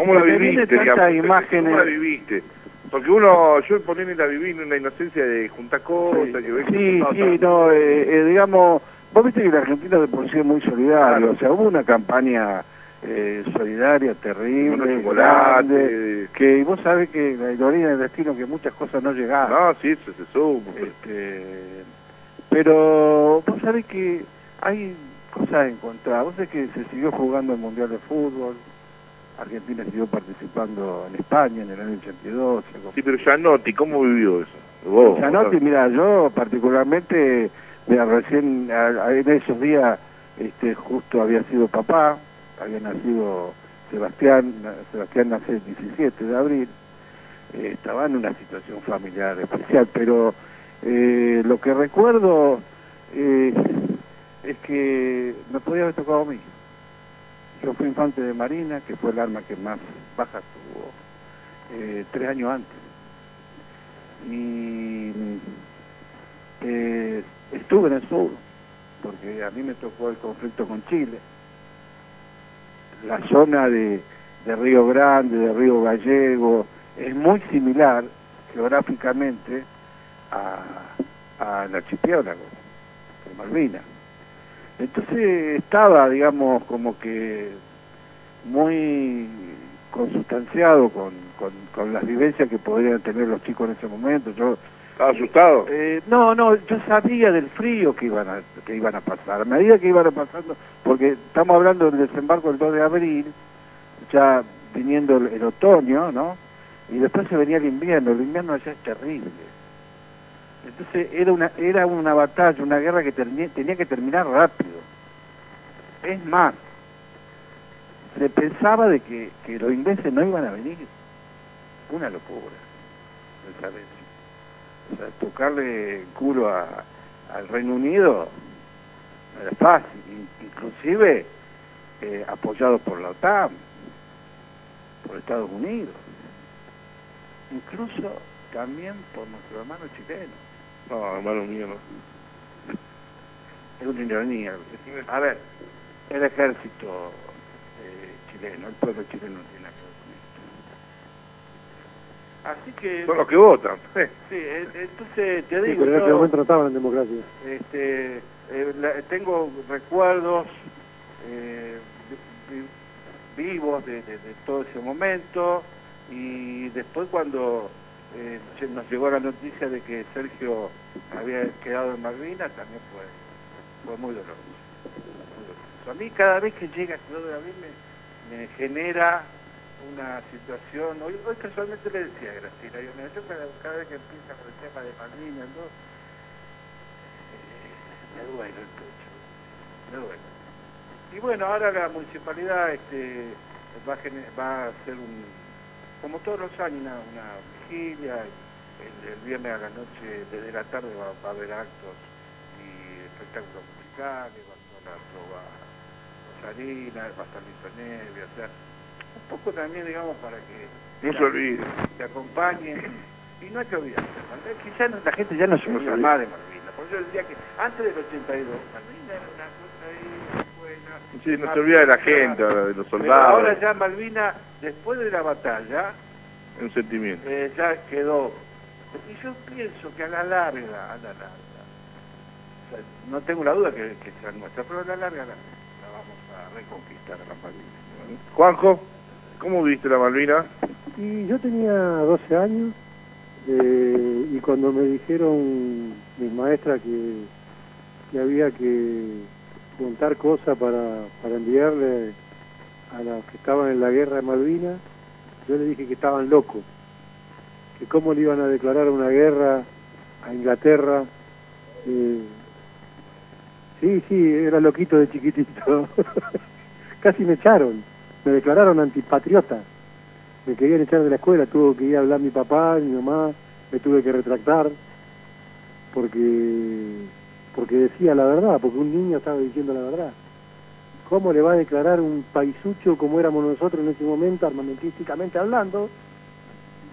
¿Cómo la viviste, digamos? imágenes. ¿Cómo la viviste? Porque uno, yo ponerme la viví en una inocencia de juntar cosas, que ves que Sí, sí, no, eh, eh, digamos, vos viste que el argentino de por sí es muy solidario, o sea, hubo una campaña eh, solidaria terrible, grande, que vos sabés que la ironía del destino que muchas cosas no llegaron. No, sí, eso se supo. Este, pero vos sabés que hay cosas encontradas, vos sabés que se siguió jugando el Mundial de Fútbol, Argentina siguió participando en España en el año 82. se Sí, pero Gianotti, ¿cómo vivió eso? Vos, Gianotti, mira, yo particularmente, mira, recién a- a- en esos días este, justo había sido papá, había nacido Sebastián, Sebastián nace el 17 de abril, eh, estaba en una situación familiar especial, pero eh, lo que recuerdo eh, es que me podía haber tocado a mí. Yo fui infante de Marina, que fue el arma que más bajas tuvo eh, tres años antes. y eh, estuve en el sur, porque a mí me tocó el conflicto con Chile. La zona de, de Río Grande, de Río Gallego, es muy similar geográficamente al archipiélago de Malvinas. Entonces estaba, digamos, como que muy consustanciado con, con, con las vivencias que podrían tener los chicos en ese momento. Yo ¿Estaba asustado? eh, no, no, yo sabía del frío que iban a que iban a pasar. A medida que iban a pasando, porque estamos hablando del desembarco del 2 de abril, ya viniendo el, el otoño, ¿no? Y después se venía el invierno. El invierno allá es terrible. Entonces era una era una batalla, una guerra que tenía que terminar rápido. Es más, se pensaba de que, que los ingleses no iban a venir. Una locura, eso. O sea, tocarle el culo al Reino Unido no era fácil, in- inclusive eh, apoyado por la OTAN, por Estados Unidos, incluso también por nuestro hermano chileno. No, hermano mío, no. Es una ironía. A ver, el ejército eh, chileno, el pueblo chileno no tiene nada que ver con esto. Así que... Son los que votan. Sí, entonces te Sí, digo, pero en ese yo, momento no estaban en democracia. este, eh, la- tengo recuerdos eh, vi- vi- vivos de, de- de todo ese momento y después cuando eh, nos llegó la noticia de que Sergio había quedado en Malvinas también fue, fue muy doloroso. muy doloroso. A mí cada vez que llega el 2 de abril me, me genera una situación, hoy, hoy casualmente le decía a Graciela, yo, mira, yo cada, cada vez que empieza con el tema de Malvinas, ¿no? Eh, me duele el pecho, me duele. Y bueno, ahora la municipalidad este, va, a va a hacer un, como todos los años, una vigilia, el, el viernes a la noche, desde la tarde va, va a haber actos y espectáculos musicales, va a la trova rosarina, va a estar Lito o sea, un poco también, digamos, para que No se olvide. te acompañen. Y no hay que ya no- la gente ya no se olvida más de Malvinas. Por eso yo diría que antes del 82, Malvinas era una cosa ahí buena. Sí, no se olvida de la gente, ahora, de los Pero soldados. ahora ya Malvinas, después de la batalla, Un sentimiento. eh, ya quedó. Y yo pienso que a la larga, a la larga, o sea, no tengo la duda que, que sea nuestra, pero a la larga la, la vamos a reconquistar a las Malvinas. Juanjo, ¿cómo viste la Malvina? Y yo tenía 12 años eh, y cuando me dijeron mis maestras que, que había que juntar cosas para, para enviarle a los que estaban en la guerra de Malvinas, yo le dije que estaban locos, que cómo le iban a declarar una guerra a Inglaterra. eh, sí, sí, era loquito de chiquitito. Casi me echaron, me declararon antipatriota me querían echar de la escuela, tuvo que ir a hablar mi papá, mi mamá, me tuve que retractar porque porque decía la verdad, porque un niño estaba diciendo la verdad. ¿Cómo le va a declarar un paisucho como éramos nosotros en ese momento, armamentísticamente hablando,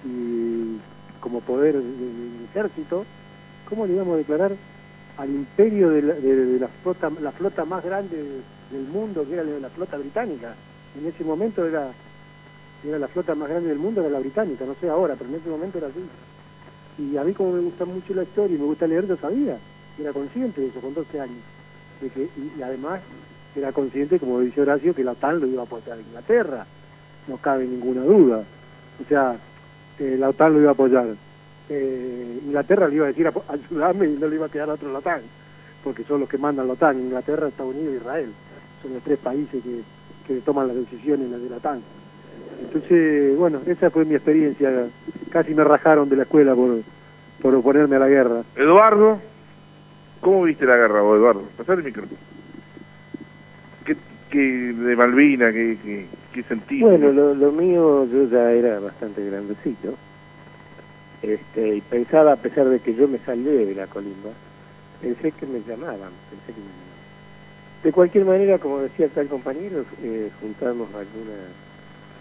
y como poder del ejército, cómo le íbamos a declarar al imperio de la, flota la flota más grande del mundo, que era la flota británica? En ese momento era era la flota más grande del mundo, era la británica, no sé ahora, pero en ese momento era así. Y a mí como me gusta mucho la historia y me gusta leer, yo sabía, era consciente de eso con 12 años. De que, y además era consciente, como dice Horacio, que la OTAN lo iba a apoyar a Inglaterra, no cabe ninguna duda. O sea, eh, la OTAN lo iba a apoyar. Eh, Inglaterra le iba a decir "Apo- ayudame y no le iba a quedar otro la OTAN, porque son los que mandan la OTAN, Inglaterra, Estados Unidos e Israel. Son los tres países que, que toman las decisiones las de la OTAN. Entonces, bueno, esa fue mi experiencia. Casi me rajaron de la escuela por, por oponerme a la guerra. Eduardo, ¿cómo viste la guerra vos, Eduardo? Pasar el micrófono. ¿Qué, qué de Malvina, qué, qué, qué sentiste? Bueno, lo, lo mío yo ya era bastante grandecito. Este, y pensaba, a pesar de que yo me salí de la colimba, pensé que me llamaban, pensé que me llamaban. De cualquier manera, como decía el compañero, eh, juntamos algunas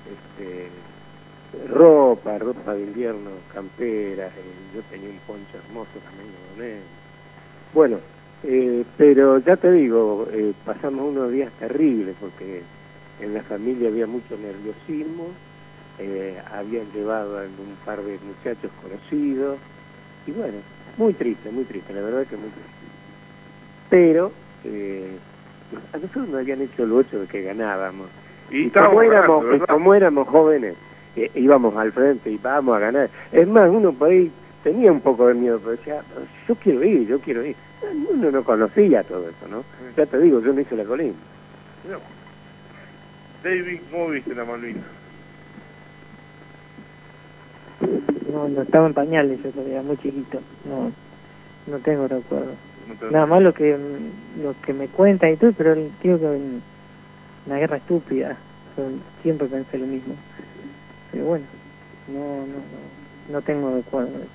este, ropa, ropa de invierno, camperas, eh, yo tenía un poncho hermoso también lo doné. Bueno, eh, pero ya te digo, eh, pasamos unos días terribles porque en la familia había mucho nerviosismo, eh, habían llevado a un par de muchachos conocidos, y bueno, muy triste, muy triste, la verdad que muy triste. Pero eh, a nosotros nos habían hecho el ocho de que ganábamos. Y Y, como, éramos, ganando, como éramos jóvenes, eh, íbamos al frente y vamos a ganar. Es más, uno por ahí tenía un poco de miedo, pero decía, yo quiero ir, yo quiero ir. Uno no conocía todo eso, ¿no? Ya te digo, yo no hice la colina. Mirá. David, ¿cómo viste la Malvina? No, no estaba en pañales yo todavía, muy chiquito. No, no tengo recuerdo. No te- Nada más lo que lo que me cuentan y todo, pero el tío que en una guerra estúpida. Yo siempre pensé lo mismo. Pero bueno, no, no, no, no tengo recuerdo de eso.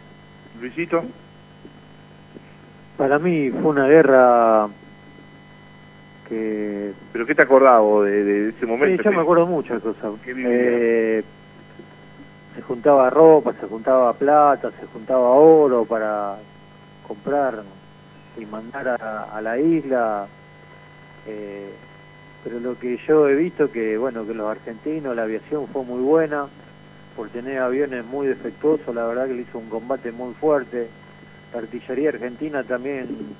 Luisito, Para mí fue una guerra que... ¿pero qué te acordás vos de, de ese momento? Sí, yo me acuerdo muchas cosas. Eh, se juntaba ropa, se juntaba plata, se juntaba oro para comprar y mandar a, a la isla. Eh, pero lo que yo he visto que, bueno, que los argentinos, la aviación fue muy buena, por tener aviones muy defectuosos, la verdad que le hizo un combate muy fuerte. La artillería argentina también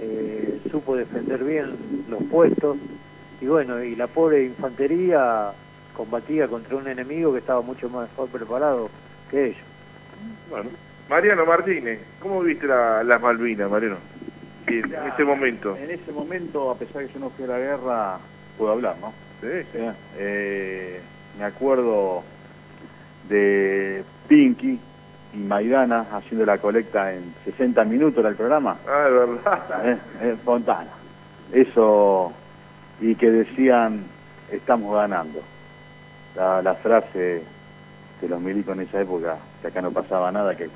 eh, supo defender bien los puestos y bueno, y la pobre infantería combatía contra un enemigo que estaba mucho más mejor preparado que ellos. Bueno, Mariano Martínez, ¿cómo viste la- las Malvinas, Mariano? Y en ese momento. En ese momento, a pesar de que yo no fui a la guerra, puedo hablar, ¿no? Sí, sí. Eh, me acuerdo de Pinky y Maidana haciendo la colecta en 60 minutos era el programa. Ah, es verdad. Eh, eh, Fontana. Eso, y que decían, estamos ganando. La, la frase de los milicos en esa época, que acá no pasaba nada, que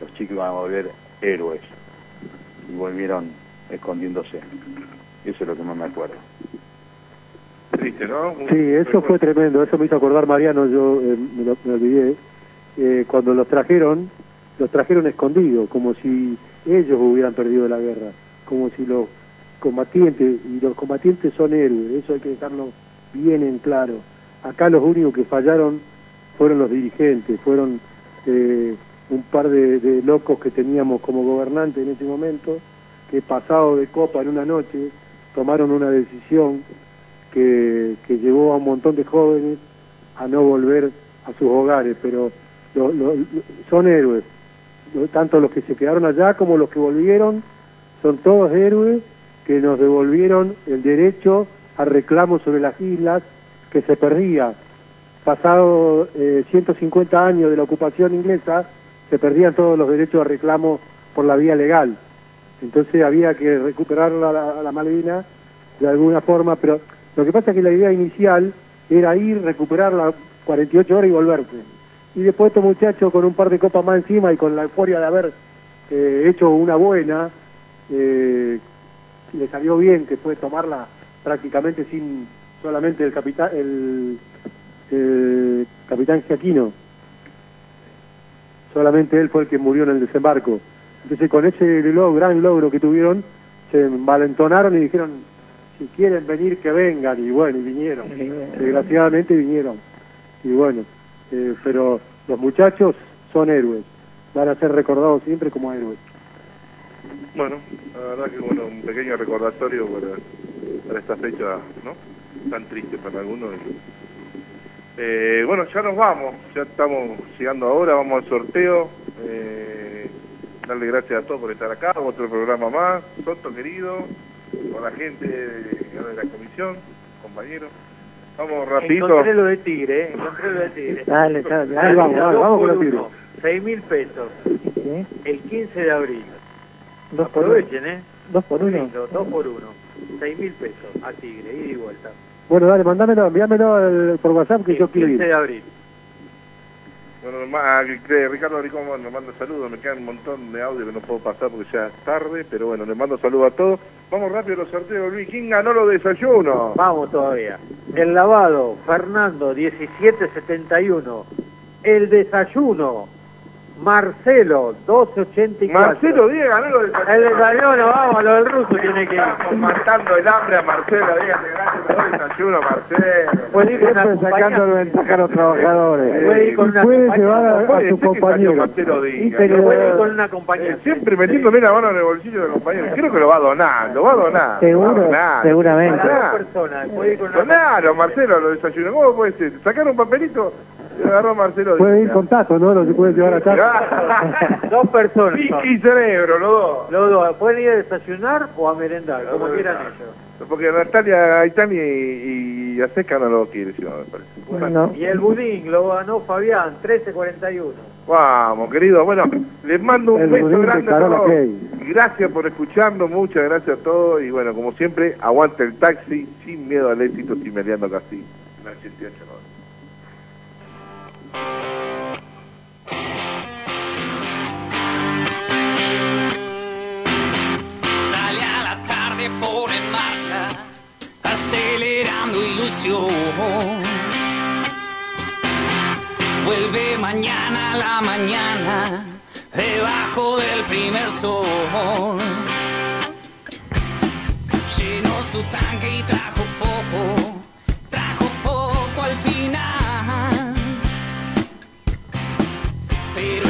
los chicos iban a volver héroes. Y volvieron escondiéndose. Eso es lo que más me acuerdo. Triste, ¿no? Sí, eso fue tremendo, eso me hizo acordar Mariano, yo eh, me, lo, me olvidé, eh, cuando los trajeron, los trajeron escondidos, como si ellos hubieran perdido la guerra, como si los combatientes, y los combatientes son héroes, eso hay que dejarlo bien en claro. Acá los únicos que fallaron fueron los dirigentes, fueron eh, un par de, locos que teníamos como gobernantes en ese momento, que pasado de copa en una noche tomaron una decisión que, que llevó a un montón de jóvenes a no volver a sus hogares, pero son héroes, tanto los que se quedaron allá como los que volvieron, son todos héroes que nos devolvieron el derecho a reclamo sobre las islas que se perdía. Pasado eh, 150 años de la ocupación inglesa, se perdían todos los derechos a reclamo por la vía legal. Entonces había que recuperar la, la, la Malvina de alguna forma, pero lo que pasa es que la idea inicial era ir, recuperar las 48 horas y volverse. Y después estos muchachos con un par de copas más encima y con la euforia de haber eh, hecho una buena, eh, le salió bien, que fue tomarla prácticamente sin solamente el capitán, el, capitán Giaquino. Solamente él fue el que murió en el desembarco. Entonces con ese logro, gran logro que tuvieron, se envalentonaron y dijeron, si quieren venir, que vengan. Y bueno, y vinieron. Desgraciadamente vinieron. Y bueno, eh, pero los muchachos son héroes. Van a ser recordados siempre como héroes. Bueno, la verdad que bueno, un pequeño recordatorio para, para esta fecha, ¿no? Tan triste para algunos. Eh, bueno, ya nos vamos, ya estamos llegando ahora, vamos al sorteo. Eh, darle gracias a todos por estar acá, otro programa más. Soto, querido, con la gente de la comisión, compañeros. Vamos rapidito. Encontré lo de Tigre, ¿eh? Encontré lo de Tigre. Dale, dale, dale, Ahí vamos, dale, vamos con los uno, Seis mil pesos. ¿Sí? El 15 de abril. Dos por uno. Aprovechen, ¿eh? Dos por uno. Lindo, dos por uno. Seis mil pesos a Tigre, ida y vuelta. Bueno, dale, mándamelo, envíamelo al- por WhatsApp que yo quiero 15 ir. de abril. Bueno, que Ricardo Ricón nos manda saludos, me quedan un montón de audio que no puedo pasar porque ya es tarde, pero bueno, les mando saludos a todos. Vamos rápido los sorteos, Luis. ¿Quién ganó los desayunos? Vamos todavía. El lavado, Fernando, 1771. el desayuno. Marcelo, 1284. Marcelo Díaz ganó lo del El desayuno, vamos, lo del ruso tiene que ir. Estamos matando el hambre a Marcelo Díaz, gracias por el desayuno, Marcelo. Puede ir con una Siempre sacando ventaja a los trabajadores. Puede ir con una Puede llevar a, a Puede su compañero. Marcelo Díaz. Pero puede ir con una acompañante. Siempre metiéndome la mano en el bolsillo del compañero. Creo que lo va a donar, lo va a donar. Seguro, seguramente. Para Donar. dos personas, puede ir con una Donalo, Marcelo, lo desayunó. ¿Cómo puede ser? Sacar un papelito agarró Marcelo Puede ir con tato, ¿no? Lo que puede llevar a tato. Dos personas. son. Piqui y cerebro, los dos. Los dos, pueden ir a desayunar o a merendar, como quieran ellos. Porque Natalia Aitán y, y Aseca no lo quiere, si no, me parece. Bueno, Y el budín lo ganó Fabián, 1341. Vamos, querido. Bueno, les mando un El beso grande a todos. Gracias por escucharnos, muchas gracias a todos. Y bueno, como siempre, aguante el taxi, sin miedo al éxito, sin meleando casi. La 88 pone en marcha, acelerando ilusión. Vuelve mañana a la mañana, debajo del primer sol. Llenó su tanque y trajo poco, trajo poco al final. Pero